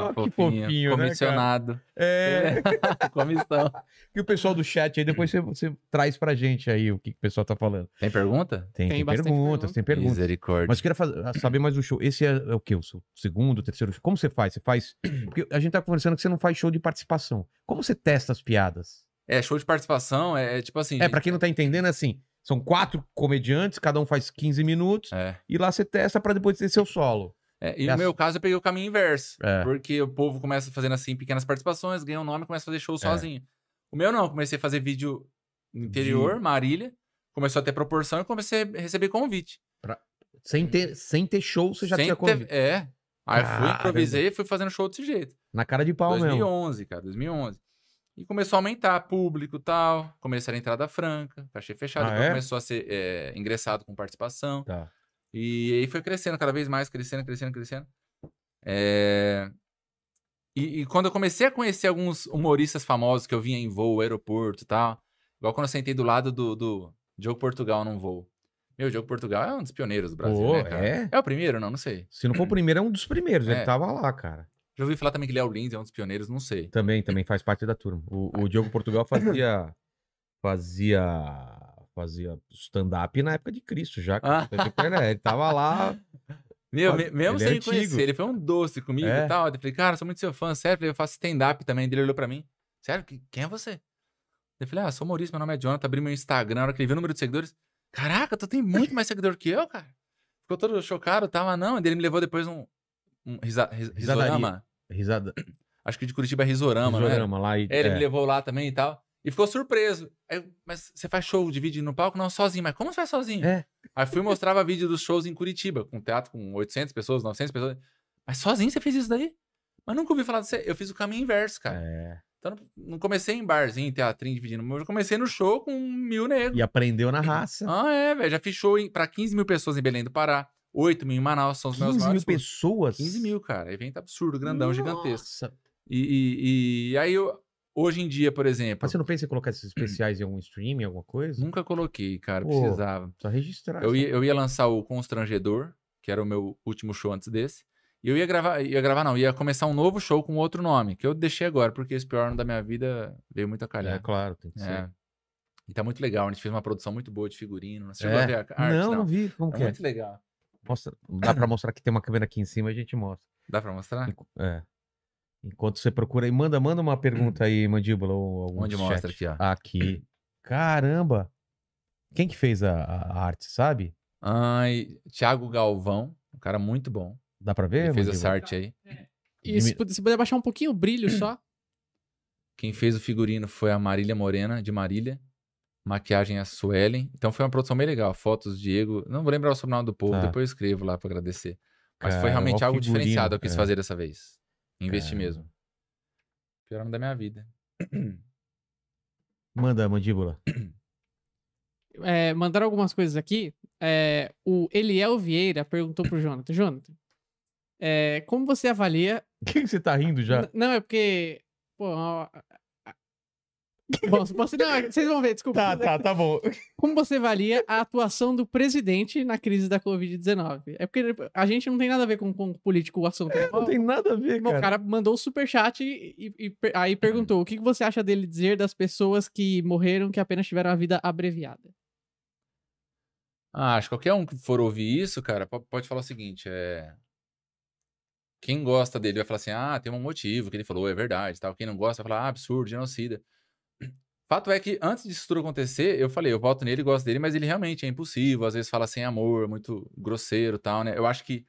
Ah, que fofinho, né, cara? Comissionado. É. Comissão. E o pessoal do chat aí, depois você, você traz pra gente aí o que, que o pessoal tá falando. Tem pergunta? Tem, Tem tem perguntas, pergunta. tem perguntas. Misericórdia. Mas eu queria fazer- saber mais do show. Esse é, é o quê? O seu segundo, terceiro show? Como você faz? Você faz. Porque a gente tá conversando que você não faz show de participação. Como você testa as piadas? É, show de participação é, é tipo assim. É, pra quem não tá entendendo, é assim: são quatro comediantes, cada um faz 15 minutos, É. e lá você testa pra depois ter seu solo. É, e É no a- meu caso, eu peguei o caminho inverso. É. Porque o povo começa fazendo assim pequenas participações, ganha um nome e começa a fazer show É. sozinho. O meu não, comecei a fazer vídeo no interior, Marília. Começou a ter proporção e comecei a receber convite. Sem ter, sem ter show, você já Sem tinha ter- convite. É. Aí eu fui, improvisei e fui fazendo show desse jeito. Na cara de pau mesmo. 2011, cara, 2011. E começou a aumentar público e tal. Começaram a entrada franca, cachê fechado. Ah, depois é? começou a ser é, ingressado com participação. Tá. E aí foi crescendo cada vez mais, crescendo, crescendo, crescendo. É, E, e quando eu comecei a conhecer alguns humoristas famosos que eu vinha em voo, aeroporto e tal, igual quando eu sentei do lado do, do Diogo Portugal num voo. Meu, o Diogo Portugal é um dos pioneiros do Brasil, Pô, né, cara? é? É o primeiro? Não, não sei. Se não for o primeiro, é um dos primeiros. Ele É. tava lá, cara. Já ouvi falar também que Léo Lins é um dos pioneiros, não sei. Também, também faz parte da turma. O, o Diogo Portugal fazia. Fazia. Fazia stand-up na época de Cristo já. cara. Tipo, ele, é, tava lá. Meu, mesmo ele é sem antigo. conhecer, ele foi um doce comigo É. e tal. Eu falei, cara, sou muito seu fã, sério. Eu faço stand-up também. Ele olhou pra mim, sério, que- quem é você? Eu falei, ah, sou Maurício, meu nome é Jonathan. Abri meu Instagram, na hora que ele viu o número de seguidores. Caraca, tu tem muito mais seguidor que eu, cara. Ficou todo chocado, tava, não. Ele me levou depois um, um risa, ris- risorama. Risada. Acho que de Curitiba é risorama, né? Risorama lá e. É, ele é. me levou lá também e tal. E ficou surpreso. Aí eu, mas você faz show de vídeo no palco? Não, sozinho. Mas como você faz sozinho? É. Aí fui e mostrava vídeo dos shows em Curitiba, com teatro com 800 pessoas, 900 pessoas. Mas sozinho você fez isso daí? Mas nunca ouvi falar disso. Eu fiz o caminho inverso, cara. É. Então não- comecei em barzinho, teatrinho, dividindo. Eu comecei no show com mil negros. E aprendeu na raça. Ah, é, velho. Já fiz show em, pra 15 mil pessoas em Belém do Pará. 8 mil em Manaus, são os meus 15 mil maiores. pessoas. 15 mil, cara. Evento absurdo, grandão, gigantesco. Nossa. E, e- e aí eu, hoje em dia, por exemplo, Mas você não pensa em colocar esses especiais em algum stream, alguma coisa? nunca coloquei, cara. Pô, Precisava. Só registrar. Eu ia, eu ia lançar o Constrangedor, que era o meu último show antes desse. E eu ia gravar, ia gravar não, ia começar um novo show com outro nome, que eu deixei agora, porque esse pior ano da minha vida veio muito a É, calhar. claro, tem que É. ser. E tá muito legal, a gente fez uma produção muito boa de figurino. Você chegou É. a ver a arte? não, não, vi. Como É que é? muito legal. Mostra, dá pra mostrar que tem uma câmera aqui em cima, a gente mostra. Dá pra mostrar? Enqu- É. Enquanto você procura aí, manda, manda uma pergunta aí, mandíbula. Ou algum Onde chat. mostra aqui, ó? Aqui. Caramba! Quem que fez a, a- arte, sabe? Ai, Thiago Galvão. Um cara muito bom. Dá pra ver? Ele fez Mandíbula? essa arte aí. E se se puder baixar um pouquinho o brilho só. Quem fez o figurino foi a Marília Morena, de Marília. Maquiagem a Suelen. Então foi uma produção bem legal. Fotos, Diego. Não vou lembrar o sobrenome do povo, Tá. depois eu escrevo lá pra agradecer. Mas Cara, foi realmente algo figurino, diferenciado eu quis é. fazer dessa vez. Investi Caramba. mesmo. Pior ano da minha vida. Manda, mandíbula. É, mandaram algumas coisas aqui. É, o Eliel Vieira perguntou pro Jonathan. Jonathan, é, como você avalia... O que, que você tá rindo já? N- Não, é porque... Pô, Bom, você, não, vocês vão ver, desculpa. Tá, tá, tá bom. Como você avalia a atuação do presidente na crise da Covid-19? É porque a gente não tem nada a ver com, com político o assunto. né? Não tem nada a ver, Bom, o cara. cara mandou o superchat e, e, e aí perguntou: o que que você acha dele dizer das pessoas que morreram que apenas tiveram a vida abreviada? Ah, acho que qualquer um que for ouvir isso, cara, po- pode falar o seguinte, é... Quem gosta dele vai falar assim, ah, tem um motivo que ele falou, é verdade, tal. Quem não gosta vai falar, ah, absurdo, genocida. Fato é que antes disso tudo acontecer, eu falei, eu voto nele, gosto dele, mas ele realmente é impulsivo, às vezes fala sem amor, muito grosseiro, tal, né? Eu acho que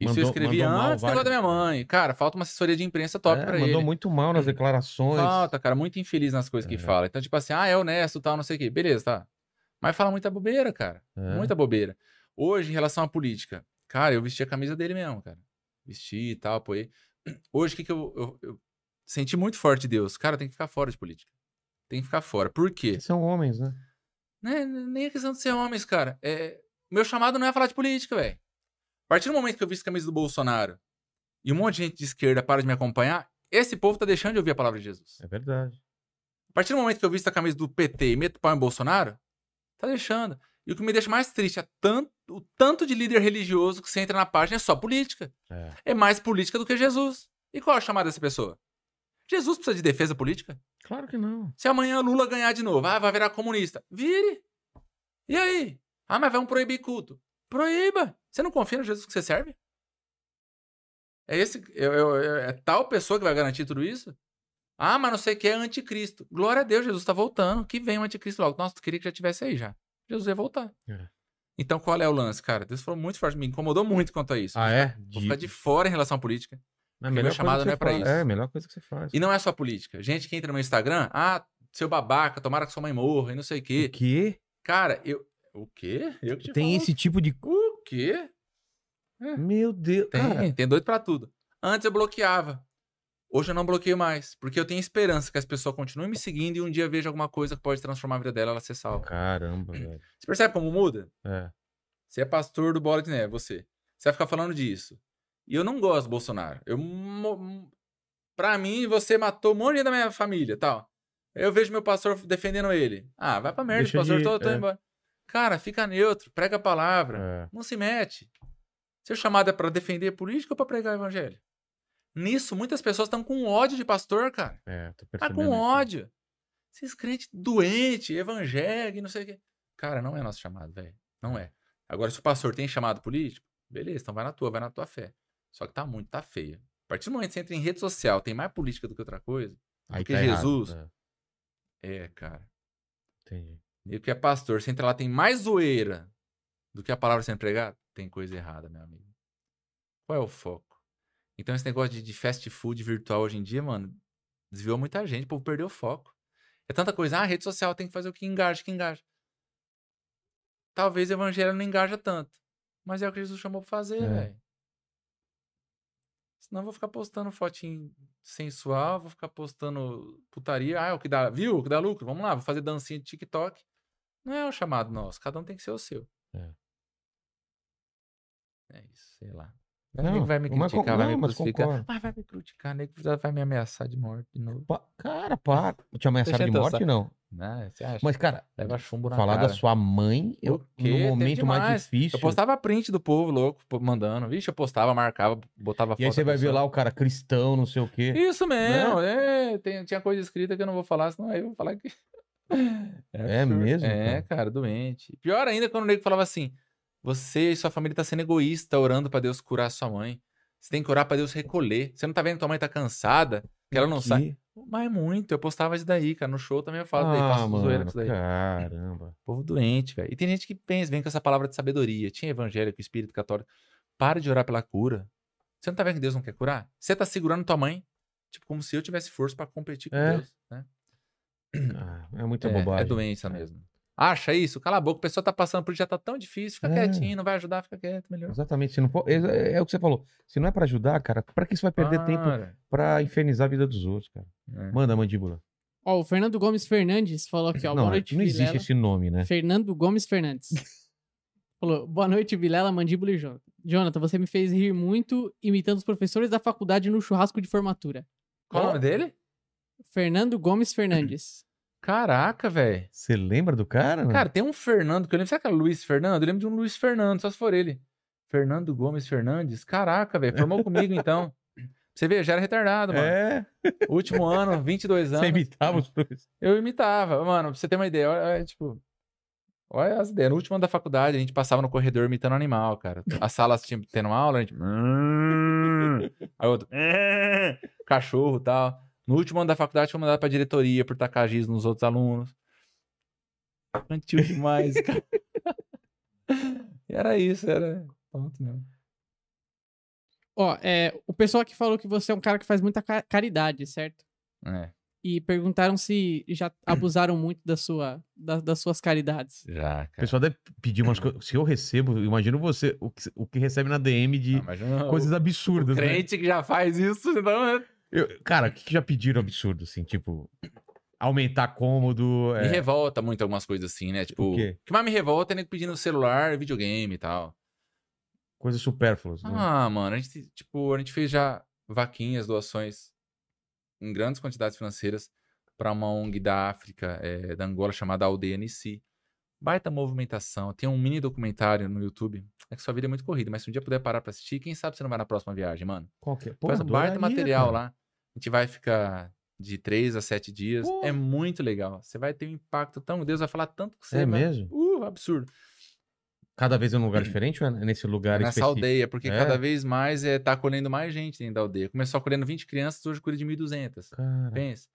isso Mandou- eu escrevi mandou mal antes do negócio da minha mãe. Cara, falta uma assessoria de imprensa top É, pra mandou ele. muito mal nas declarações. Falta, cara, muito infeliz nas coisas que É. fala. Então, tipo assim, ah, é honesto, tal, não sei o quê. Beleza, tá. Mas fala muita bobeira, cara. É. Muita bobeira. Hoje, em relação à política, cara, eu vesti a camisa dele mesmo, cara. Vesti e tal, apoiei. Hoje, o que, que eu, eu- eu senti muito forte de Deus? Cara, tem que ficar fora de política. Tem que ficar fora. Por quê? São homens, né? Não é nem a questão de ser homens, cara. É... Meu chamado não é falar de política, velho. A partir do momento que eu visto a camisa do Bolsonaro e um monte de gente de esquerda para de me acompanhar, esse povo tá deixando de ouvir a palavra de Jesus. É verdade. A partir do momento que eu visto a camisa do PT e meto pau em Bolsonaro, tá deixando. E o que me deixa mais triste é tanto, o tanto de líder religioso que você entra na página é só política. É. É mais política do que Jesus. E qual é a chamada dessa pessoa? Jesus precisa de defesa política? Claro que não. Se amanhã Lula ganhar de novo, ah, vai virar comunista. Vire. E aí? Ah, mas vamos proibir culto. Proíba. Você não confia no Jesus que você serve? É esse, é, é- é tal pessoa que vai garantir tudo isso? Ah, mas não sei o que é anticristo. Glória a Deus, Jesus tá voltando. Que vem o anticristo logo. Nossa, tu queria que já tivesse aí já. Jesus ia voltar. É. Então qual é o lance, cara? Deus falou muito forte, me incomodou muito quanto a isso. Ah, é? Vou ficar de fora em relação à política. É a melhor que não é pra faz. isso. É, a melhor coisa que você faz. E não é só política. Gente que entra no meu Instagram, ah, seu babaca, tomara que sua mãe morra e não sei o quê. O quê? Cara, eu. O quê? Eu que te Tem falo. esse tipo de. O quê? Meu Deus. Tem, Cara, tem doido pra tudo. Antes eu bloqueava. Hoje eu não bloqueio mais. Porque eu tenho esperança que as pessoas continuem me seguindo e um dia veja alguma coisa que pode transformar a vida dela, ela ser salva. Caramba, velho. Você percebe como muda? É. Você é pastor do Bola de Neve, você. Você vai ficar falando disso. E eu não gosto do Bolsonaro. Eu. Pra mim, você matou um monte da minha família tal. Eu vejo meu pastor defendendo ele. Ah, vai pra merda, Deixa pastor, de- tô, tô é. embora. Cara, fica neutro, prega a palavra. É. Não se mete. Seu chamado é pra defender política ou pra pregar o evangelho? Nisso, muitas pessoas estão com ódio de pastor, cara. É, tô Tá percebendo. com isso. ódio. Esses crentes doentes, evangélicos, não sei o quê. Cara, não é nosso chamado, velho. Não é. Agora, se o pastor tem chamado político, beleza, então vai na tua, vai na tua fé. Só que tá muito, tá feia. A partir do momento que você entra em rede social, tem mais política do que outra coisa. Aí Porque tá errado. Jesus- É, cara. entendi. E o que é pastor, você entra lá, tem mais zoeira do que a palavra sendo pregada, tem coisa errada, meu amigo. Qual é o foco? Então, esse negócio de, de fast food virtual hoje em dia, mano, desviou muita gente, o povo perdeu o foco. É tanta coisa, ah, rede social tem que fazer o que engaja, que engaja. Talvez o evangelho não engaja tanto. Mas é o que Jesus chamou pra fazer, É. velho. Senão eu vou ficar postando fotinho sensual, vou ficar postando putaria. Ah, é o que dá, viu? O que dá lucro? Vamos lá, vou fazer dancinha de TikTok. Não é o chamado nosso, cada um tem que ser o seu. É. É isso, sei lá. Não, nego vai me mas criticar, vai não, me mas crucificar. concordo. Mas vai me criticar, nego vai me ameaçar de morte de novo. Pa- Cara, para. Te ameaçaram Deixa de morte, dançar. não. Né? Você acha? Mas, cara, Leva chumbo na falar cara. da sua mãe, eu, no momento mais difícil. Eu postava print do povo louco, mandando. Vixe, eu postava, marcava, botava foto. E aí você vai ver lá o cara cristão, não sei o quê. Isso mesmo, é. tem- tinha coisa escrita que eu não vou falar, senão aí eu vou falar que. É absurdo. mesmo, É, cara, doente. Pior ainda quando o nego falava assim: você e sua família tá sendo egoísta orando pra Deus curar sua mãe. Você tem que orar pra Deus recolher. Você não tá vendo que tua mãe tá cansada, que ela não Que- sai. Mas muito, eu postava isso daí, cara. No show também eu falo daí, Ah, faço zoeira com mano, isso daí. caramba. Povo doente, velho. E tem gente que pensa, vem com essa palavra de sabedoria. Tinha evangélico, espírito católico. Para de orar pela cura. Você não tá vendo que Deus não quer curar? Você tá segurando tua mãe, tipo, como se eu tivesse força pra competir com É. Deus, né? Ah, é muita É, bobagem. é doença mesmo. Acha isso? Cala a boca, a pessoa tá passando por isso, já tá tão difícil, fica É. quietinho, não vai ajudar, fica quieto, melhor. Exatamente. Se não for, é, é o que você falou. Se não é pra ajudar, cara, pra que você vai perder tempo Para. pra infernizar a vida dos outros, cara? É. Manda, mandíbula. Ó, o Fernando Gomes Fernandes falou aqui, ó. não, boa noite, não existe Vilela. esse nome, né? Fernando Gomes Fernandes. Falou, boa noite, Vilela, Mandíbula e Jonathan. Jonathan, você me fez rir muito imitando os professores da faculdade no churrasco de formatura. Qual o nome dele? Fernando Gomes Fernandes. Caraca, velho. Você lembra do cara? Cara, tem um Fernando que eu lembro. Será que é Luiz Fernando? Eu lembro de um Luiz Fernando, só se for ele. Fernando Gomes Fernandes. Caraca, velho. Formou comigo então. Você vê, já era retardado, mano. É, Último ano, 22 você anos. imitava os professores. Eu imitava. Mano, pra você ter uma ideia, olha, olha, tipo. Olha as ideias. No último ano da faculdade, a gente passava no corredor imitando animal, cara. As salas tinham tendo uma aula, a gente. Aí outro. Cachorro e tal. No último ano da faculdade, foi mandado pra diretoria por tacar giz nos outros alunos. Infantil demais, cara. E era isso, era. Pronto mesmo. Ó, é, o pessoal aqui falou que você é um cara que faz muita ca- caridade, certo? É, E perguntaram se já abusaram muito da sua, da- das suas caridades. já, O cara. pessoal deve pedir umas coisas. Se eu recebo, imagino você, o que, o que recebe na DM de Ah, não- coisas o absurdas, né? crente que já faz isso, não é. Eu- cara, o que, que já pediram absurdo, assim? Tipo, aumentar cômodo. Me É, revolta muito algumas coisas assim, né? Tipo, O quê? que mais me revolta é nego pedindo celular, videogame e tal. coisas supérfluas. né? Ah, mano, a gente, tipo, a gente fez já vaquinhas, doações em grandes quantidades financeiras pra uma ONG da África, eh, da Angola, chamada Aldeia Nissi. Baita movimentação. Tem um mini documentário no YouTube. É que sua vida é muito corrida, mas se um dia puder parar pra assistir, quem sabe você não vai na próxima viagem, mano. Qual que é? Faz um baita material cara. lá. A gente vai ficar de três a sete dias. Pô. É muito legal. Você vai ter um impacto tão. Deus vai falar tanto com você. É vai- mesmo? Uh, absurdo. Cada vez é um lugar diferente ou é nesse lugar nessa específico? aldeia, porque É? cada vez mais é, tá acolhendo mais gente dentro da aldeia. Começou acolhendo 20 crianças, hoje cuida de 1.200. Cara, Pensa.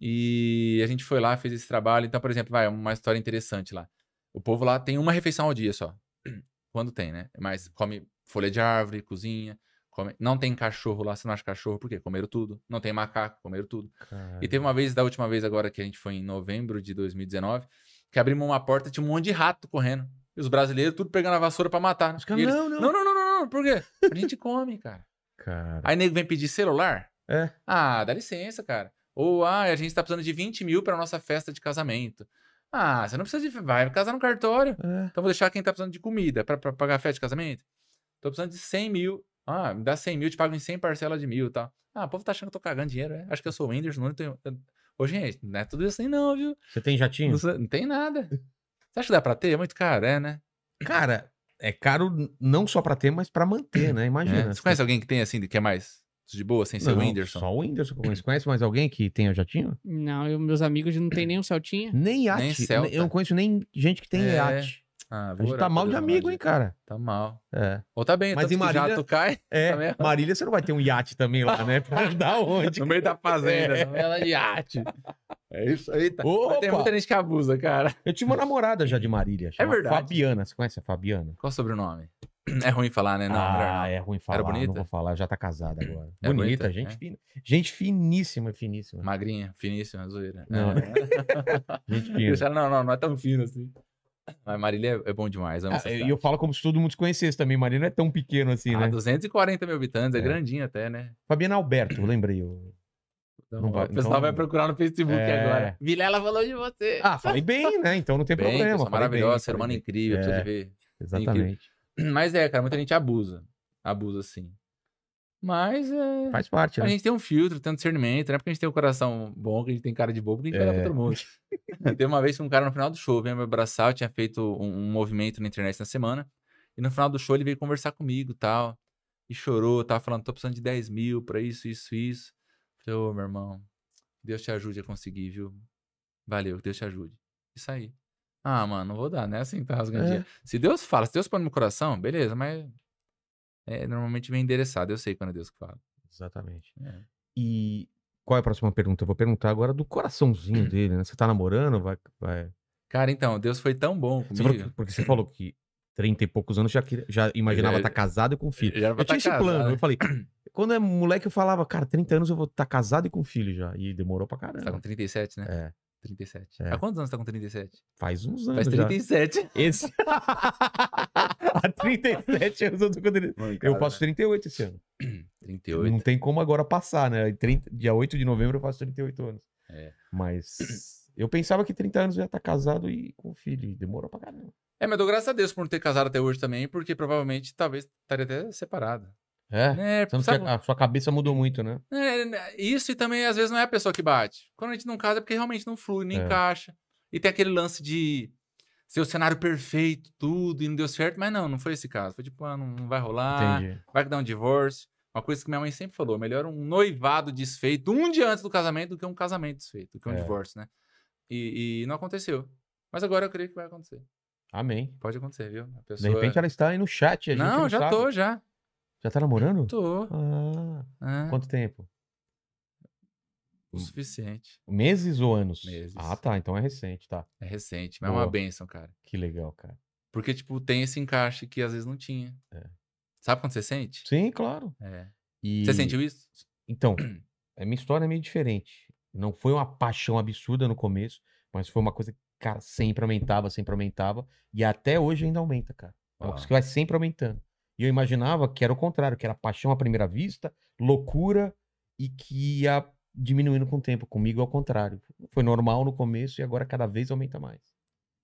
E a gente foi lá, fez esse trabalho. Então, por exemplo, vai, uma história interessante lá. O povo lá tem uma refeição ao dia só. Quando tem, né? Mas come folha de árvore, cozinha. Come- Não tem cachorro lá, você não acha cachorro, por quê? Comeram tudo. Não tem macaco, comeram tudo. cara. E teve uma vez, da última vez agora, que a gente foi em novembro de 2019, que abrimos uma porta tinha um monte de rato correndo. E os brasileiros tudo pegando a vassoura pra matar. né? Eles, não, não. não, não, não, não, não, por quê? A gente come, cara. Cara. Aí nego vem pedir celular. É. Ah, dá licença, cara. Ou, ah, a gente tá precisando de 20 mil pra nossa festa de casamento. Ah, você não precisa de. Vai casar no cartório. É. Então vou deixar quem tá precisando de comida pra, pra pagar a festa de casamento. Tô precisando de 100 mil. Ah, me dá 100 mil, te pago em 100 parcelas de mil e tal. Ah, o povo tá achando que eu tô cagando dinheiro, é? Acho que eu sou o Whindersson, não tenho. Ô, gente, não é tudo isso assim, não, viu? Você tem jatinho? Não, não tem nada. Você acha que dá pra ter? É muito caro, é, né? Cara, é caro não só pra ter, mas pra manter, né? É. Imagina. Você conhece alguém que tem assim, que é mais de boa, sem ser o Não, Whindersson? Só o Whindersson conheço. Conhece mais alguém que tenha jatinho? Não, eu, meus amigos não tem nem um Celtinha. Nem iate. Nem Celta. Eu não conheço nem gente que tem É. iate. Ah, A gente tá mal de amigo, hein, cara? Tá mal. É. Ou tá bem, Mas em Marília- jato cai É, Tá? Marília, você não vai ter um iate também lá, né? Pra ajudar onde? no meio da fazenda, É. no meio de iate. É isso aí. Tá. Tem muita gente que abusa, cara. Eu tinha uma namorada já de Marília. chama verdade. Fabiana. Você conhece a Fabiana? Qual o sobrenome? É ruim falar, né? Não, ah, não. é ruim falar. bonita? Não vou falar. Já tá casada agora. É bonita, bonita, gente é? fina. Gente finíssima, finíssima. Magrinha, finíssima, zoeira. Não. É. Gente fina. Não, não, não é tão fino assim. Mas Marília é, é bom demais. Ah, e cidade. eu falo como se todo mundo se conhecesse também. Marília não é tão pequeno assim, Ah, né? 240 mil habitantes, é, É. grandinho até, né? Fabiana Alberto, eu lembrei. o- Então, Não vai- o pessoal então- vai procurar no Facebook É. agora. Vilela falou de você. Ah, falei bem, né? Então não tem Bem, problema. maravilhosa, ser humano incrível, É. precisa de ver. Exatamente. Mas é, cara, muita gente abusa. Abusa sim. Mas é. Faz parte, A né? gente tem um filtro, tem um discernimento, não é porque a gente tem um coração bom, que a gente tem cara de bobo, que a gente vai dar pra É. todo mundo. Teve uma vez que um cara no final do show veio me abraçar, eu tinha feito um, um movimento na internet na semana, e no final do show ele veio conversar comigo e tal, e chorou, tava falando, tô precisando de 10 mil pra isso, isso, isso. Falei, ô meu irmão, Deus te ajude a conseguir, viu? Valeu, Deus te ajude. Isso aí. Ah, mano, não vou dar, né? Assim, tá rasgando É. Se Deus fala, se Deus põe no meu coração, beleza, mas é, normalmente vem endereçado, eu sei quando é Deus que fala. Exatamente. É. E qual é a próxima pergunta? Eu vou perguntar agora do coraçãozinho dele, né? Você tá namorando? Vai. vai... Cara, então, Deus foi tão bom Você falou comigo. que- porque você falou que 30 e poucos anos, já, já imaginava estar casado e com filho. Já Eu tinha tá esse casado, plano. Eu falei, quando é moleque, eu falava, cara, 30 anos eu vou estar casado e com filho já. E demorou pra Você tá caramba. com 37, né? É, 37. É. Há quantos anos você tá com 37? faz uns anos Faz já. 37. Esse... Há 37 anos eu tô com 30. Eu faço 38 esse ano. 38. Não tem como agora passar, né? Em 30 Dia 8 de novembro eu faço 38 anos. É. Mas eu pensava que 30 anos eu ia estar casado e com filho. E demorou pra caramba. É, mas eu dou graças a Deus por não ter casado até hoje também, porque provavelmente talvez estaria até separado. É? É, sabe- a sua cabeça mudou muito, né? É, isso e também às vezes não é a pessoa que bate. Quando a gente não casa é porque realmente não flui, nem É. encaixa. E tem aquele lance de ser o cenário perfeito, tudo, e não deu certo, mas não, não foi esse caso. Foi tipo, ah, não não vai rolar, Entendi. vai dar um divórcio. Uma coisa que minha mãe sempre falou: melhor um noivado desfeito um dia antes do casamento do que um casamento desfeito, do que um É. divórcio, né? E, e não aconteceu. Mas agora eu creio que vai acontecer. Amém. Pode acontecer, viu? A De pessoa... repente ela está aí no chat. A gente Não, não, já sabe. tô, já. Já tá namorando? Tô. Ah, Ah, quanto tempo? o suficiente. Meses ou anos? Meses. Ah, tá. Então é recente, tá. É recente, mas é Boa. uma benção, cara. Que legal, cara. Porque, tipo, tem esse encaixe que às vezes não tinha. É. Sabe quando você sente? Sim, claro. É. E... Você sentiu isso? Então, a minha história é meio diferente. Não foi uma paixão absurda no começo, mas foi uma coisa que, cara, sempre aumentava, sempre aumentava. E até hoje ainda aumenta, cara. É uma coisa que vai sempre aumentando. E eu imaginava que era o contrário, que era paixão à primeira vista, loucura e que ia diminuindo com o tempo. Comigo é o contrário. Foi normal no começo e agora cada vez aumenta mais.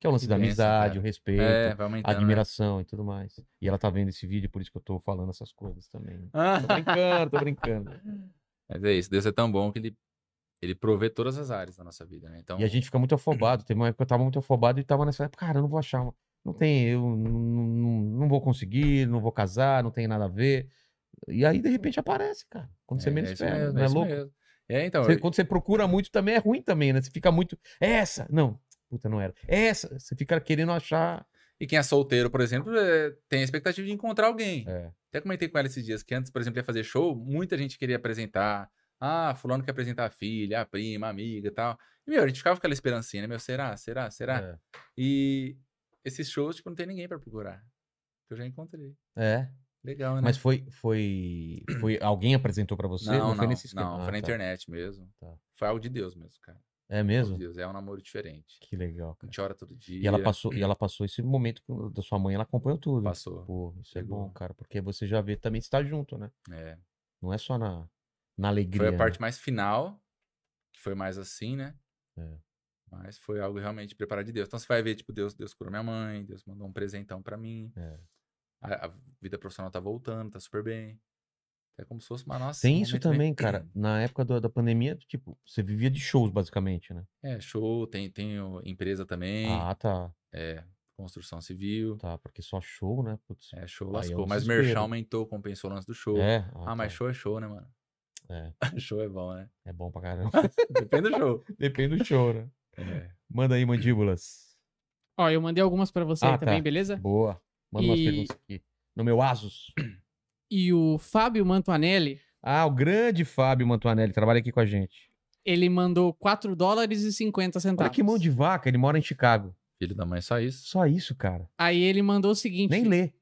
Que é o lance Que da amizade, cara. o respeito, É, a né? admiração e tudo mais. E ela tá vendo esse vídeo, por isso que eu tô falando essas coisas também. Né? Tô brincando, tô brincando. Mas é isso. Deus é tão bom que ele, ele provê todas as áreas da nossa vida, né? Então, E a gente fica muito afobado. Teve uma época que eu tava muito afobado e tava nessa época, cara, eu não vou achar. uma- Não tem, eu não, não, não vou conseguir, não vou casar, não tem nada a ver. E aí, de repente, aparece, cara. Quando você é, menos é espera, mesmo, não é é louco? mesmo. É, então, Você- quando você procura muito também é ruim também, né? Você fica muito. Essa! Não, puta, não era. Essa! Você fica querendo achar. e quem é solteiro, por exemplo, é, tem a expectativa de encontrar alguém. É. Até comentei com ela esses dias que antes, por exemplo, ia fazer show, muita gente queria apresentar. Ah, fulano quer apresentar a filha, a prima, a amiga e tal. E, meu, a gente ficava com aquela esperancinha, né? Meu, será? Será? Será? É. E esses shows, tipo, não tem ninguém pra procurar. Eu já encontrei. É. Legal, né? Mas foi. Foi. Foi. Alguém apresentou pra você? não, não, foi nesse esquema. não, Ah, foi na tá. internet mesmo. Tá. Foi algo de Deus mesmo, cara. É mesmo? Deus, é um namoro diferente. Que legal, A cara. gente ora todo dia. E ela passou, e ela passou esse momento da sua mãe, ela acompanhou tudo. Passou. Pô, isso é Pegou. bom, cara, porque você já vê também está junto, né? É. Não é só na, na alegria. Foi a né? parte mais final, que foi mais assim, né? É. Mas foi algo realmente preparado de Deus. Então você vai ver, tipo, Deus, Deus curou minha mãe, Deus mandou um presentão pra mim. É. A, a vida profissional tá voltando, tá super bem. É como se fosse uma nossa. Tem um isso momento bem- também, cara. Na época do- da pandemia, tipo, você vivia de shows, basicamente, né? É, show, tem, tem empresa também, Ah, tá. é, construção civil. Tá, porque só show, né? Putz. É, show Aí é um lascou. mas merchan aumentou, compensou o lance do show. É. Ah, mas tá. show é show, né, mano? É, show é bom, né? é bom pra caramba. Depende do show. Depende do show, né? É. Manda aí, mandíbulas. Ó, eu mandei algumas pra você Ah, aí também, tá. beleza? Boa. Manda umas E- perguntas aqui. No meu Asus. E o Fábio Mantuanelli, Ah, o grande Fábio Mantuanelli trabalha aqui com a gente. ele mandou 4 dólares e 50 Olha centavos. que mão de vaca, ele mora em Chicago. Filho da mãe, só isso. Só isso, cara. Aí ele mandou o seguinte. Nem lê.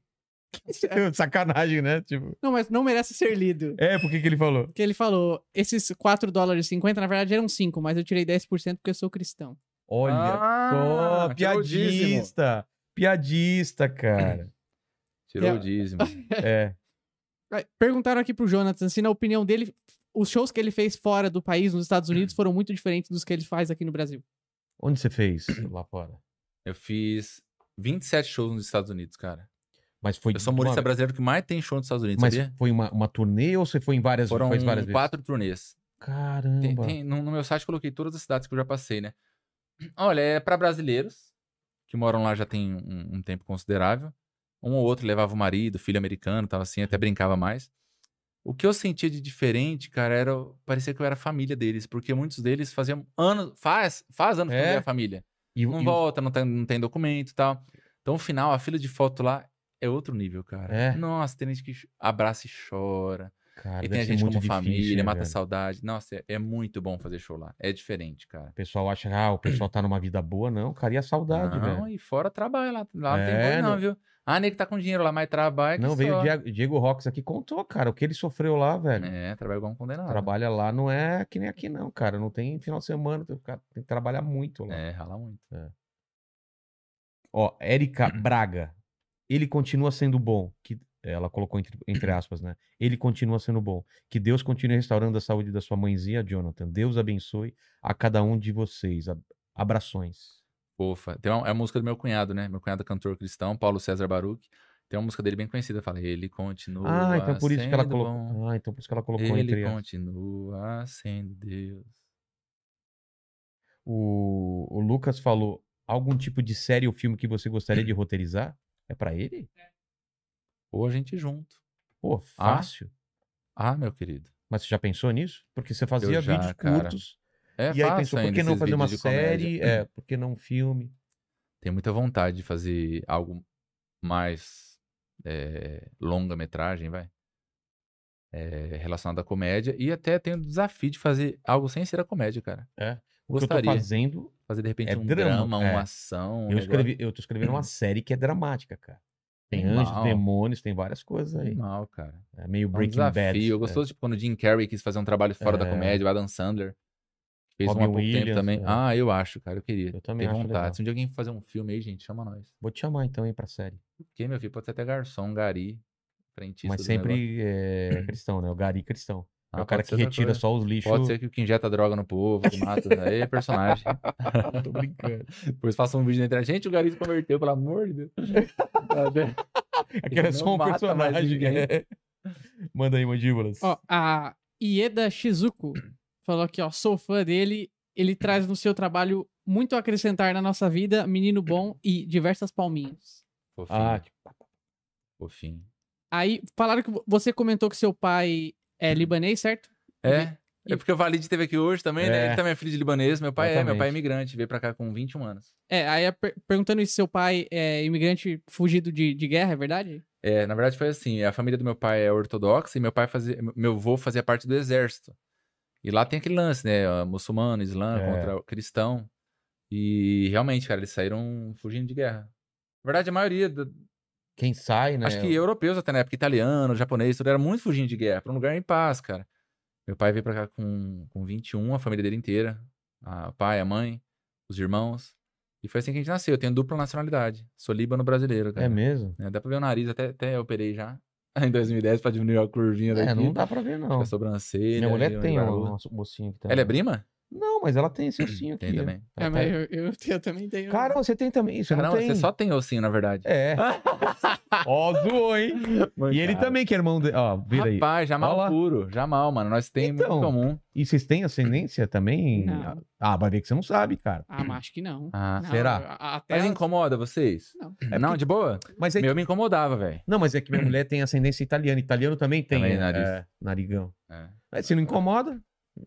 Sacanagem, né? Tipo. Não, mas não merece ser lido. É, por que que ele falou? Porque ele falou, esses 4 dólares e 50, na verdade eram 5, mas eu tirei 10% porque eu sou cristão. Olha Ah, só, piadista. Piadista, cara. Tirou É. o dízimo. É. Perguntaram aqui pro Jonathan se, na opinião dele, os shows que ele fez fora do país, nos Estados Unidos, foram muito diferentes dos que ele faz aqui no Brasil. Onde você fez lá fora? Eu fiz 27 shows nos Estados Unidos, cara. Mas foi. Eu sou o de uma- humorista brasileiro que mais tem show nos Estados Unidos, Mas sabia? foi uma, uma turnê ou você foi em várias, Foram várias vezes? quatro turnês. Caramba. Tem- tem- no, no meu site coloquei todas as cidades que eu já passei, né? Olha, é pra brasileiros que moram lá já tem um, um tempo considerável. Um ou outro levava o marido, filho americano, tava assim, até brincava mais. O que eu sentia de diferente, cara, era. Parecia que eu era família deles, porque muitos deles faziam anos. Faz, faz anos que É? não é família. E, Não e- volta, não tem, não tem documento e tal. Então, o final, a fila de foto lá é outro nível, cara. É? Nossa, tem gente que abraça e chora. Cara, E tem a gente como difícil, família, né, mata velho? saudade. Nossa, é, é muito bom fazer show lá. É diferente, cara. O pessoal acha, ah, o pessoal tá numa vida boa. Não, cara, e a saudade, não, velho? e fora trabalho lá. Lá não tem É, boi não, não- viu? Ah, nego tá com dinheiro lá, mas trabalha que Não, veio só. o Diego, Diego Rox aqui, contou, cara, o que ele sofreu lá, velho. É, trabalha igual um condenado. Trabalha lá não é que nem aqui, não, cara. Não tem final de semana, tem que tem que trabalhar muito lá. É, rala muito. Ó, Érica Braga. Ele continua sendo bom. Que ela colocou entre, entre aspas, né? Ele continua sendo bom. Que Deus continue restaurando a saúde da sua mãezinha, Jonathan. Deus abençoe a cada um de vocês. Ab- Abrações. Fofa. Tem uma, é a música do meu cunhado, né? Meu cunhado é cantor cristão, Paulo César Baruch. Tem uma música dele bem conhecida. Fala, ele continua Ah, então por isso que ela colocou. bom. Ah, então por isso que ela colocou Ele entre aspas. continua sendo Deus. O, o Lucas falou: algum tipo de série ou filme que você gostaria de roteirizar? É pra ele? Ou a gente junto. Pô, Ah. fácil. Ah, meu querido. Mas você já pensou nisso? Porque você fazia Eu já, vídeos cara. curtos. É e aí pensou, por que não fazer uma série? É, por que não um filme? Tenho muita vontade de fazer algo mais é, longa-metragem, vai. É, relacionado à comédia. E até tenho o desafio de fazer algo sem ser a comédia, cara. É. O que eu tô Gostaria. fazendo, Fazer, de repente, É um drama, drama, é. uma ação. um eu, escrevi, eu tô escrevendo uma série que é dramática, cara. Tem anjos, demônios, tem várias coisas aí. Mal, cara. É meio É um Breaking. Bad. Eu é. gostoso, tipo, quando o Jim Carrey quis fazer um trabalho fora da É. comédia, o Adam Sandler. Fez Robin um há pouco tempo também. é. Ah, eu acho, cara. Eu queria. Eu também Tenho acho vontade. legal. Se um dia alguém fazer um filme aí, gente, chama nós. Vou te chamar então aí pra série. Porque, meu filho, pode ser até garçom, gari, frentista Mas sempre é, cristão, né? O Gari cristão. É Ah, o cara que retira coisa. só os lixos. Pode ser que o que injeta droga no povo, que mata. Aí é personagem. Tô brincando. Depois faça um vídeo na internet. Gente, o Gari se converteu, pelo amor de Deus. Aquele é só um personagem. ninguém. é. Manda aí, mandíbulas. Ó, a Ieda Shizuko falou aqui, ó, sou fã dele. Ele traz no seu trabalho muito a acrescentar na nossa vida, menino bom e diversas palminhas. Fofinho. Ah, que fofinho. Aí, falaram que você comentou que seu pai é libanês, certo? É. E- É porque o Valide esteve aqui hoje também, né? É. Ele também é filho de libanês. Meu pai é, meu pai é Exatamente. imigrante. Veio pra cá com 21 anos. É, aí é per- perguntando se seu pai é imigrante fugido de, de guerra, é verdade? É, na verdade foi assim, a família do meu pai é ortodoxa e meu pai fazia, meu avô fazia parte do exército. E lá tem aquele lance, né, muçulmano, islã É. contra o cristão. E realmente, cara, eles saíram fugindo de guerra. Na verdade, a maioria, do- Quem sai, né? acho que europeus até na época, italiano, japonês, tudo era muito fugindo de guerra, pra um lugar em paz, cara. Meu pai veio pra cá com, com 21, a família dele inteira, a- o pai, a mãe, os irmãos. E foi assim que a gente nasceu, eu tenho dupla nacionalidade, sou líbano brasileiro, cara. É mesmo? É, dá pra ver o nariz, até, até eu operei já. Em 2010 pra diminuir a curvinha daqui. É, não dá pra ver, não. A sobrancelha. Minha mulher tem uma, uma mocinha aqui também. Ela é prima? Não, mas ela tem esse ossinho aqui. Tem também. Ela é, tá- mas eu, eu, eu também tenho. Cara, você tem também, você não Caramba, tem. você só tem ossinho, na verdade. É. Ó, zoou, hein? E ele também, que é irmão dele. Ó, vira aí. Rapaz, Jamal Olha lá. puro. Jamal, mano. Nós temos Então. muito comum. E vocês têm ascendência também? Não. Ah, vai ver que você não sabe, cara. Ah, mas acho que não. Ah, Não, será? Até Mas as- incomoda vocês? Não. É não, de boa? Mas é que... Meu me incomodava, velho. Não, mas é que minha mulher tem ascendência italiana. Italiano também tem. Também, é, nariz. é, narigão. É. Mas se não incomoda,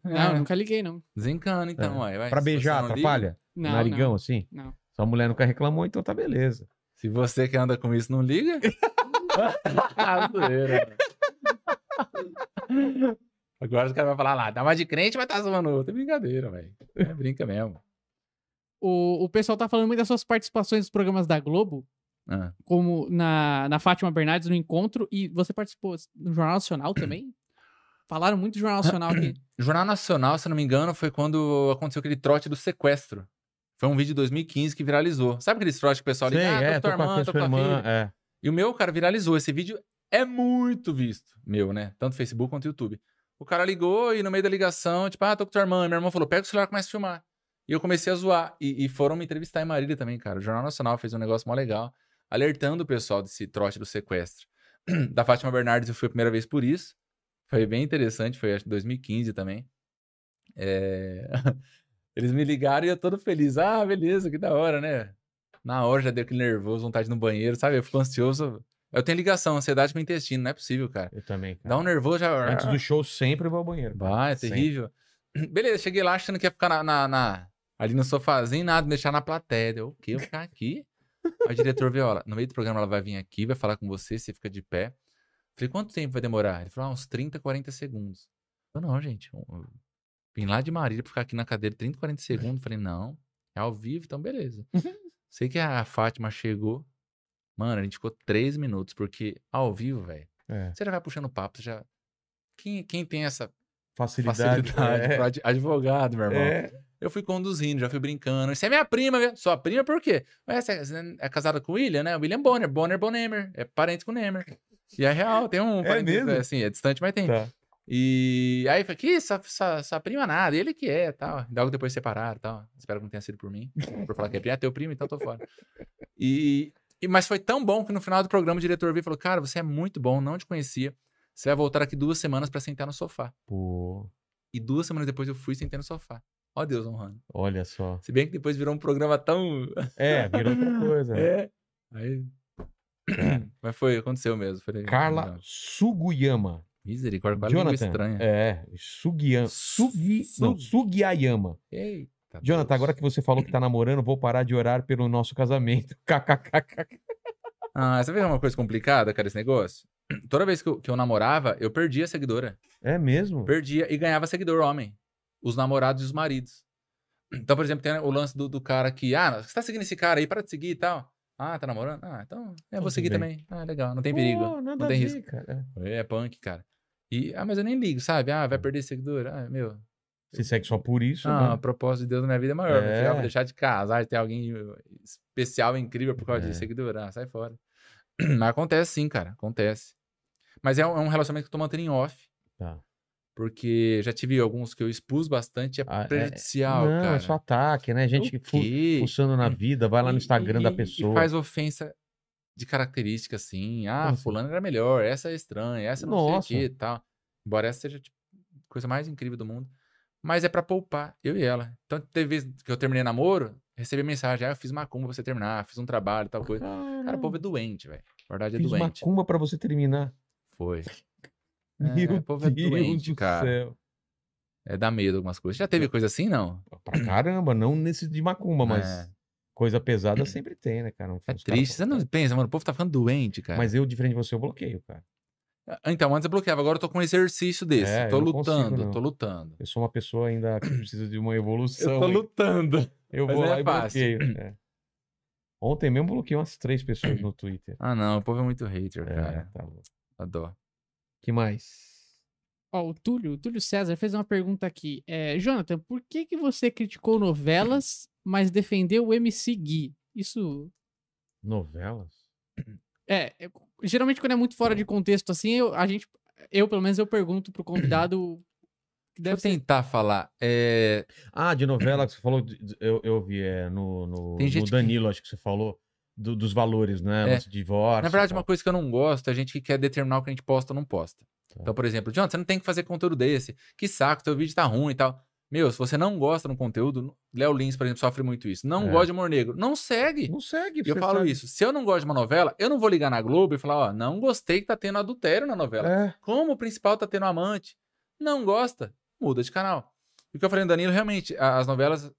Não, nunca liguei, não. Desencana, então, ué. vai. pra Se beijar, você não liga- atrapalha? Não, narigão, não. assim? Não. Sua mulher nunca reclamou, então tá beleza. Se você que anda com isso não liga. Ah, zoeira, mano. Agora os caras vão falar lá, dá uma de crente, vai estar tá zoando outro. É brincadeira, velho. É brinca mesmo. O, o pessoal tá falando muito das suas participações nos programas da Globo, Ah. como na, na Fátima Bernardes no Encontro, e você participou no Jornal Nacional também? Falaram muito do Jornal Nacional aqui. Jornal Nacional, se eu não me engano, foi quando aconteceu aquele trote do sequestro. Foi um vídeo de 2015 que viralizou. Sabe aqueles trotes que o pessoal liga? Ah, é, tô tô com a irmã, tô com tua irmã, filha. é. E o meu, cara, viralizou. Esse vídeo é muito visto, meu, né? Tanto Facebook quanto YouTube. O cara ligou e no meio da ligação, tipo, ah, tô com tua irmã. Minha irmã falou, pega o celular e começa a filmar. E eu comecei a zoar. E, e foram me entrevistar em Marília também, cara. O Jornal Nacional fez um negócio mó legal, alertando o pessoal desse trote do sequestro. da Fátima Bernardes eu fui a primeira vez por isso. Foi bem interessante, foi acho que 2015 também. É... Eles me ligaram e eu todo feliz. Ah, beleza, que da hora, né? Na hora já deu aquele nervoso, vontade no banheiro, sabe? Eu fico ansioso. Eu tenho ligação, ansiedade com o intestino, não é possível, cara. Eu também, cara. Dá um nervoso já. Antes do show, sempre vou ao banheiro. cara. Vai, é Sempre. terrível. Beleza, cheguei lá achando que ia ficar na, na- na- ali no sofazinho, nada, me deixar na plateia. Deu, o quê? Eu vou ficar aqui? Aí o diretor Viola, no meio do programa ela vai vir aqui, vai falar com você, você fica de pé. Falei, quanto tempo vai demorar? Ele falou, ah, uns 30, 40 segundos. Eu, não, gente. eu- eu vim lá de Marília pra ficar aqui na cadeira 30, 40 segundos. Falei, não, é ao vivo, então beleza. Sei que a Fátima chegou. Mano, a gente ficou três minutos, porque ao vivo, velho, É. você já vai puxando papo, você já. Quem, quem tem essa Facilidade. facilidade é. advogado, meu irmão? É. Eu fui conduzindo, já fui brincando. Você é minha prima, viu? Sua prima por quê? Você é- você é casada com o William, né? William Bonner, Bonner Bonnemer. É parente com o Nemer. E é real, tem um É mesmo? é, assim, é distante, mas tem. Tá. E aí foi que sua, sua, sua prima nada, ele que é, tal. Logo depois separaram, tal. Espero que não tenha sido por mim. Por falar que é prima, é teu primo, então tô fora. E, e- mas foi tão bom que no final do programa o diretor veio e falou: Cara, você é muito bom, não te conhecia. Você vai voltar aqui duas semanas pra sentar no sofá. Pô, E duas semanas depois eu fui sentei no sofá. Ó Deus honrando. olha só. Se bem que depois virou um programa tão. É, virou outra coisa. É. Aí. Mas foi, aconteceu mesmo. Falei, Carla legal. Sugiyama. Misericórdia, quase língua Jonathan. estranha. É, Sugiyama. Sugi, não, Su- Sugiyama. Eita. Jonathan, Deus. agora que você falou que tá namorando, vou parar de orar pelo nosso casamento. KKKK. Ah, você vê uma coisa complicada, cara, esse negócio? Toda vez que eu, que eu namorava, eu perdia seguidora. É mesmo? Perdia e ganhava seguidor homem. Os namorados e os maridos. Então, por exemplo, tem o lance do, do cara que, ah, você tá seguindo esse cara aí, para de seguir e tal. Ah, tá namorando? Ah, então eu Então, vou seguir bem. também. Ah, legal, não tem perigo. Pô, nada não tem risco. cara. É punk, cara. E, ah, mas eu nem ligo, sabe? Ah, vai perder seguidor. Ah, meu. Você segue só por isso, Ah, né? o propósito de Deus na minha vida é maior. É. É. Eu vou deixar de casar, de ter alguém especial, incrível por causa É. de seguidor. Ah, sai fora. Mas acontece sim, cara. Acontece. Mas é um, é um relacionamento que eu tô mantendo em off. Tá. Porque já tive alguns que eu expus bastante, é Ah, é- prejudicial, Não, cara. é só ataque, né? Gente que fuçando na vida, vai lá no Instagram e- da pessoa. E faz ofensa de característica, assim. Ah, Como assim? fulano era melhor, essa é estranha, essa não Nossa. sei o que e tal. Embora essa seja tipo, a coisa mais incrível do mundo. Mas é pra poupar, eu e ela. Então, teve vezes que eu terminei namoro, recebi mensagem, ah, eu fiz macumba pra você terminar, fiz um trabalho, tal coisa. Cara, o povo é doente, velho. Na verdade, é Fiz doente. macumba pra você terminar. Foi. Meu o povo é Deus doente, do cara. céu. É dar medo algumas coisas. Já teve coisa assim, não? Pra caramba, não nesse de macumba, mas É. coisa pesada sempre tem, né, cara? É triste. Você não pensa, mano, o povo tá ficando doente, cara. Mas eu, diferente de você, eu bloqueio, cara. Então, antes eu bloqueava, agora eu tô com um exercício desse. É, tô eu consigo, lutando, não. tô lutando. Eu sou uma pessoa ainda que precisa de uma evolução. hein? lutando. Eu vou não lá é e fácil. bloqueio. é. Ontem mesmo bloqueei umas três pessoas no Twitter. Ah, não, o povo é muito hater, É, cara. tá louco. A dó. Que mais? Ó, o Túlio, o Túlio César fez uma pergunta aqui. É, Jonathan, por que, que você criticou novelas, mas defendeu o MC Gui? Isso. Novelas? É, é, geralmente quando é muito fora de contexto assim, eu, a gente. Eu, pelo menos, eu pergunto pro convidado. que Deixa eu Deve ser. tentar falar. É... Ah, de novela que você falou, eu, eu vi é, no, no, no gente que- Danilo, acho que você falou, do- dos valores, né? É. Divórcio. Na verdade, tal. uma coisa que eu não gosto é a gente que quer determinar o que a gente posta ou não posta. Tá. Então, por exemplo, Jonathan, você não tem que fazer conteúdo desse. Que saco, teu vídeo tá ruim e tal. Meu, se você não gosta do conteúdo, Léo Lins, por exemplo, sofre muito isso. Não É. gosta de humor negro. Não segue. Não segue, eu falo sabe. isso. Se eu não gosto de uma novela, eu não vou ligar na Globo e falar, ó, não gostei que tá tendo adultério na novela. É. Como o principal tá tendo amante. Não gosta, muda de canal. E o que eu falei Danilo, realmente, as novelas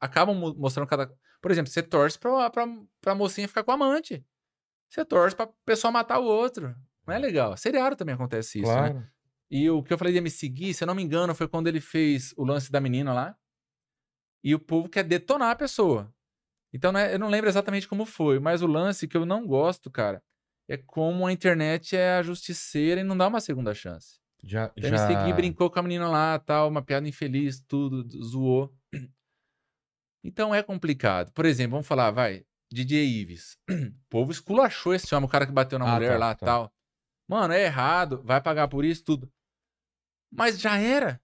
acabam mo- mostrando cada. Por exemplo, você torce pra, pra, pra mocinha ficar com o amante. Você torce pra pessoa matar o outro. Não é legal. Seriado também acontece isso, né? claro. E o que eu falei de me seguir, se eu não me engano, foi quando ele fez o lance da menina lá. E o povo quer detonar a pessoa. Então, né, eu não lembro exatamente como foi, mas o lance que eu não gosto, cara, é como a internet é a justiceira e não dá uma segunda chance. Já, Então, já... me seguir, brincou com a menina lá, tal, uma piada infeliz, tudo, zoou. Então é complicado. Por exemplo, vamos falar, vai, DJ Ives. O povo esculachou esse homem, o cara que bateu na Ah, mulher tá, lá, tá. tal. Mano, é errado, vai pagar por isso, tudo. Mas já era,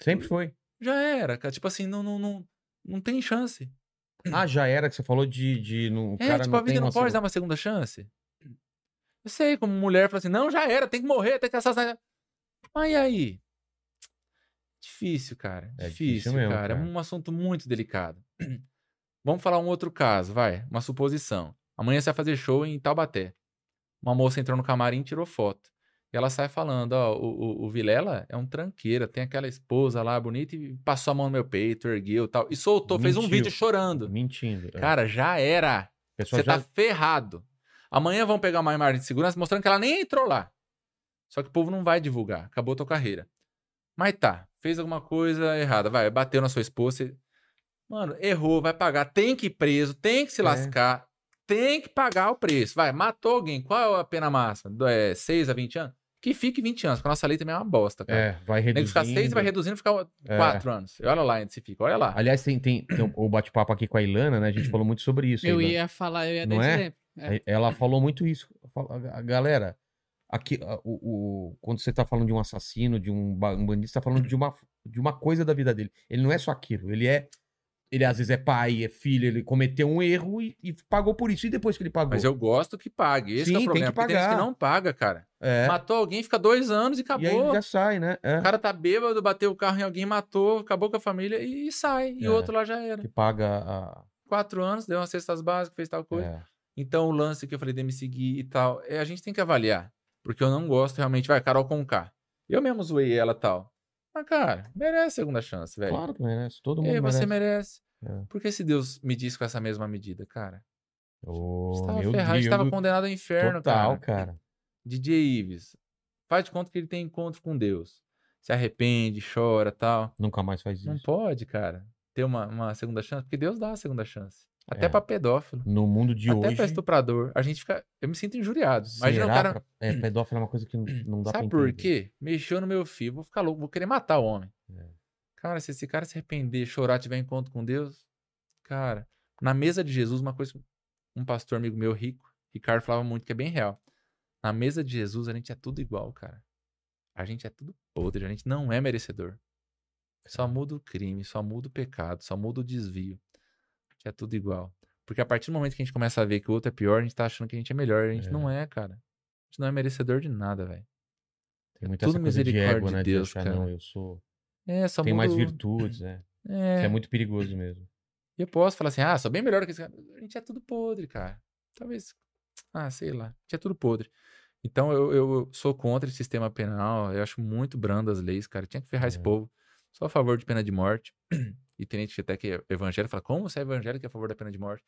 Sempre foi. já era, cara. Tipo assim, não, não, não, não tem chance. Ah, já era que você falou de. de no, É, cara tipo, não a vida não pode dar segunda- uma segunda chance. Eu sei, como mulher, fala assim, não, já era, tem que morrer, tem que assassinar. Mas e aí? Difícil, cara. É difícil, difícil mesmo, cara. cara. É um assunto muito delicado. Vamos falar um outro caso, vai. Uma suposição. Amanhã você vai fazer show em Taubaté. Uma moça entrou no camarim e tirou foto. E ela sai falando, ó, o, o, o Vilela é um tranqueira, tem aquela esposa lá bonita e passou a mão no meu peito, ergueu e tal. E soltou, fez um Mentiu. vídeo chorando. Mentindo. é. Cara, já era. Você já... tá ferrado. Amanhã vão pegar uma imagem de segurança mostrando que ela nem entrou lá. Só que o povo não vai divulgar. Acabou a tua carreira. Mas tá, fez alguma coisa errada. Vai, bateu na sua esposa. você- Mano, errou, vai pagar. Tem que ir preso, tem que se É. lascar. Tem que pagar o preço. Vai, matou alguém. Qual é a pena máxima? É 6 a 20 anos? Que fique 20 anos, porque a nossa lei também é uma bosta, cara. É, vai Tem que ficar reduzindo. 6 vai reduzindo e ficar É. 4 anos. E olha lá onde se fica, olha lá. Aliás, tem, tem, tem o- bate-papo aqui com a Ilana, né? A gente falou muito sobre isso. Eu Ilana. ia falar, eu ia dar Não é? exemplo. É. Ela falou muito isso. Fala- a- a Galera, aqui, a- o, o- quando você tá falando de um assassino, de um, um bandido, você tá falando de uma, de uma coisa da vida dele. Ele não é só aquilo. Ele é. Ele às vezes é pai, é filho, ele cometeu um erro e, e pagou por isso. E depois que ele pagou? Mas eu gosto que pague. Esse Sim, é tem o problema. que porque tem que pagar. não paga, cara. É. Matou alguém, fica dois anos e E acabou. aí já sai, né? É. O cara tá bêbado, bateu o carro em alguém, matou, acabou com a família e, sai. E É. o outro lá já era. Que paga a. Quatro anos, deu umas cestas básicas, fez tal coisa. é. Então o lance que eu falei de me seguir e tal, é, a gente tem que avaliar. Porque eu não gosto realmente, vai, Carol Conká. Eu mesmo zoei ela e tal. Mas, cara, merece segunda chance, velho. Claro que merece. Todo mundo E aí você merece. merece. É. Por que se Deus me disse com essa mesma medida, cara? Ô, Você tava ferrado, a gente tava condenado ao inferno, Total, cara. cara. DJ Ives, faz de conta que ele tem encontro com Deus. Se arrepende, chora tal. Nunca mais faz Não isso. pode, cara, ter uma, uma segunda chance, porque Deus dá a segunda chance. Até É. pra pedófilo. No mundo de até hoje. pra estuprador. A gente fica. Eu me sinto injuriado. Imagina o cara. pra- É, pedófilo é uma coisa que não, dá Sabe pra por entender. quê? Mexeu no meu filho. Vou ficar louco, vou querer matar o homem. É. Cara, se esse cara se arrepender, chorar, tiver encontro com Deus, cara, na mesa de Jesus, uma coisa. Um pastor amigo meu rico, Ricardo, falava muito que é bem real. Na mesa de Jesus, a gente é tudo igual, cara. A gente é tudo podre, a gente não é merecedor. Só muda o crime, só muda o pecado, só muda o desvio. É tudo igual. Porque a partir do momento que a gente começa a ver que o outro é pior, a gente tá achando que a gente é melhor. A gente É. não é, cara. A gente não é merecedor de nada, velho. Tem muita tudo essa coisa de misericórdia ego, de né? Deus, de achar, cara. não, eu sou. É, só Tem mais virtudes, né? É. Isso é muito perigoso mesmo. E eu posso falar assim, ah, sou bem melhor que esse cara. A gente é tudo podre, cara. Talvez. Ah, sei lá. A gente é tudo podre. Então eu, eu sou contra esse sistema penal. Eu acho muito brando as leis, cara. Tinha que ferrar esse É. povo. Sou a favor de pena de morte. E tem gente até que é evangélico fala, como você é evangélico é a favor da pena de morte?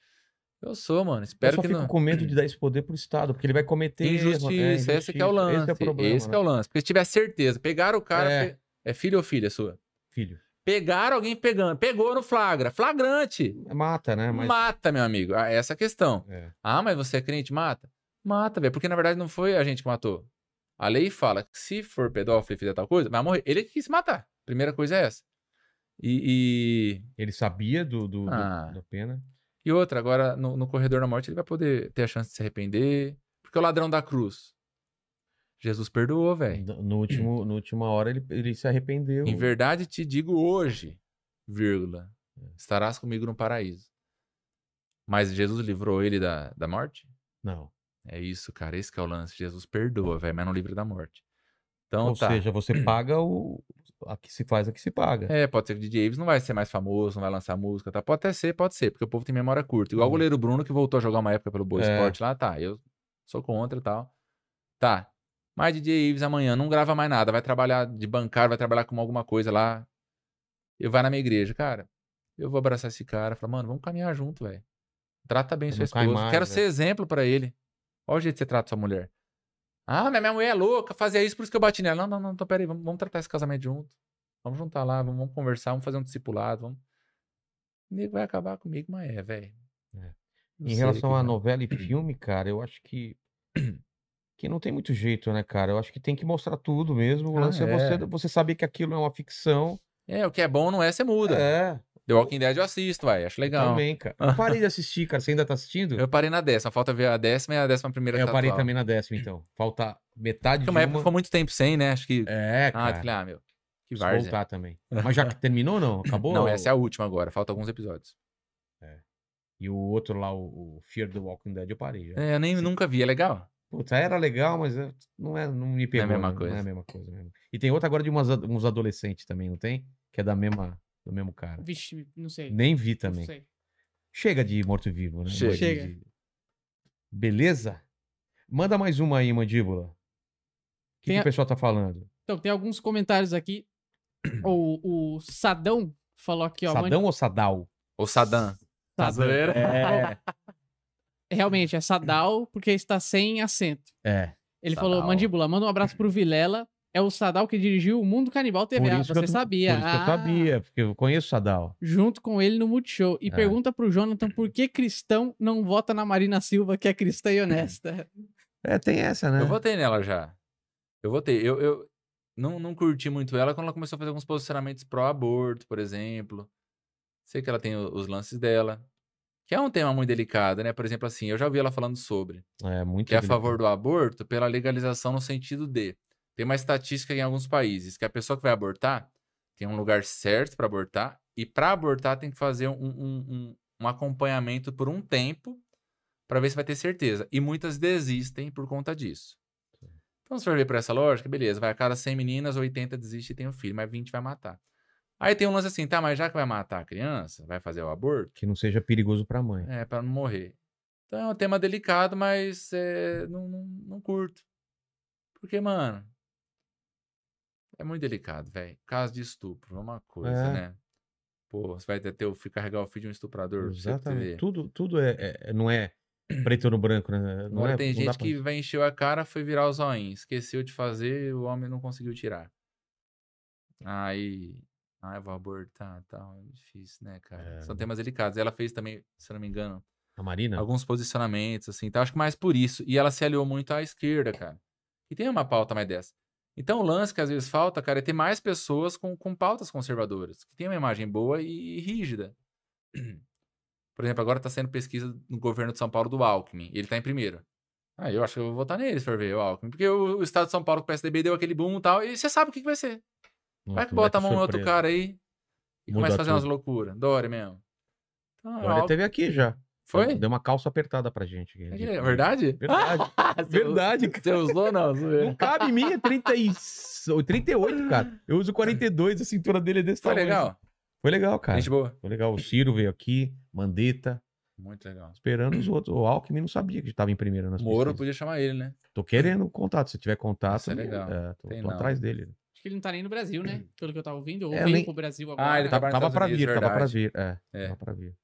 Eu sou, mano. Eu Espero só que fico não. com medo de dar esse poder pro Estado, porque ele vai cometer. erro, Injustiça, esse que é o lance. Esse é o problema. esse que né? é o lance. Porque se tiver certeza, pegaram o cara. É. pe- é filho ou filha sua? Filho. Pegaram alguém pegando. Pegou no flagra. Flagrante. Mata, né? Mas... Mata, meu amigo. Essa é a questão. É. Ah, mas você é crente? Mata. Mata, velho. Porque na verdade não foi a gente que matou. A lei fala que se for pedófilo e fizer tal coisa, vai morrer. Ele que quis matar. Primeira coisa é essa. E, Ele sabia do, do, do- Ah. da pena. e, e outra, agora no, no corredor da morte ele vai poder ter a chance de se arrepender. Porque o ladrão da cruz. Jesus perdoou, velho. No último, no última hora ele, ele se arrependeu. Em verdade te digo hoje, vírgula, É. estarás comigo no paraíso. Mas Jesus livrou ele da, da morte? Não. É isso, cara. Esse que é o lance. Jesus perdoa, velho, mas não livra da morte. Então Ou tá. seja, você paga o. A que se faz, a que se paga. É, pode ser que o DJ Ives não vai ser mais famoso, não vai lançar música, tá? Pode até ser, pode ser, porque o povo tem memória curta. Igual o Hum. goleiro Bruno, que voltou a jogar uma época pelo Boa É. Esporte lá, tá. Eu sou contra e tal. Tá. Mas DJ Ives amanhã não grava mais nada, vai trabalhar de bancário, vai trabalhar com alguma coisa lá. Eu vai na minha igreja, cara. Eu vou abraçar esse cara, falar, mano, vamos caminhar junto, velho. Trata bem Não sua esposa. mais, Quero velho. ser exemplo pra ele. Olha o jeito que você trata sua mulher. Ah, minha mulher é louca, fazia isso, por isso que eu bati nela. Não, não, não, então peraí, vamos, vamos tratar esse casamento junto. Vamos juntar lá, vamos, vamos conversar, vamos fazer um discipulado, vamos. O nego vai acabar comigo, mas é, velho. É. Em relação vai. novela e filme, cara, eu acho que. Que não tem muito jeito, né, cara? Eu acho que tem que mostrar tudo mesmo. O Ah, lance é, é. você, você saber que aquilo é uma ficção. É, o que é bom não é, você muda. É, The Walking Dead eu assisto, vai, acho legal. também, cara. Eu parei de assistir, cara. Você ainda tá assistindo? Eu parei na décima, falta ver a décima e a décima primeira É, eu parei atual. também na décima, então. Falta metade Porque de uma época ficou muito tempo sem, né? Acho que. É, ah, cara. eu falei, ah, meu. Que várzea. voltar também. Mas já terminou ou não? Acabou? Não, essa é a última agora, falta alguns episódios. E o outro lá, o, o Fear the Walking Dead, eu parei. Já. É, eu nem nunca vi, é legal. Puta, era legal, mas é- não, é, não me pegou. mesma né? coisa. Não é a mesma coisa mesmo. E tem outra agora de umas, uns adolescentes também, não tem? Que é da mesma, do mesmo cara. Vixe, não sei. Nem vi Não também. sei. Chega de morto-vivo, né? Chega. Chega. Beleza? Manda mais uma aí, mandíbula. O que, que a- o pessoal tá falando? Então, tem alguns comentários aqui. O, o Sadão falou aqui, ó. Sadão ou Sadal? O Saddam. Sadam. Zoeira. É. realmente é Sadal, porque está sem acento. É. Ele Sadal. falou, Mandíbula, manda um abraço pro Vilela. É o Sadal que dirigiu o Mundo Canibal TV. Por Ah, você eu sabia. Por isso que eu Ah, sabia, porque eu conheço o Sadal. Junto com ele no Multishow. E É. pergunta pro Jonathan por que cristão não vota na Marina Silva, que é cristã e honesta. É, tem essa, né? Eu votei nela já. Eu votei. Eu, eu não, não curti muito ela quando ela começou a fazer alguns posicionamentos pró-aborto, por exemplo. Sei que ela tem os lances dela. Que é um tema muito delicado, né? Por exemplo, assim, eu já ouvi ela falando sobre. É muito Que é a favor do aborto pela legalização no sentido de. Tem uma estatística em alguns países que a pessoa que vai abortar tem um lugar certo para abortar. E para abortar tem que fazer um, um, um, um acompanhamento por um tempo para ver se vai ter certeza. E muitas desistem por conta disso. Então, se for ver por essa lógica, beleza, vai a cada 100 meninas, 80 desiste e tem um filho, mas 20 vai matar. Aí tem um lance assim, tá, mas já que vai matar a criança, vai fazer o aborto, Que não seja perigoso pra mãe. é, para não morrer. Então é um tema delicado, mas é, não, não, não curto. Porque, mano, é muito delicado, velho. Caso de estupro, é uma coisa, É. né? Pô, você vai ter, ter carregar o filho de um estuprador. Exatamente. Tudo, tudo é, é- não é preto no branco, né? Não Agora é, tem gente pra- que vai encher a cara, foi virar o zoinho. Esqueceu de fazer, o homem não conseguiu tirar. Aí. Ah, eu vou abortar tal. É difícil, né, cara? É. São temas delicados. Ela fez também, se eu não me engano, A Marina? alguns posicionamentos, assim, tá? Acho que mais por isso. E ela se aliou muito à esquerda, cara. E tem uma pauta mais dessa. Então, o lance que às vezes falta, cara, é ter mais pessoas com, com pautas conservadoras, que tem uma imagem boa e, e rígida. Por exemplo, agora tá sendo pesquisa no governo de São Paulo do Alckmin, e ele tá em primeiro. Ah, eu acho que eu vou votar nele se for ver o Alckmin. Porque o, o estado de São Paulo, com o PSDB, deu aquele boom e tal, e você sabe o que, que vai ser. Vai que Nossa, bota a mão no outro cara aí e Muda começa a fazer umas tudo. loucuras. Dória mesmo. Então, Olha, Alckmin- teve aqui já. Foi? Deu uma calça apertada pra gente. É é verdade? Verdade. Você Verdade, usou- Você usou ou não? Não cabe em mim, é 30 e... 38, cara. Eu uso 42, a cintura dele é desse Foi tamanho. legal? Foi legal, cara. Gente boa. Foi legal. O Ciro veio aqui, Mandetta, Muito legal. esperando os outros. O Alckmin não sabia que estava em primeiro nas Moro pesquisas. podia chamar ele, né? Tô querendo contato. Se tiver contato, Isso é legal. é, tô, tô atrás dele. Acho que ele não tá nem no Brasil, né? Pelo que eu tava ouvindo. Ou É, veio nem- pro Brasil agora. Ah, ele Tava, tava pra Unidos, vir, tava pra verdade. vir. É, É. tava pra vir.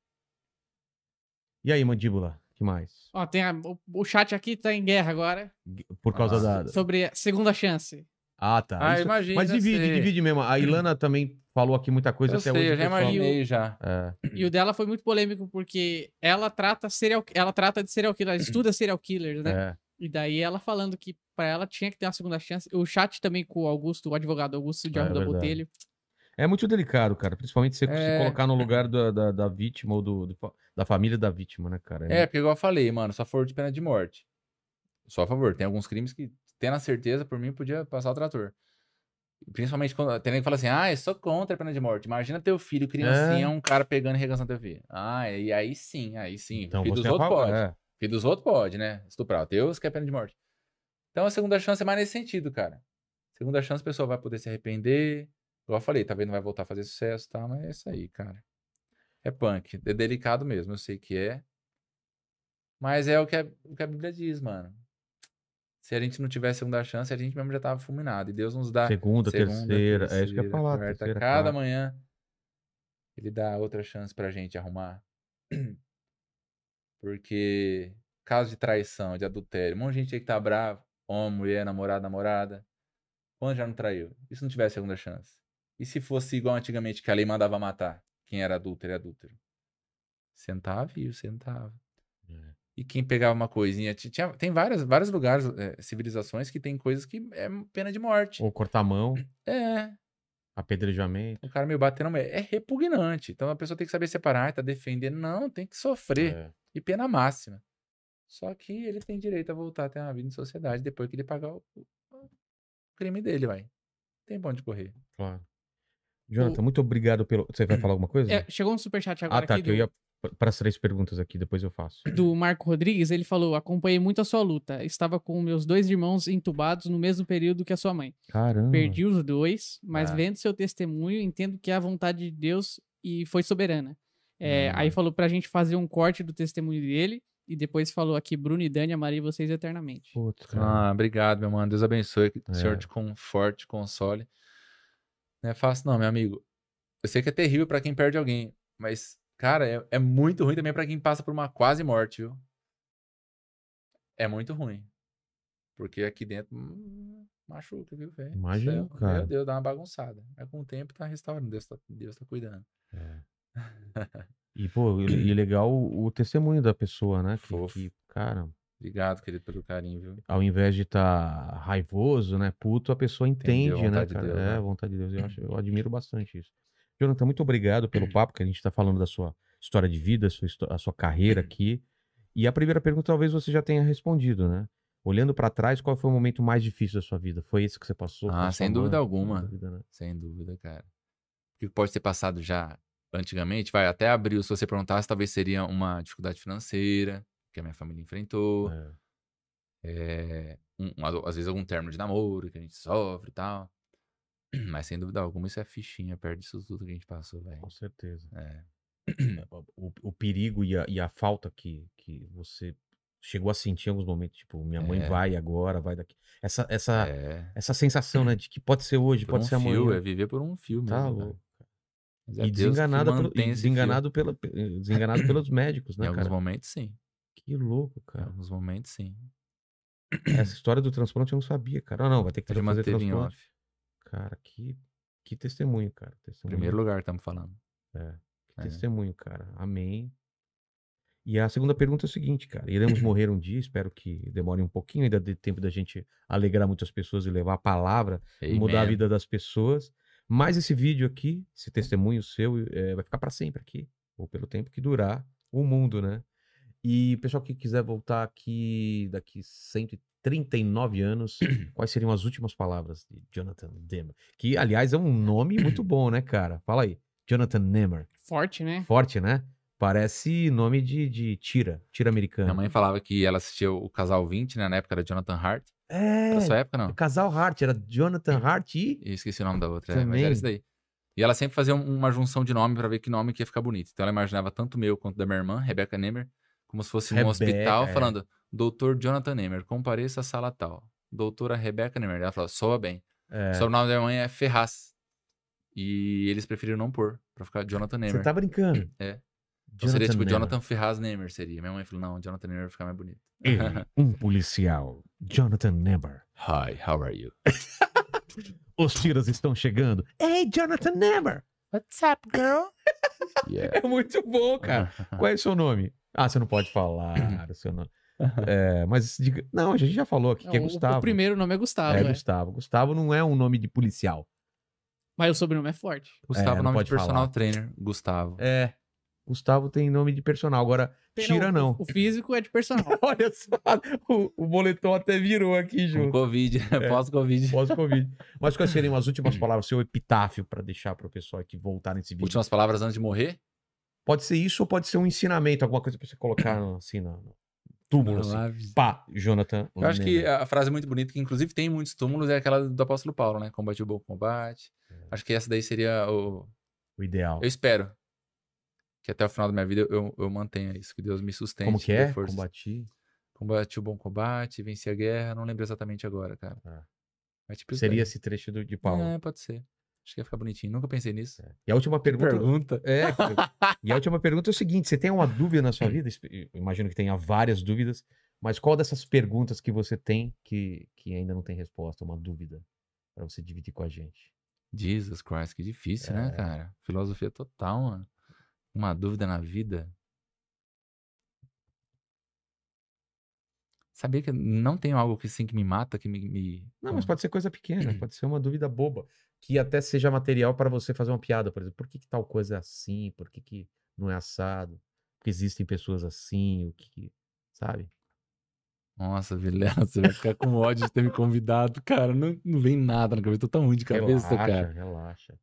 E aí, mandíbula? que mais? Ó, tem a- o, o chat aqui tá em guerra agora. Por causa Ah, da. Sobre a segunda chance. Ah, tá. Ah, Isso- imagina. Mas divide, sei. divide mesmo. A Ilana também falou aqui muita coisa Eu até sei, hoje. eu já imaginei já. É, E o dela foi muito polêmico porque ela trata serial, ela trata de serial killer, ela estuda serial killers, né? é. E daí ela falando que pra ela tinha que ter uma segunda chance. O chat também com o Augusto, o advogado Augusto de É Arruda verdade. Botelho. É muito delicado, cara. Principalmente você se É. colocar no lugar da, da, da vítima ou do, do da família da vítima, né, cara? É, porque igual eu falei, mano, só for de pena de morte. Só a favor. Tem alguns crimes que, tendo a certeza, por mim, podia passar o trator. Principalmente quando tem alguém que fala assim, ah, eu sou contra a pena de morte. Imagina teu filho, criancinha, É. um cara pegando e regaçando teu filho. Ah, e aí sim, aí sim. Então filho você dos é outros pode. é. Filho dos outros pode, né? Estuprar. O Deus quer pena de morte. Então a segunda chance é mais nesse sentido, cara. Segunda chance, a pessoa vai poder se arrepender. Igual eu falei, talvez não vai voltar a fazer sucesso, tá? Mas é isso aí, cara. É punk. É delicado mesmo, eu sei que é. Mas é o que a, o que a Bíblia diz, mano. Se a gente não tivesse segunda chance, a gente mesmo já tava fulminado. E Deus nos dá Segunda, segunda, terceira. É isso que eu ia terceira, falar. quarta. Terceira, Cada quarta. manhã ele dá outra chance pra gente arrumar. Porque caso de traição, de adultério, um monte de gente aí que tá bravo, homem, mulher, namorado, namorada. Quando já não traiu? E se não tivesse segunda chance? E se fosse igual antigamente que a lei mandava matar quem era adúltero e adúltero? Sentava, viu, sentava. É. E quem pegava uma coisinha. ti- Tinha, tem várias, vários lugares, eh, civilizações, que tem coisas que é pena de morte. Ou cortar a mão, É, apedrejamento. o cara meio batendo. É repugnante. Então a pessoa tem que saber separar, tá defendendo. Não, tem que sofrer. É. E pena máxima. Só que ele tem direito a voltar a ter uma vida em sociedade depois que ele pagar o, o crime dele, vai. Tem pra onde correr. Claro. Jonathan, muito obrigado pelo. Você vai falar alguma coisa? É, chegou um superchat agora ah, tá. aqui Que eu do, ia para as três perguntas aqui, depois eu faço. do Marco Rodrigues. Ele falou: acompanhei muito a sua luta. Estava com meus dois irmãos entubados no mesmo período que a sua mãe. Caramba. Perdi os dois, mas Ah. vendo seu testemunho, entendo que é a vontade de Deus e foi soberana. É, Hum. Aí falou pra gente fazer um corte do testemunho dele. E depois falou aqui, Bruno e Dani, amarei vocês eternamente. Putz, cara. Ah, obrigado, meu mano. Deus abençoe. Que o É. Senhor te conforte, te console. Não é fácil, não, meu amigo. Eu sei que é terrível pra quem perde alguém, mas, cara, é, é muito ruim também pra quem passa por uma quase morte, viu? É muito ruim. Porque aqui dentro hum, machuca, viu, velho? Imagino, Céu, cara. Meu Deus, dá uma bagunçada. Mas com o tempo tá restaurando. Deus tá, Deus tá cuidando. É. E, pô, e legal o, o testemunho da pessoa, né? Que, que, cara, Obrigado, querido, pelo carinho, viu? ao invés de estar raivoso, né, puto, a pessoa entende, Entendeu né, vontade de cara? Deus, é, né? a vontade de Deus. Eu, acho, eu admiro bastante isso. Jonathan, muito obrigado pelo papo, que a gente tá falando da sua história de vida, a sua, a sua carreira aqui. E a primeira pergunta talvez você já tenha respondido, né? Olhando pra trás, qual foi o momento mais difícil da sua vida? Foi esse que você passou? Ah, sem dúvida mãe? alguma. Sem dúvida, né? Sem dúvida, cara. O que pode ter passado já antigamente, vai até abriu, se você perguntasse, talvez seria uma dificuldade financeira que a minha família enfrentou. É. é, um- um- às vezes algum término de namoro que a gente sofre e tal. Mas sem dúvida alguma, isso é fichinha perto disso tudo que a gente passou, velho. Com certeza. É. o, o perigo e a, e a falta que, que você chegou a sentir em alguns momentos, tipo, minha mãe É. vai agora, vai daqui. Essa, essa, É. essa sensação, né, de que pode ser hoje, Por pode um ser fio, amanhã. é viver por um fio mesmo. Tá cara. louco. Mas é E desenganada pelo, e desenganado, pela, desenganado pelos médicos, Em né, alguns cara? momentos, sim. Que louco, cara. alguns momentos, sim. Essa história do transplante eu não sabia, cara. Ah, não, vai ter que Pode fazer em transplante. off. Cara, que, que testemunho, cara. Testemunho. Primeiro lugar, estamos falando. É, que É. testemunho, cara. Amém. E a segunda pergunta é o seguinte, cara. Iremos morrer um dia, espero que demore um pouquinho, ainda dê tempo da gente alegrar muitas pessoas e levar a palavra, mudar a Amen. vida das pessoas. Mas esse vídeo aqui, esse testemunho seu, é, vai ficar para sempre aqui, ou pelo tempo que durar o mundo, né? E pessoal que quiser voltar aqui daqui 139 anos, quais seriam as últimas palavras de Jonathan Demmer? Que, aliás, é um nome muito bom, né, cara? Fala aí. Jonathan Nemmer. Forte, né? Forte, né? Parece nome de, de tira, tira americano. Minha mãe falava que ela assistia o Casal 20, né? Na época era Jonathan Hart. É, Era sua época, não? casal Hart, era Jonathan Hart e... Eu esqueci o nome da outra, é, mas Também. era isso daí. E ela sempre fazia um- uma junção de nome pra ver que nome que ia ficar bonito. Então ela imaginava tanto o meu quanto da minha irmã, Rebecca Nemer, como se fosse num Rebeca, hospital é. falando: Doutor Jonathan Nemer, compareça à sala tal. Doutora Rebecca Nemer. Ela falou: soa bem. É, O sobrenome da minha mãe é Ferraz. E eles preferiram não pôr, pra ficar Jonathan Nemer. você tá brincando. É. Então seria tipo Nemer. Jonathan Ferraz Nemer, seria. Minha mãe falou: não, Jonathan Nemer vai ficar mais bonito. Ele, um policial, Jonathan Nemer. Hi, how are you? Os tiras estão chegando. Ei, Jonathan Nemer! What's up, girl? yeah. É muito bom, cara. Qual é o seu nome? Ah, você não pode falar o seu nome. É, mas diga... Não, a gente já falou aqui que é Não, o- Gustavo. O primeiro nome é Gustavo, é é. Gustavo. Gustavo não é um nome de policial. mas o sobrenome é forte. Gustavo, É, não nome de personal falar. trainer. Gustavo. É. Gustavo tem nome de personal. Agora, tira o- não. O, físico é de personal. Olha só, o, o boletom até virou aqui junto. Covid, É. pós-Covid. Pós-Covid. Mas quais seriam as últimas palavras, seu epitáfio, pra deixar pro pessoal que voltar nesse vídeo? Últimas palavras antes de morrer? Pode ser isso ou pode ser um ensinamento, alguma coisa pra você colocar assim no, no túmulo. Assim. Pá, Jonathan. Eu acho que a frase muito bonita, que inclusive tem em muitos túmulos, é aquela do apóstolo Paulo, né? Combate o bom combate. É. Acho que essa daí seria o. O ideal. Eu espero que até o final da minha vida eu, eu mantenha isso, que Deus me sustente. Como que é? força. Combati. Combate o bom combate, venci a guerra, não lembro exatamente agora, cara. Ah. Tipo Seria daí. esse trecho do, de Paulo. É, pode ser. Acho que ia ficar bonitinho. Nunca pensei nisso. E a última pergunta. Pergunta. É, e a última pergunta é o seguinte: você tem uma dúvida na sua vida? Eu imagino que tenha várias dúvidas, mas qual dessas perguntas que você tem que, que ainda não tem resposta, uma dúvida, pra você dividir com a gente? Jesus Christ, que difícil, né, É. cara? Filosofia total, mano. Uma dúvida na vida. Sabia que não tenho algo que assim que me mata, que me. me- Não, mas pode ser coisa pequena, pode ser uma dúvida boba, que até seja material para você fazer uma piada, por exemplo. Por que, que tal coisa é assim? Por que, que não é assado? Porque existem pessoas assim, o que, sabe? Nossa, Vilela, você vai ficar com ódio de ter me convidado. Cara, não, não vem nada na cabeça. Tô tão ruim de cabeça, relaxa, cara. relaxa.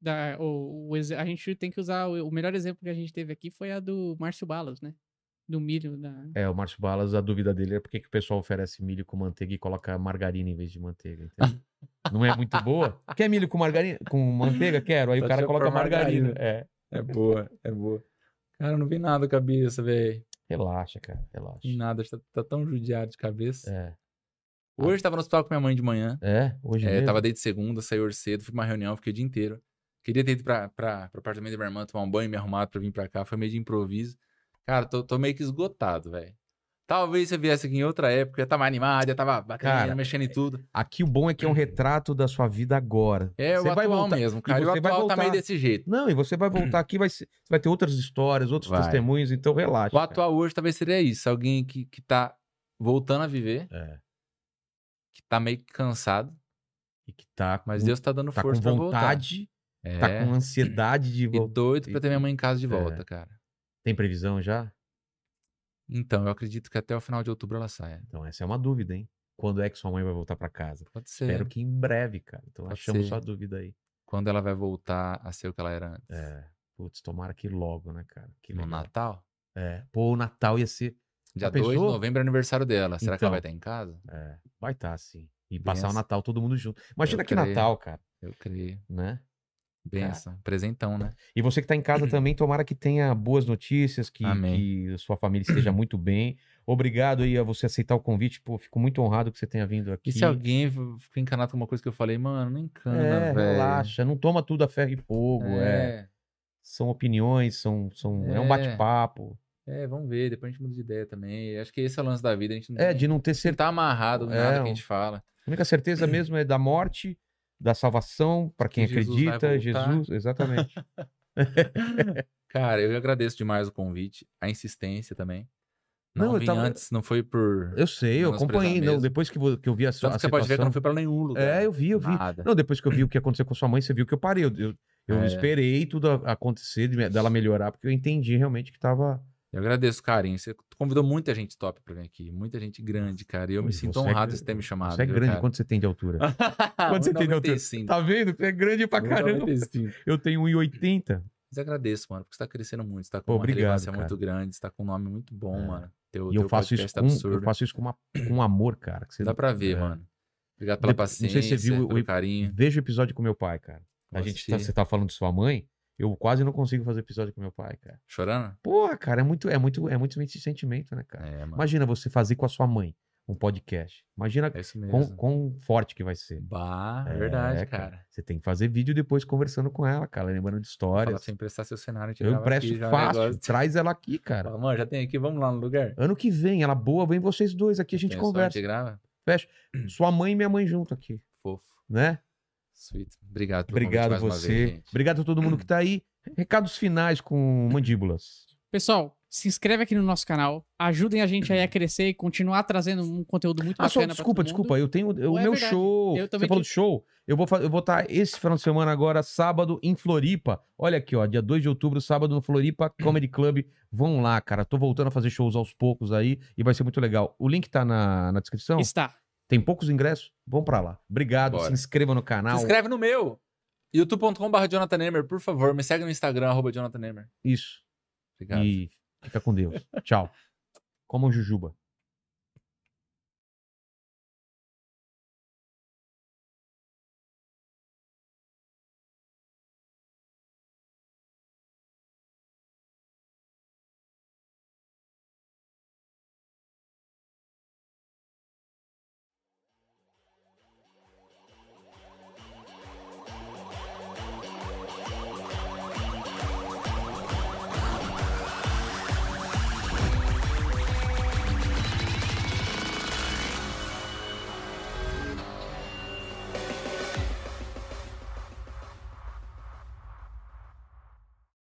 Da- o, o exe- a gente tem que usar. O, o melhor exemplo que a gente teve aqui foi a do Márcio Balas, né? Do milho. Da... É, o Márcio Balas, a dúvida dele é por que que o pessoal oferece milho com manteiga e coloca margarina em vez de manteiga? Não é muito boa? Quer milho com margarina? Com manteiga? Quero. Aí o cara coloca margarina. margarina. É. É boa, é boa. Cara, não vem nada na cabeça, velho. Relaxa, cara, relaxa. Nada, tá, tá tão judiado de cabeça. É. Hoje tava no hospital com minha mãe de manhã. É, hoje É, mesmo. tava desde segunda, saí hoje cedo, fui pra uma reunião, fiquei o dia inteiro. Queria ter ido pra, pra, pro apartamento da minha irmã, tomar um banho, me arrumado pra vir pra cá. Foi meio de improviso. Cara, tô, tô meio que esgotado, velho. Talvez se eu viesse aqui em outra época, eu ia tava animado, eu tava batendo, Cara, mexendo em tudo. Aqui o bom é que é um retrato da sua vida agora. É, Você o vai atual voltar- mesmo, e cara. E o você vai atual tá meio voltar. desse jeito. Não, e você vai voltar aqui, vai ser- vai ter outras histórias, outros Vai. testemunhos, então relaxa. O atual hoje talvez seria isso. Alguém que, que tá voltando a viver. É. que tá meio que cansado, E que tá, mas com, Deus tá dando tá com força pra voltar. vontade, É. tá com ansiedade de E voltar. doido pra ter minha mãe em casa de É. volta, cara. Tem previsão já? Então, eu acredito que até o final de outubro ela saia. Então essa é uma dúvida, hein? Quando é que sua mãe vai voltar pra casa? Pode ser. Espero que em breve, cara. Então Pode achamos ser. sua dúvida aí. Quando ela vai voltar a ser o que ela era antes. É. Putz, tomara que logo, né, cara? Que No legal. Natal? É. Pô, o Natal ia ser. Dia Já 2 de novembro é aniversário dela. Será que ela Então. vai estar em casa? É, vai estar, sim. E passar o Benção. Natal todo mundo junto. Imagina Eu que creio. Natal, cara, Eu creio. né? Benção. Presentão, né? E você que tá em casa também, tomara que tenha boas notícias, que, que sua família esteja muito bem. Obrigado aí a você aceitar o convite. Pô, fico muito honrado que você tenha vindo aqui. E se alguém ficar encanado com uma coisa que eu falei, mano, não encana, É, velho. relaxa, não toma tudo a ferro e fogo. É. É, São opiniões, são, são, é. um É. bate-papo. é, vamos ver, depois a gente muda de ideia também. Acho que esse é o lance da vida, a gente não É, tem- de não ter não certeza. tá amarrado É, nada que um- a gente fala. A única certeza mesmo é da morte, da salvação, para quem Que Jesus acredita. Jesus, exatamente. Cara, eu agradeço demais o convite, a insistência também. Não, Não, eu tava- antes, não foi por... Eu sei, eu acompanhei. Não, depois que, eu vi a, sua- Tanto a que você pode ver que não fui pra nenhum lugar. É, eu vi, eu vi. Nada. Não, depois que eu vi o que aconteceu com sua mãe, você viu que eu parei. Eu, eu, eu É. esperei tudo acontecer, dela melhorar, porque eu entendi realmente que tava. Eu agradeço o carinho. Você convidou muita gente top pra vir aqui. Muita gente grande, cara. E eu me Pois, sinto é honrado gra- de ter me chamado. Você é viu, grande. cara? Quanto você tem de altura? Quanto você tem de altura? 1,95. Tá vendo? Você é grande pra caramba. 1,95. Eu tenho 1,80. Mas agradeço, mano, porque você tá crescendo muito. Você tá com Pô, uma obrigado, relevância cara. muito grande. Você tá com um nome muito bom, É. mano. Teu, E eu faço, isso tá com, absurdo. eu faço isso com, uma, com amor, cara. que você Dá pra ver, é. mano. Obrigado pela Depois- paciência, não sei se você viu o- pelo o- carinho. Veja o episódio com meu pai, cara. A gente tá, você tá falando de sua mãe. Eu quase não consigo fazer episódio com meu pai, cara. Chorando? Porra, cara, é muito, é muito, é muito esse sentimento, né, cara? É. Imagina você fazer com a sua mãe um podcast. Imagina É quão, forte que vai ser. Bah, é É, verdade, cara. cara. Você tem que fazer vídeo depois conversando com ela, cara, lembrando de Fala histórias. pra você emprestar seu cenário. Eu empresto aqui o fácil, negócio. traz ela aqui, cara. Fala, mano, já tem aqui, vamos lá no lugar. Ano que vem, ela boa, vem vocês dois aqui, a gente Tem conversa. A gente grava? Fecha. Sua mãe e minha mãe junto aqui, Fofo. né? Sweet. Obrigado pelo Obrigado convite mais uma você. vez, gente. Obrigado a todo mundo que tá aí. Recados finais com mandíbulas. Pessoal, se inscreve aqui no nosso canal. Ajudem a gente aí a crescer e continuar trazendo um conteúdo muito Ah, só, bacana desculpa, desculpa. Eu tenho o é meu verdade. show. Eu Você também falou tive- de show? Eu vou, eu vou estar esse final de semana agora, sábado, em Floripa. Olha aqui, ó, dia 2 de outubro, sábado no Floripa Comedy Club. Vão lá, cara. Tô voltando a fazer shows aos poucos aí e vai ser muito legal. O link tá na, na descrição. Está. Tem poucos ingressos? Vão pra lá. Obrigado. Bora. Se inscreva no canal. Se inscreve no meu. youtube.com.br Jonathan Nemer, por favor. Me segue no Instagram, arroba Jonathan. Isso. Obrigado. E fica com Deus. Tchau. Como um jujuba.